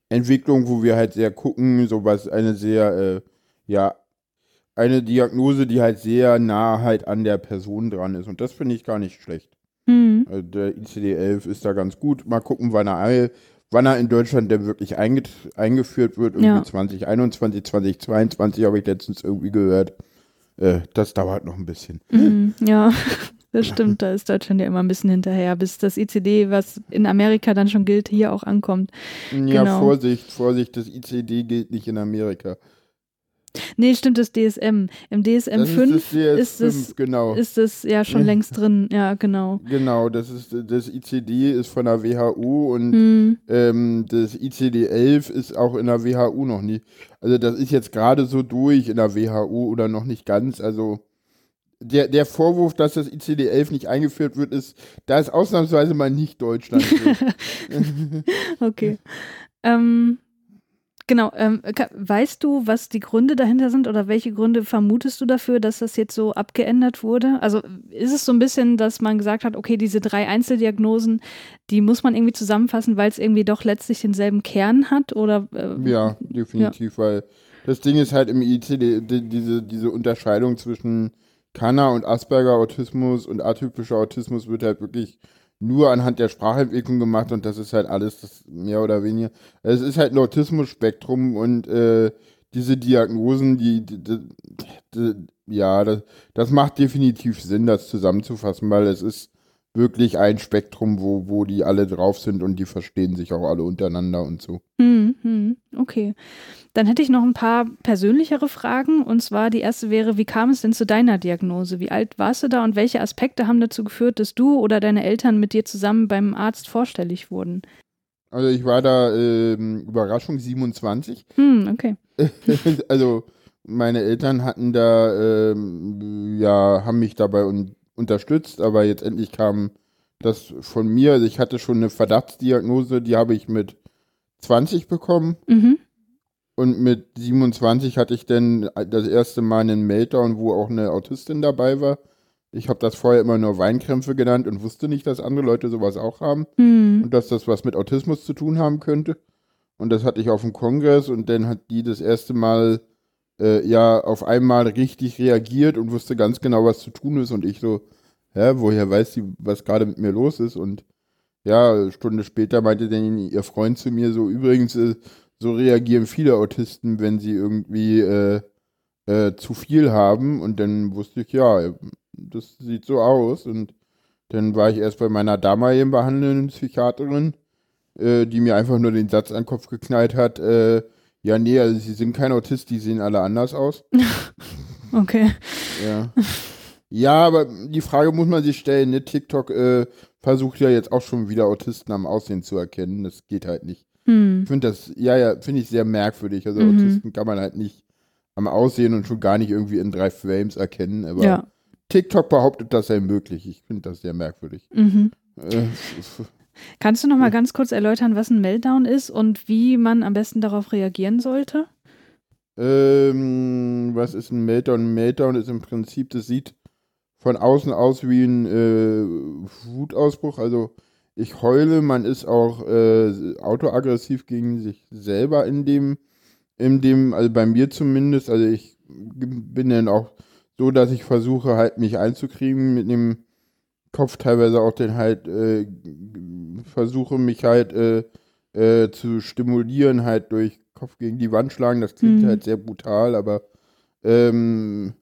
Entwicklung, wo wir halt sehr gucken, sowas, eine sehr, äh, ja, eine Diagnose, die halt sehr nah halt an der Person dran ist. Und das finde ich gar nicht schlecht. Hm. Also der ICD-11 ist da ganz gut. Mal gucken, wann er, wann er in Deutschland denn wirklich einge eingeführt wird. Irgendwie Ja. 2021, 2022 habe ich letztens irgendwie gehört. Äh, das dauert noch ein bisschen. Mhm, ja, das stimmt. Da ist Deutschland ja immer ein bisschen hinterher, bis das ICD, was in Amerika dann schon gilt, hier auch ankommt. Ja, Genau. Vorsicht, Vorsicht, das ICD gilt nicht in Amerika. Nee, stimmt, das DSM. Im DSM Das 5 ist das ist DS5, es, genau. ist es ja schon längst drin. Ja, genau. Genau, das ist das ICD ist von der WHO und Hm, ähm, das ICD-11 ist auch in der WHO noch nie. Also das ist jetzt gerade so durch in der WHO oder noch nicht ganz. Also der, der Vorwurf, dass das ICD-11 nicht eingeführt wird, ist, da ist ausnahmsweise mal nicht Deutschland. okay. Ähm, genau. Ähm, weißt du, was die Gründe dahinter sind oder welche Gründe vermutest du dafür, dass das jetzt so abgeändert wurde? Also ist es so ein bisschen, dass man gesagt hat, okay, diese drei Einzeldiagnosen, die muss man irgendwie zusammenfassen, weil es irgendwie doch letztlich denselben Kern hat? Oder äh, ja, definitiv, weil das Ding ist halt im ICD, die, diese, diese Unterscheidung zwischen Kanner und Asperger-Autismus und atypischer Autismus wird halt wirklich nur anhand der Sprachentwicklung gemacht und das ist halt alles das mehr oder weniger. Es ist halt ein Autismus-Spektrum und äh, diese Diagnosen, die, die, die, die ja, das, das macht definitiv Sinn, das zusammenzufassen, weil es ist wirklich ein Spektrum, wo, wo die alle drauf sind und die verstehen sich auch alle untereinander und so. Hm, hm, okay. Dann hätte ich noch ein paar persönlichere Fragen. Und zwar die erste wäre, wie kam es denn zu deiner Diagnose? Wie alt warst du da und welche Aspekte haben dazu geführt, dass du oder deine Eltern mit dir zusammen beim Arzt vorstellig wurden? Also ich war da, ähm, Überraschung 27. Hm, okay. also meine Eltern hatten da, ähm, ja, haben mich dabei un unterstützt, aber jetzt endlich kam das von mir. Also ich hatte schon eine Verdachtsdiagnose, die habe ich mit 20 bekommen. Mhm. Und mit 27 hatte ich dann das erste Mal einen Meltdown, wo auch eine Autistin dabei war. Ich habe das vorher immer nur Weinkrämpfe genannt und wusste nicht, dass andere Leute sowas auch haben Hm. und dass das was mit Autismus zu tun haben könnte. Und das hatte ich auf dem Kongress und dann hat die das erste Mal äh, ja auf einmal richtig reagiert und wusste ganz genau, was zu tun ist. Und ich so, hä, woher weiß die, was gerade mit mir los ist? Und ja, eine Stunde später meinte dann ihr Freund zu mir so, übrigens, äh, so reagieren viele Autisten, wenn sie irgendwie äh, äh, zu viel haben. Und dann wusste ich, ja, das sieht so aus. Und dann war ich erst bei meiner damaligen behandelnden Psychiaterin, äh, die mir einfach nur den Satz an den Kopf geknallt hat, äh, ja, nee, also sie sind kein Autist, die sehen alle anders aus. Okay. Ja. ja, aber die Frage muss man sich stellen, ne? TikTok äh, versucht ja jetzt auch schon wieder Autisten am Aussehen zu erkennen. Das geht halt nicht. Hm. Ich finde das, ja, ja, finde ich sehr merkwürdig. Also Mhm. Autisten kann man halt nicht am Aussehen und schon gar nicht irgendwie in drei Frames erkennen. Aber Ja. TikTok behauptet, das sei möglich. Ich finde das sehr merkwürdig. Mhm. Äh, Kannst du noch mal ganz kurz erläutern, was ein Meltdown ist und wie man am besten darauf reagieren sollte? ähm, was ist ein Meltdown? Ein Meltdown ist im Prinzip, das sieht von außen aus wie ein äh, Wutausbruch. Also ich heule, man ist auch äh, autoaggressiv gegen sich selber in dem, in dem, also bei mir zumindest. Also ich bin dann auch so, dass ich versuche halt mich einzukriegen mit dem Kopf, teilweise auch den halt äh, versuche mich halt äh, äh, zu stimulieren, halt durch Kopf gegen die Wand schlagen. Das klingt Mhm. halt sehr brutal, aber ähm,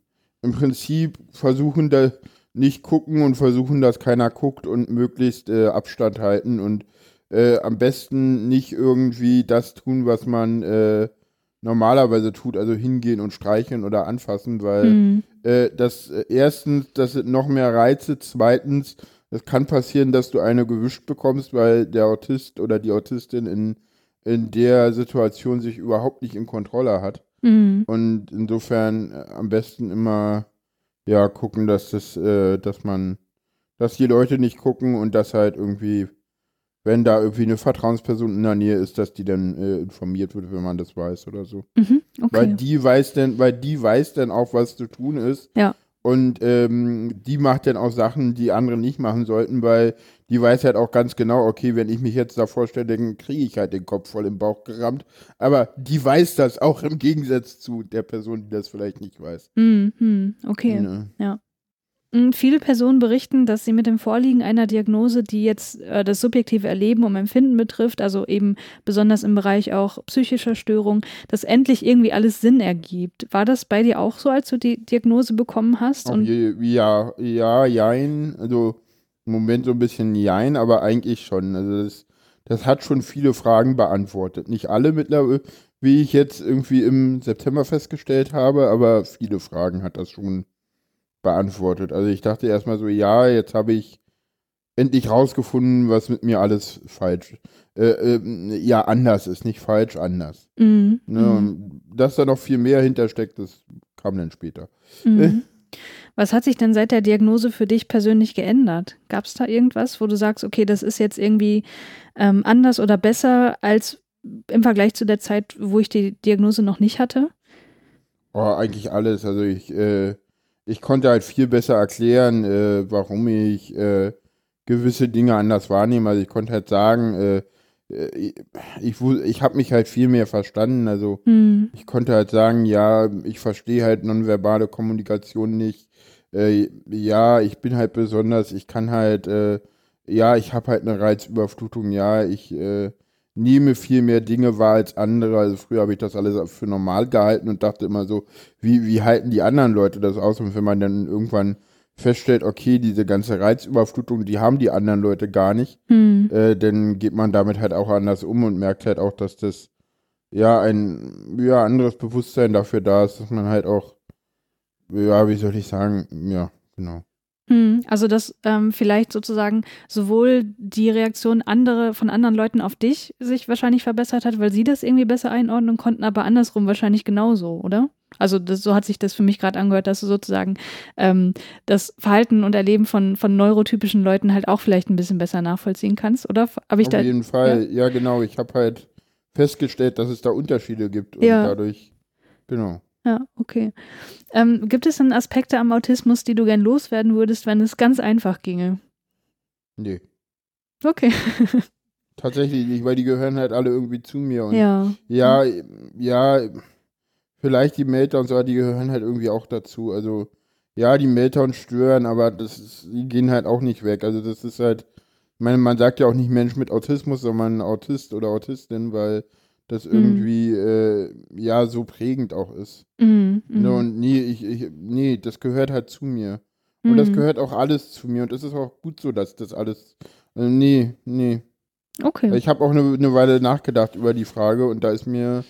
im Prinzip versuchen da nicht gucken und versuchen, dass keiner guckt und möglichst äh, Abstand halten und äh, am besten nicht irgendwie das tun, was man äh, normalerweise tut, also hingehen und streicheln oder anfassen, weil Hm. äh, das äh, erstens, das sind noch mehr Reize, zweitens, es kann passieren, dass du eine gewischt bekommst, weil der Autist oder die Autistin in, in der Situation sich überhaupt nicht in Kontrolle hat. Hm. Und insofern äh, am besten immer ja gucken, dass das, äh, dass man, dass die Leute nicht gucken und dass halt irgendwie, wenn da irgendwie eine Vertrauensperson in der Nähe ist, dass die dann äh, informiert wird, wenn man das weiß oder so. Mhm. Weil Okay. die weiß dann, weil die weiß dann auch, was zu tun ist. Ja. Und ähm, die macht dann auch Sachen, die andere nicht machen sollten, weil die weiß halt auch ganz genau, okay, wenn ich mich jetzt da vorstelle, dann kriege ich halt den Kopf voll im Bauch gerammt. Aber die weiß das auch im Gegensatz zu der Person, die das vielleicht nicht weiß. Hm. Hm. Okay. Ne? Mm, Viele Personen berichten, dass sie mit dem Vorliegen einer Diagnose, die jetzt äh, das subjektive Erleben und Empfinden betrifft, also eben besonders im Bereich auch psychischer Störungen, dass endlich irgendwie alles Sinn ergibt. War das bei dir auch so, als du die Diagnose bekommen hast? Je, ja, ja, jein. Also im Moment so ein bisschen jein, aber eigentlich schon. Also das, das hat schon viele Fragen beantwortet. Nicht alle mittlerweile, wie ich jetzt irgendwie im September festgestellt habe, aber viele Fragen hat das schon beantwortet. Also ich dachte erstmal so, ja, jetzt habe ich endlich rausgefunden, was mit mir alles falsch, äh, ähm, ja, anders ist, nicht falsch, anders. Mm, Ne? Und dass da noch viel mehr hintersteckt, das kam dann später. mm. Was hat sich denn seit der Diagnose für dich persönlich geändert? Gab es da irgendwas, wo du sagst, okay, das ist jetzt irgendwie ähm, anders oder besser als im Vergleich zu der Zeit, wo ich die Diagnose noch nicht hatte? Oh, eigentlich alles. Also ich, äh, ich konnte halt viel besser erklären, äh, warum ich äh, gewisse Dinge anders wahrnehme. Also ich konnte halt sagen, äh, äh, ich, wu- ich habe mich halt viel mehr verstanden. Also Hm. ich konnte halt sagen, ja, ich verstehe halt nonverbale Kommunikation nicht. Äh, ja, ich bin halt besonders, ich kann halt, äh, ja, ich habe halt eine Reizüberflutung, ja, ich äh, nehme viel mehr Dinge wahr als andere. Also früher habe ich das alles für normal gehalten und dachte immer so, wie, wie halten die anderen Leute das aus? Und wenn man dann irgendwann feststellt, okay, diese ganze Reizüberflutung, die haben die anderen Leute gar nicht, Hm. äh, dann geht man damit halt auch anders um und merkt halt auch, dass das ja ein ja, anderes Bewusstsein dafür da ist, dass man halt auch, ja, wie soll ich sagen, ja, genau. Hm, Also dass ähm, vielleicht sozusagen sowohl die Reaktion andere von anderen Leuten auf dich sich wahrscheinlich verbessert hat, weil sie das irgendwie besser einordnen konnten, aber andersrum wahrscheinlich genauso, oder? Also das, so hat sich das für mich gerade angehört, dass du sozusagen ähm, das Verhalten und Erleben von, von neurotypischen Leuten halt auch vielleicht ein bisschen besser nachvollziehen kannst, oder? Hab ich Auf da, jeden Fall, ja, genau. Ich habe halt festgestellt, dass es da Unterschiede gibt und Ja. dadurch, genau. Ja, okay. Ähm, gibt es denn Aspekte am Autismus, die du gern loswerden würdest, wenn es ganz einfach ginge? Nee, Okay. tatsächlich nicht, weil die gehören halt alle irgendwie zu mir und ja. Ja, ja, vielleicht die Meltdowns, aber die gehören halt irgendwie auch dazu. Also, ja, die Meltdowns stören, aber das ist, die gehen halt auch nicht weg. Also, das ist halt, ich meine, man sagt ja auch nicht Mensch mit Autismus, sondern Autist oder Autistin, weil das Mhm. irgendwie, äh, ja, so prägend auch ist. Mhm, mhm. Ne, und nee, ich, ich, nee, das gehört halt zu mir. Und das Mhm. gehört auch alles zu mir. Und es ist auch gut so, dass das alles, also, nee, nee. Okay. Ich habe auch eine, eine Weile nachgedacht über die Frage und da ist mir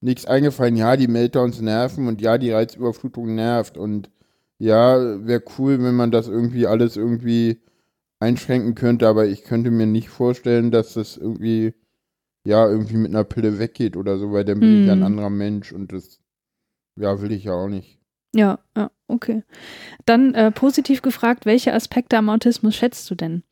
nichts eingefallen. Ja, die Meltdowns nerven und ja, die Reizüberflutung nervt und ja, wäre cool, wenn man das irgendwie alles irgendwie einschränken könnte, aber ich könnte mir nicht vorstellen, dass das irgendwie, ja, irgendwie mit einer Pille weggeht oder so, weil dann bin ich ja ein Mhm. anderer Mensch und das, ja, will ich ja auch nicht. Ja, ja, okay. Dann äh, positiv gefragt, welche Aspekte am Autismus schätzt du denn?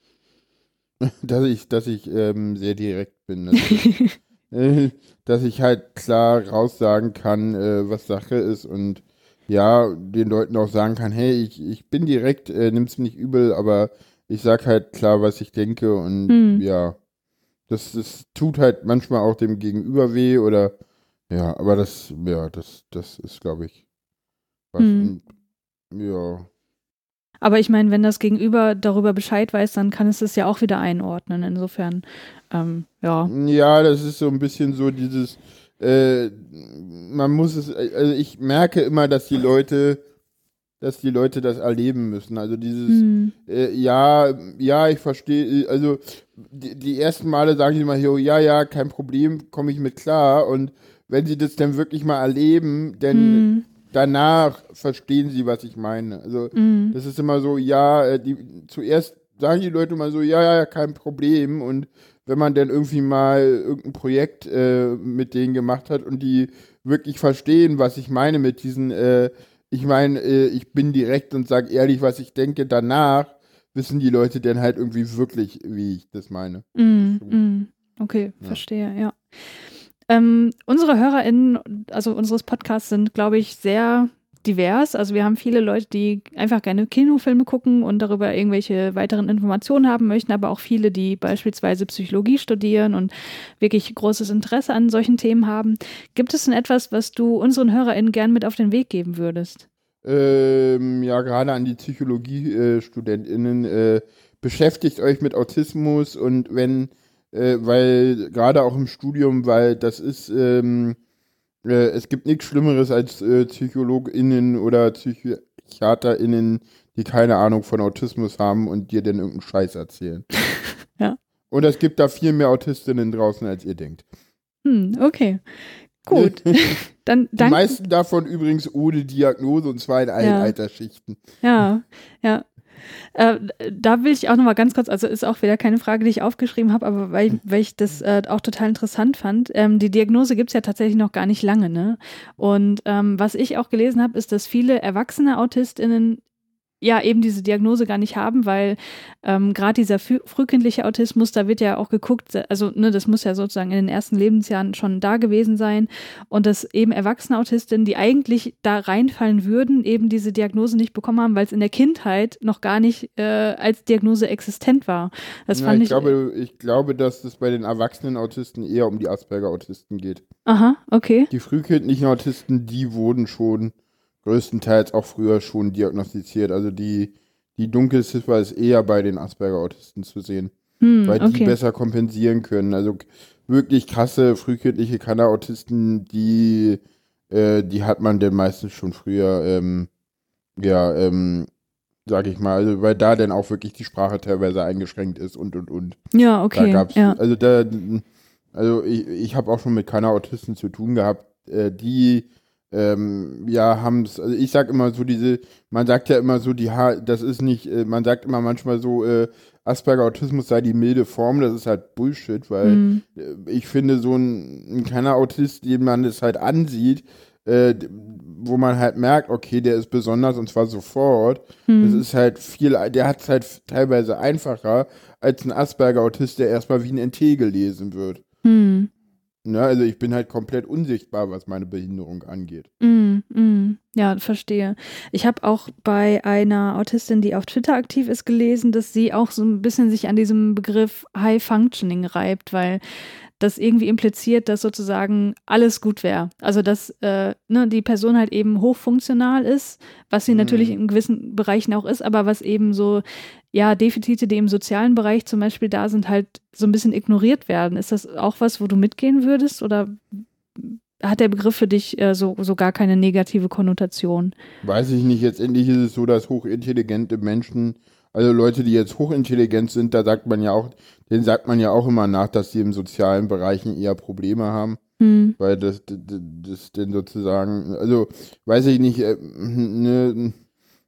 Dass ich, dass ich ähm, sehr direkt bin. Dass ich, äh, dass ich halt klar raussagen kann, äh, was Sache ist und ja, den Leuten auch sagen kann, hey, ich, ich bin direkt, äh, nimm's mir nicht übel, aber ich sag halt klar, was ich denke und Mhm. ja, das, das tut halt manchmal auch dem Gegenüber weh oder ja, aber das, ja, das, das ist, glaube ich, was. Mhm. Und, ja. Aber ich meine, wenn das Gegenüber darüber Bescheid weiß, dann kann es das ja auch wieder einordnen. Insofern, ähm, ja. Ja, das ist so ein bisschen so dieses, äh, man muss es, also ich merke immer, dass die Leute, dass die Leute das erleben müssen. Also dieses, Hm. äh, ja, ja, ich verstehe, also die, die ersten Male sagen die mal hier, ja, ja, kein Problem, komme ich mit klar. Und wenn sie das dann wirklich mal erleben, dann Hm. danach verstehen sie, was ich meine. Also Hm. das ist immer so, ja, äh, die, zuerst sagen die Leute mal so, ja, ja, kein Problem. Und wenn man dann irgendwie mal irgendein Projekt äh, mit denen gemacht hat und die wirklich verstehen, was ich meine mit diesen, äh, ich meine, äh, ich bin direkt und sage ehrlich, was ich denke, danach wissen die Leute dann halt irgendwie wirklich, wie ich das meine. Mm, mm. Okay, Ja. verstehe, ja. Ähm, unsere HörerInnen, also unseres Podcasts, sind, glaube ich, sehr divers. Also wir haben viele Leute, die einfach gerne Kinofilme gucken und darüber irgendwelche weiteren Informationen haben möchten, aber auch viele, die beispielsweise Psychologie studieren und wirklich großes Interesse an solchen Themen haben. Gibt es denn etwas, was du unseren HörerInnen gern mit auf den Weg geben würdest? Ähm, ja, gerade an die Psychologie-StudentInnen, äh, beschäftigt euch mit Autismus und wenn, äh, weil gerade auch im Studium, weil das ist, ähm, äh, es gibt nichts Schlimmeres als äh, PsychologInnen oder PsychiaterInnen, die keine Ahnung von Autismus haben und dir dann irgendeinen Scheiß erzählen. Ja. Und es gibt da viel mehr Autistinnen draußen, als ihr denkt. Hm, okay. Gut. Dann Die danke. meisten davon übrigens ohne Diagnose und zwar in allen Ja. Altersschichten. Ja, ja. Äh, da will ich auch noch mal ganz kurz, also ist auch wieder keine Frage, die ich aufgeschrieben habe, aber weil, weil ich das äh, auch total interessant fand. Ähm, die Diagnose gibt es ja tatsächlich noch gar nicht lange, ne? Und ähm, was ich auch gelesen habe, ist, dass viele erwachsene AutistInnen ja eben diese Diagnose gar nicht haben, weil ähm, gerade dieser frü- frühkindliche Autismus, da wird ja auch geguckt, also ne, das muss ja sozusagen in den ersten Lebensjahren schon da gewesen sein und dass eben erwachsene Autistinnen, die eigentlich da reinfallen würden, eben diese Diagnose nicht bekommen haben, weil es in der Kindheit noch gar nicht äh, als Diagnose existent war. Das ja, fand ich, ich. glaube, ich glaube, dass es bei den erwachsenen Autisten eher um die Asperger-Autisten geht. aha, okay. Die frühkindlichen Autisten, die wurden schon größtenteils auch früher schon diagnostiziert. Also die, die Dunkelziffer ist eher bei den Asperger-Autisten zu sehen, Hm, weil die okay. besser kompensieren können. Also wirklich krasse frühkindliche Kanner-Autisten, die, äh, die hat man denn meistens schon früher, ähm, ja, ähm, sag ich mal, also weil da dann auch wirklich die Sprache teilweise eingeschränkt ist und und und. Ja, Da okay. gab's, ja. also da, also ich, ich habe auch schon mit keiner Autisten zu tun gehabt, äh, die ähm, ja haben es, also ich sag immer so diese, man sagt ja immer so, die ha das ist nicht, äh, man sagt immer manchmal so, äh, Asperger Autismus sei die milde Form, das ist halt Bullshit, weil Hm, äh, ich finde so ein, ein kleiner Autist, den man das halt ansieht, äh, wo man halt merkt, okay, der ist besonders und zwar sofort. Hm. Das ist halt viel, der hat es halt teilweise einfacher als ein Asperger-Autist, der erstmal wie ein NT gelesen wird. Hm. Ne? Also ich bin halt komplett unsichtbar, was meine Behinderung angeht. Mm, mm. Ja, verstehe. Ich habe auch bei einer Autistin, die auf Twitter aktiv ist, gelesen, dass sie auch so ein bisschen sich an diesem Begriff High Functioning reibt, weil das irgendwie impliziert, dass sozusagen alles gut wäre. Also dass äh, ne, die Person halt eben hochfunktional ist, was sie Mhm. natürlich in gewissen Bereichen auch ist, aber was eben so, ja, Defizite, die im sozialen Bereich zum Beispiel da sind, halt so ein bisschen ignoriert werden. Ist das auch was, wo du mitgehen würdest oder hat der Begriff für dich äh, so, so gar keine negative Konnotation? Weiß ich nicht, letztendlich ist es so, dass hochintelligente Menschen, also Leute, die jetzt hochintelligent sind, da sagt man ja auch, denen sagt man ja auch immer nach, dass sie im sozialen Bereichen eher Probleme haben. Hm. Weil das, das, das denn sozusagen, also weiß ich nicht, äh, ne,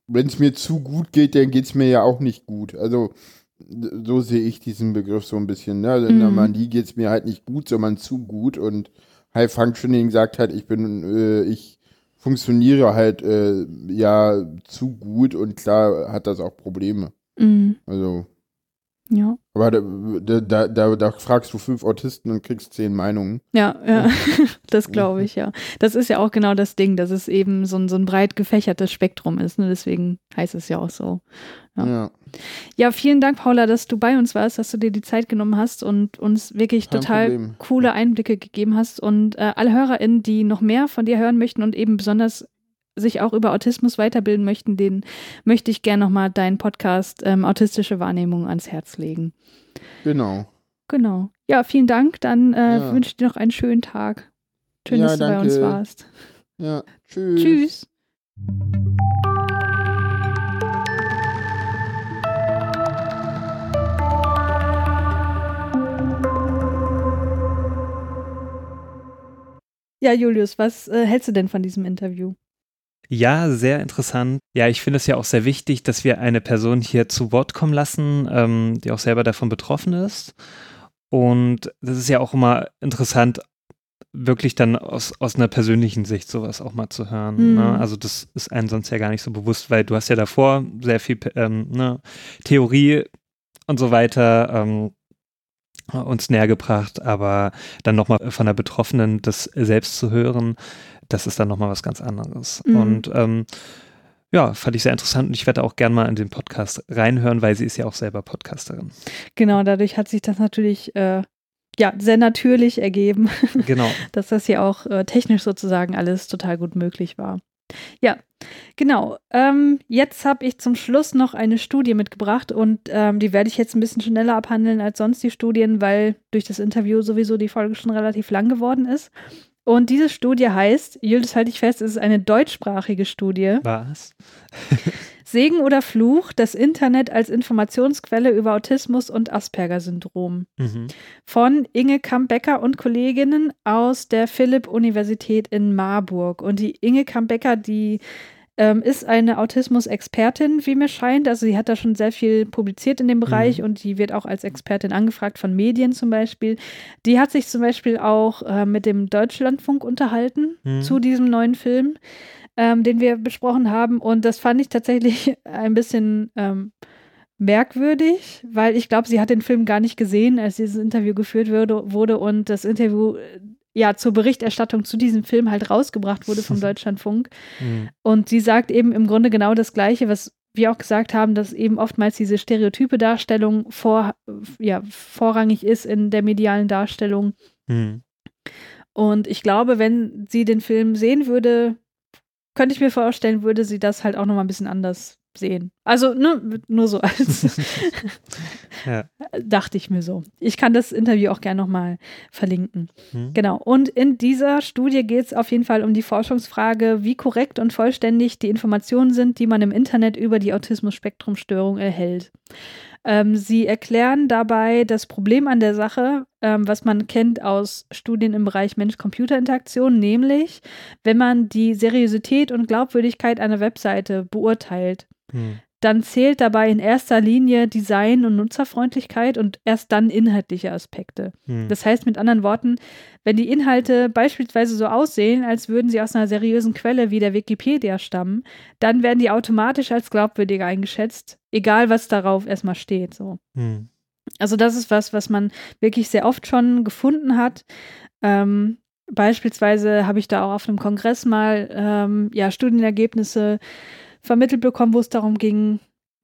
wenn es mir zu gut geht, dann geht es mir ja auch nicht gut. Also so sehe ich diesen Begriff so ein bisschen. Ne? Also in der Mhm. Manie geht es mir halt nicht gut, sondern zu gut. Und High Functioning sagt halt, ich bin, äh, ich funktioniere halt äh, ja zu gut und klar hat das auch Probleme. Mm. Also, Ja. aber da, da, da, da fragst du fünf Autisten und kriegst zehn Meinungen. Ja, ja, das glaube ich, ja. Das ist ja auch genau das Ding, dass es eben so ein, so ein breit gefächertes Spektrum ist. Ne? Deswegen heißt es ja auch so. Ja. Ja, Ja, vielen Dank, Paula, dass du bei uns warst, dass du dir die Zeit genommen hast und uns wirklich Kein total Problem. coole Einblicke gegeben hast. Und äh, alle HörerInnen, die noch mehr von dir hören möchten und eben besonders sich auch über Autismus weiterbilden möchten, denen möchte ich gerne nochmal deinen Podcast ähm, Autistische Wahrnehmung ans Herz legen. genau. Genau. Ja, vielen Dank. Dann äh, Ja. wünsche ich dir noch einen schönen Tag. Schön, Ja, dass du bei uns danke. warst. Ja, tschüss. Tschüss. Ja, Julius, was äh, hältst du denn von diesem Interview? Ja, sehr interessant. Ja, ich finde es ja auch sehr wichtig, dass wir eine Person hier zu Wort kommen lassen, ähm, die auch selber davon betroffen ist. Und das ist ja auch immer interessant, wirklich dann aus, aus einer persönlichen Sicht sowas auch mal zu hören. Mhm. Ne? Also das ist einem sonst ja gar nicht so bewusst, weil du hast ja davor sehr viel ähm, ne, Theorie und so weiter ähm, uns näher gebracht, aber dann nochmal von der Betroffenen das selbst zu hören, das ist dann nochmal was ganz anderes. Mhm. Und ähm, ja, fand ich sehr interessant und ich werde auch gern mal in den Podcast reinhören, weil sie ist ja auch selber Podcasterin. Genau, dadurch hat sich das natürlich äh, ja, sehr natürlich ergeben, Genau. dass das hier auch äh, technisch sozusagen alles total gut möglich war. Ja, genau. Ähm, jetzt habe ich zum Schluss noch eine Studie mitgebracht und ähm, die werde ich jetzt ein bisschen schneller abhandeln als sonst die Studien, weil durch das Interview sowieso die Folge schon relativ lang geworden ist. Und diese Studie heißt, Julius, halte ich fest, es ist eine deutschsprachige Studie. Was? Segen oder Fluch, das Internet als Informationsquelle über Autismus und Asperger-Syndrom Mhm. von Inge Kambecker und Kolleginnen aus der Philipp-Universität in Marburg. Und die Inge Kambecker, die ähm, ist eine Autismus-Expertin, wie mir scheint. Also sie hat da schon sehr viel publiziert in dem Bereich und die wird auch als Expertin angefragt von Medien zum Beispiel. Die hat sich zum Beispiel auch äh, mit dem Deutschlandfunk unterhalten Mhm. zu diesem neuen Film, ähm, den wir besprochen haben. Und das fand ich tatsächlich ein bisschen ähm, merkwürdig, weil ich glaube, sie hat den Film gar nicht gesehen, als dieses Interview geführt wurde, wurde und das Interview äh, ja zur Berichterstattung zu diesem Film halt rausgebracht wurde vom Deutschlandfunk. Mhm. Und sie sagt eben im Grunde genau das Gleiche, was wir auch gesagt haben, dass eben oftmals diese stereotype Darstellung vor, ja, vorrangig ist in der medialen Darstellung. Mhm. Und ich glaube, wenn sie den Film sehen würde, könnte ich mir vorstellen, würde sie das halt auch nochmal ein bisschen anders sehen. Also ne, nur so als Ja. dachte ich mir so. Ich kann das Interview auch gerne nochmal verlinken. Mhm. Genau. Und in dieser Studie geht es auf jeden Fall um die Forschungsfrage, wie korrekt und vollständig die Informationen sind, die man im Internet über die Autismus-Spektrum-Störung erhält. Ähm, sie erklären dabei das Problem an der Sache, ähm, was man kennt aus Studien im Bereich Mensch-Computer-Interaktion, nämlich wenn man die Seriosität und Glaubwürdigkeit einer Webseite beurteilt, Mhm. dann zählt dabei in erster Linie Design und Nutzerfreundlichkeit und erst dann inhaltliche Aspekte. Hm. Das heißt mit anderen Worten, wenn die Inhalte beispielsweise so aussehen, als würden sie aus einer seriösen Quelle wie der Wikipedia stammen, dann werden die automatisch als glaubwürdig eingeschätzt, egal was darauf erstmal steht. So. Hm. Also das ist was, was man wirklich sehr oft schon gefunden hat. Ähm, beispielsweise habe ich da auch auf einem Kongress mal ähm, ja, Studienergebnisse vermittelt bekommen, wo es darum ging,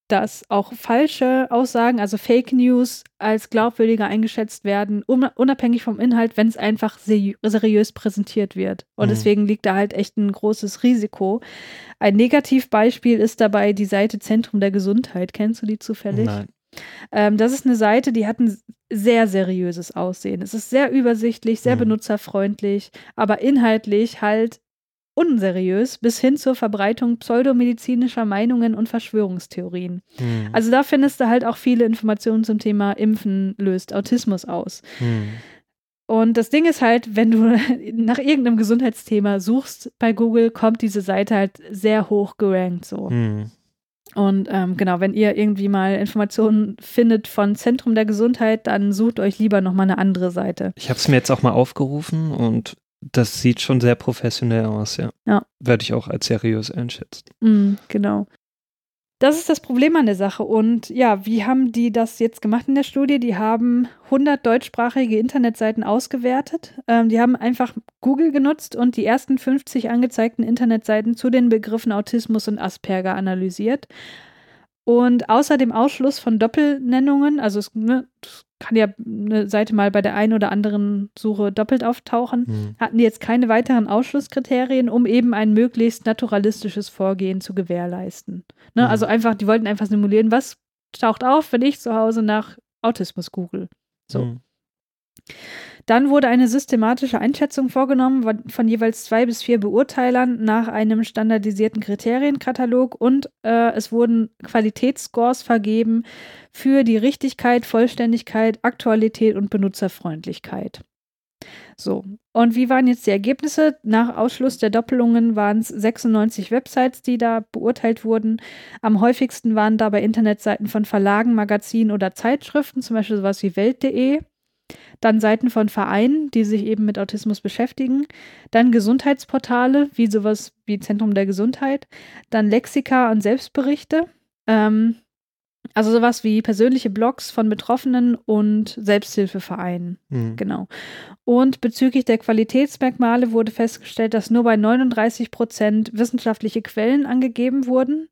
dass auch falsche Aussagen, also Fake News, als glaubwürdiger eingeschätzt werden, un unabhängig vom Inhalt, wenn es einfach seri seriös präsentiert wird. Und Mhm. deswegen liegt da halt echt ein großes Risiko. Ein Negativbeispiel ist dabei die Seite Zentrum der Gesundheit. Kennst du die zufällig? Nein. Ähm, das ist eine Seite, die hat ein sehr seriöses Aussehen. Es ist sehr übersichtlich, sehr Mhm. benutzerfreundlich, aber inhaltlich halt unseriös bis hin zur Verbreitung pseudomedizinischer Meinungen und Verschwörungstheorien. Hm. Also da findest du halt auch viele Informationen zum Thema Impfen löst Autismus aus. Hm. Und das Ding ist halt, wenn du nach irgendeinem Gesundheitsthema suchst bei Google, kommt diese Seite halt sehr hoch gerankt so. Hm. Und ähm, genau, wenn ihr irgendwie mal Informationen findet von Zentrum der Gesundheit, dann sucht euch lieber nochmal eine andere Seite. Ich habe es mir jetzt auch mal aufgerufen und das sieht schon sehr professionell aus, ja. Ja. Werde ich auch als seriös einschätzen. Mm, genau. Das ist das Problem an der Sache. Und ja, wie haben die das jetzt gemacht in der Studie? Die haben 100 deutschsprachige Internetseiten ausgewertet. Ähm, die haben einfach Google genutzt und die ersten 50 angezeigten Internetseiten zu den Begriffen Autismus und Asperger analysiert. Und außer dem Ausschluss von Doppelnennungen, also es ne, es kann ja eine Seite mal bei der einen oder anderen Suche doppelt auftauchen, Hm. hatten die jetzt keine weiteren Ausschlusskriterien, um eben ein möglichst naturalistisches Vorgehen zu gewährleisten. Ne? Mhm. Also einfach, die wollten einfach simulieren, was taucht auf, wenn ich zu Hause nach Autismus google. So. Hm. Dann wurde eine systematische Einschätzung vorgenommen von, jeweils zwei bis vier Beurteilern nach einem standardisierten Kriterienkatalog und äh, es wurden Qualitätsscores vergeben für die Richtigkeit, Vollständigkeit, Aktualität und Benutzerfreundlichkeit. So, und wie waren jetzt die Ergebnisse? Nach Ausschluss der Doppelungen waren es 96 Websites, die da beurteilt wurden. Am häufigsten waren dabei Internetseiten von Verlagen, Magazinen oder Zeitschriften, zum Beispiel sowas wie Welt.de. Dann Seiten von Vereinen, die sich eben mit Autismus beschäftigen. Dann Gesundheitsportale, wie sowas wie Zentrum der Gesundheit. Dann Lexika und Selbstberichte. Ähm, also sowas wie persönliche Blogs von Betroffenen und Selbsthilfevereinen. Hm. Genau. Und bezüglich der Qualitätsmerkmale wurde festgestellt, dass nur bei 39 Prozent wissenschaftliche Quellen angegeben wurden.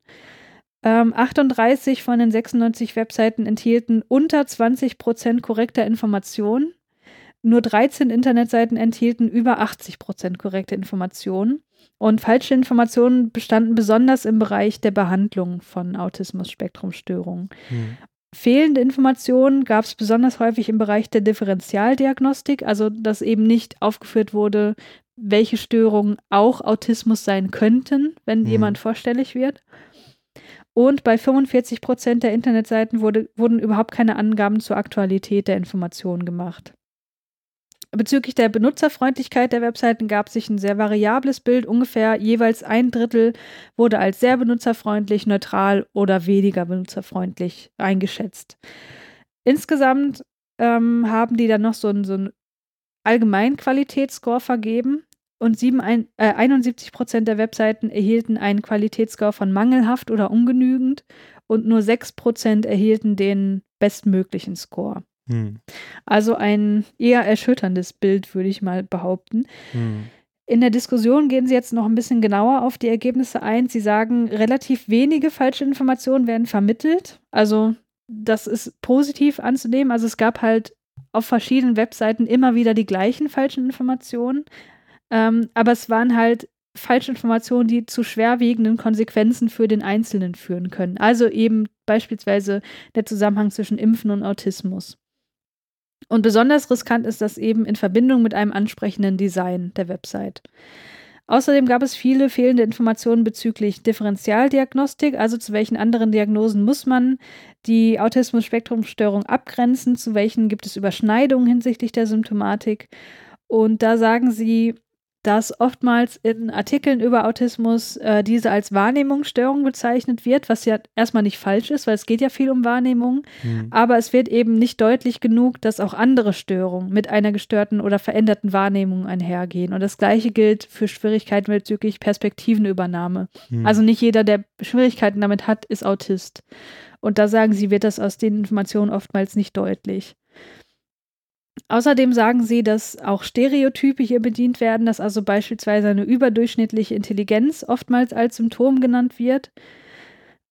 Ähm, 38 von den 96 Webseiten enthielten unter 20 Prozent korrekter Informationen. Nur 13 Internetseiten enthielten über 80 Prozent korrekte Informationen. Und falsche Informationen bestanden besonders im Bereich der Behandlung von Autismus-Spektrum-Störungen. Hm. Fehlende Informationen gab es besonders häufig im Bereich der Differentialdiagnostik, also dass eben nicht aufgeführt wurde, welche Störungen auch Autismus sein könnten, wenn Mhm. jemand vorstellig wird. Und bei 45 Prozent der Internetseiten wurde, wurden überhaupt keine Angaben zur Aktualität der Informationen gemacht. Bezüglich der Benutzerfreundlichkeit der Webseiten gab sich ein sehr variables Bild. Ungefähr jeweils ein Drittel wurde als sehr benutzerfreundlich, neutral oder weniger benutzerfreundlich eingeschätzt. Insgesamt ähm, haben die dann noch so einen so einen Allgemeinqualitätsscore vergeben und sieben, ein, äh, 71 Prozent der Webseiten erhielten einen Qualitätsscore von mangelhaft oder ungenügend und nur 6 Prozent erhielten den bestmöglichen Score. Hm. Also ein eher erschütterndes Bild, würde ich mal behaupten. Hm. In der Diskussion gehen Sie jetzt noch ein bisschen genauer auf die Ergebnisse ein. Sie sagen, relativ wenige falsche Informationen werden vermittelt. Also das ist positiv anzunehmen. Also es gab halt auf verschiedenen Webseiten immer wieder die gleichen falschen Informationen. Ähm, aber es waren halt falsche Informationen, die zu schwerwiegenden Konsequenzen für den Einzelnen führen können. Also eben beispielsweise der Zusammenhang zwischen Impfen und Autismus. Und besonders riskant ist das eben in Verbindung mit einem ansprechenden Design der Website. Außerdem gab es viele fehlende Informationen bezüglich Differentialdiagnostik, also zu welchen anderen Diagnosen muss man die Autismus-Spektrum-Störung abgrenzen, zu welchen gibt es Überschneidungen hinsichtlich der Symptomatik. Und da sagen sie, dass oftmals in Artikeln über Autismus äh, diese als Wahrnehmungsstörung bezeichnet wird, was ja erstmal nicht falsch ist, weil es geht ja viel um Wahrnehmung. Mhm. Aber es wird eben nicht deutlich genug, dass auch andere Störungen mit einer gestörten oder veränderten Wahrnehmung einhergehen. Und das Gleiche gilt für Schwierigkeiten bezüglich Perspektivenübernahme. Mhm. Also nicht jeder, der Schwierigkeiten damit hat, ist Autist. Und da sagen sie, wird das aus den Informationen oftmals nicht deutlich. Außerdem sagen sie, dass auch Stereotype hier bedient werden, dass also beispielsweise eine überdurchschnittliche Intelligenz oftmals als Symptom genannt wird.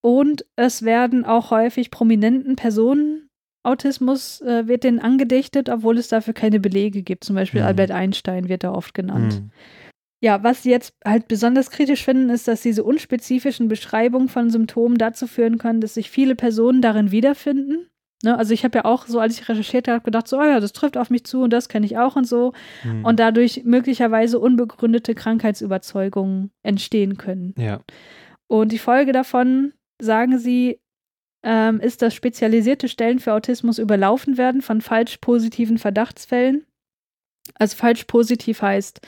Und es werden auch häufig prominenten Personen Autismus äh, wird denen angedichtet, obwohl es dafür keine Belege gibt. Zum Beispiel mhm. Albert Einstein wird da oft genannt. Mhm. Ja, was sie jetzt halt besonders kritisch finden, ist, dass diese unspezifischen Beschreibungen von Symptomen dazu führen können, dass sich viele Personen darin wiederfinden. Ne? Also ich habe ja auch so, als ich recherchiert habe, gedacht, so, oh ja, das trifft auf mich zu und das kenne ich auch und so. Mhm. Und dadurch möglicherweise unbegründete Krankheitsüberzeugungen entstehen können. Ja. Und die Folge davon, sagen sie, ähm, ist, dass spezialisierte Stellen für Autismus überlaufen werden von falsch positiven Verdachtsfällen. Also falsch positiv heißt,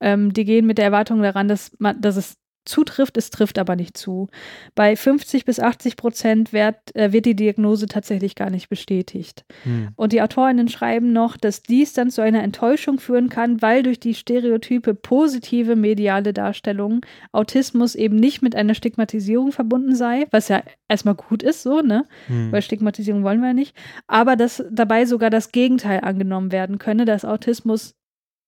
ähm, die gehen mit der Erwartung daran, dass, man, dass es zutrifft, es trifft aber nicht zu. Bei 50 bis 80 Prozent wird, äh, wird die Diagnose tatsächlich gar nicht bestätigt. Hm. Und die AutorInnen schreiben noch, dass dies dann zu einer Enttäuschung führen kann, weil durch die Stereotype positive mediale Darstellung Autismus eben nicht mit einer Stigmatisierung verbunden sei, was ja erstmal gut ist, so, ne? Hm. Weil Stigmatisierung wollen wir ja nicht. Aber dass dabei sogar das Gegenteil angenommen werden könne, dass Autismus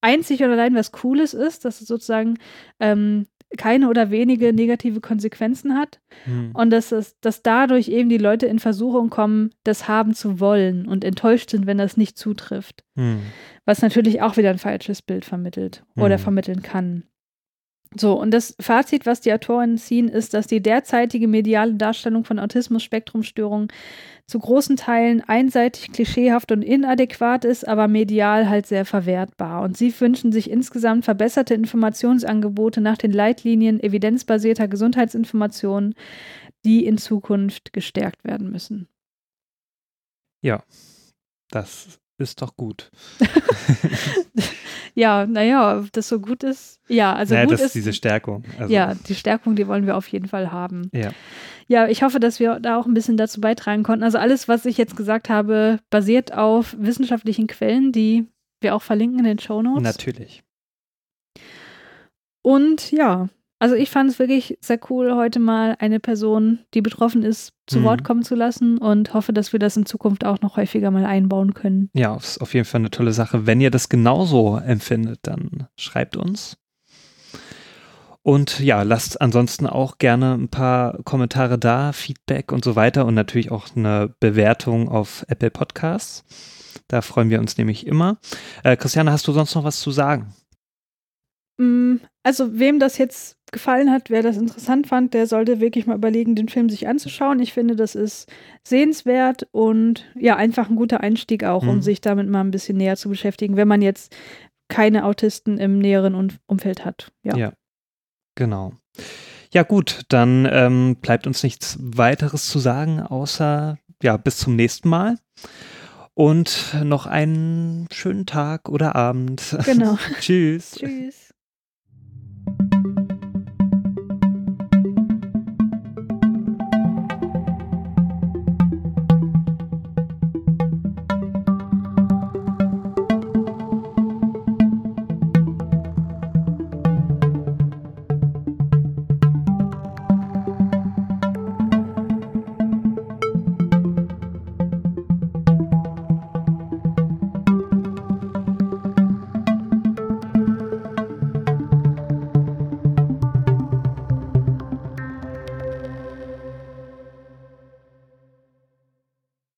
einzig und allein was Cooles ist, dass es sozusagen ähm, keine oder wenige negative Konsequenzen hat hm. und dass, es, dass dadurch eben die Leute in Versuchung kommen, das haben zu wollen und enttäuscht sind, wenn das nicht zutrifft. Hm. Was natürlich auch wieder ein falsches Bild vermittelt oder hm. vermitteln kann. So, und das Fazit, was die Autorinnen ziehen, ist, dass die derzeitige mediale Darstellung von Autismus-Spektrumstörungen zu großen Teilen einseitig, klischeehaft und inadäquat ist, aber medial halt sehr verwertbar. Und sie wünschen sich insgesamt verbesserte Informationsangebote nach den Leitlinien evidenzbasierter Gesundheitsinformationen, die in Zukunft gestärkt werden müssen. Ja, das ist doch gut. ja, naja, ob das so gut ist. Ja, also naja, gut das ist diese Stärkung. Also. Ja, die Stärkung, die wollen wir auf jeden Fall haben. Ja. Ja, ich hoffe, dass wir da auch ein bisschen dazu beitragen konnten. Also alles, was ich jetzt gesagt habe, basiert auf wissenschaftlichen Quellen, die wir auch verlinken in den Show Notes. Natürlich. Und ja, also ich fand es wirklich sehr cool, heute mal eine Person, die betroffen ist, zu mhm. Wort kommen zu lassen und hoffe, dass wir das in Zukunft auch noch häufiger mal einbauen können. Ja, ist auf jeden Fall eine tolle Sache. Wenn ihr das genauso empfindet, dann schreibt uns. Und ja, lasst ansonsten auch gerne ein paar Kommentare da, Feedback und so weiter und natürlich auch eine Bewertung auf Apple Podcasts. Da freuen wir uns nämlich immer. Äh, Christiane, hast du sonst noch was zu sagen? Mm, also, wem das jetzt gefallen hat, wer das interessant fand, der sollte wirklich mal überlegen, den Film sich anzuschauen. Ich finde, das ist sehenswert und ja, einfach ein guter Einstieg auch, mhm. um sich damit mal ein bisschen näher zu beschäftigen, wenn man jetzt keine Autisten im näheren Umfeld hat. Ja, ja genau. Ja, gut, dann ähm, bleibt uns nichts weiteres zu sagen, außer ja, bis zum nächsten Mal. Und noch einen schönen Tag oder Abend. Genau. Tschüss. Tschüss. Thank you.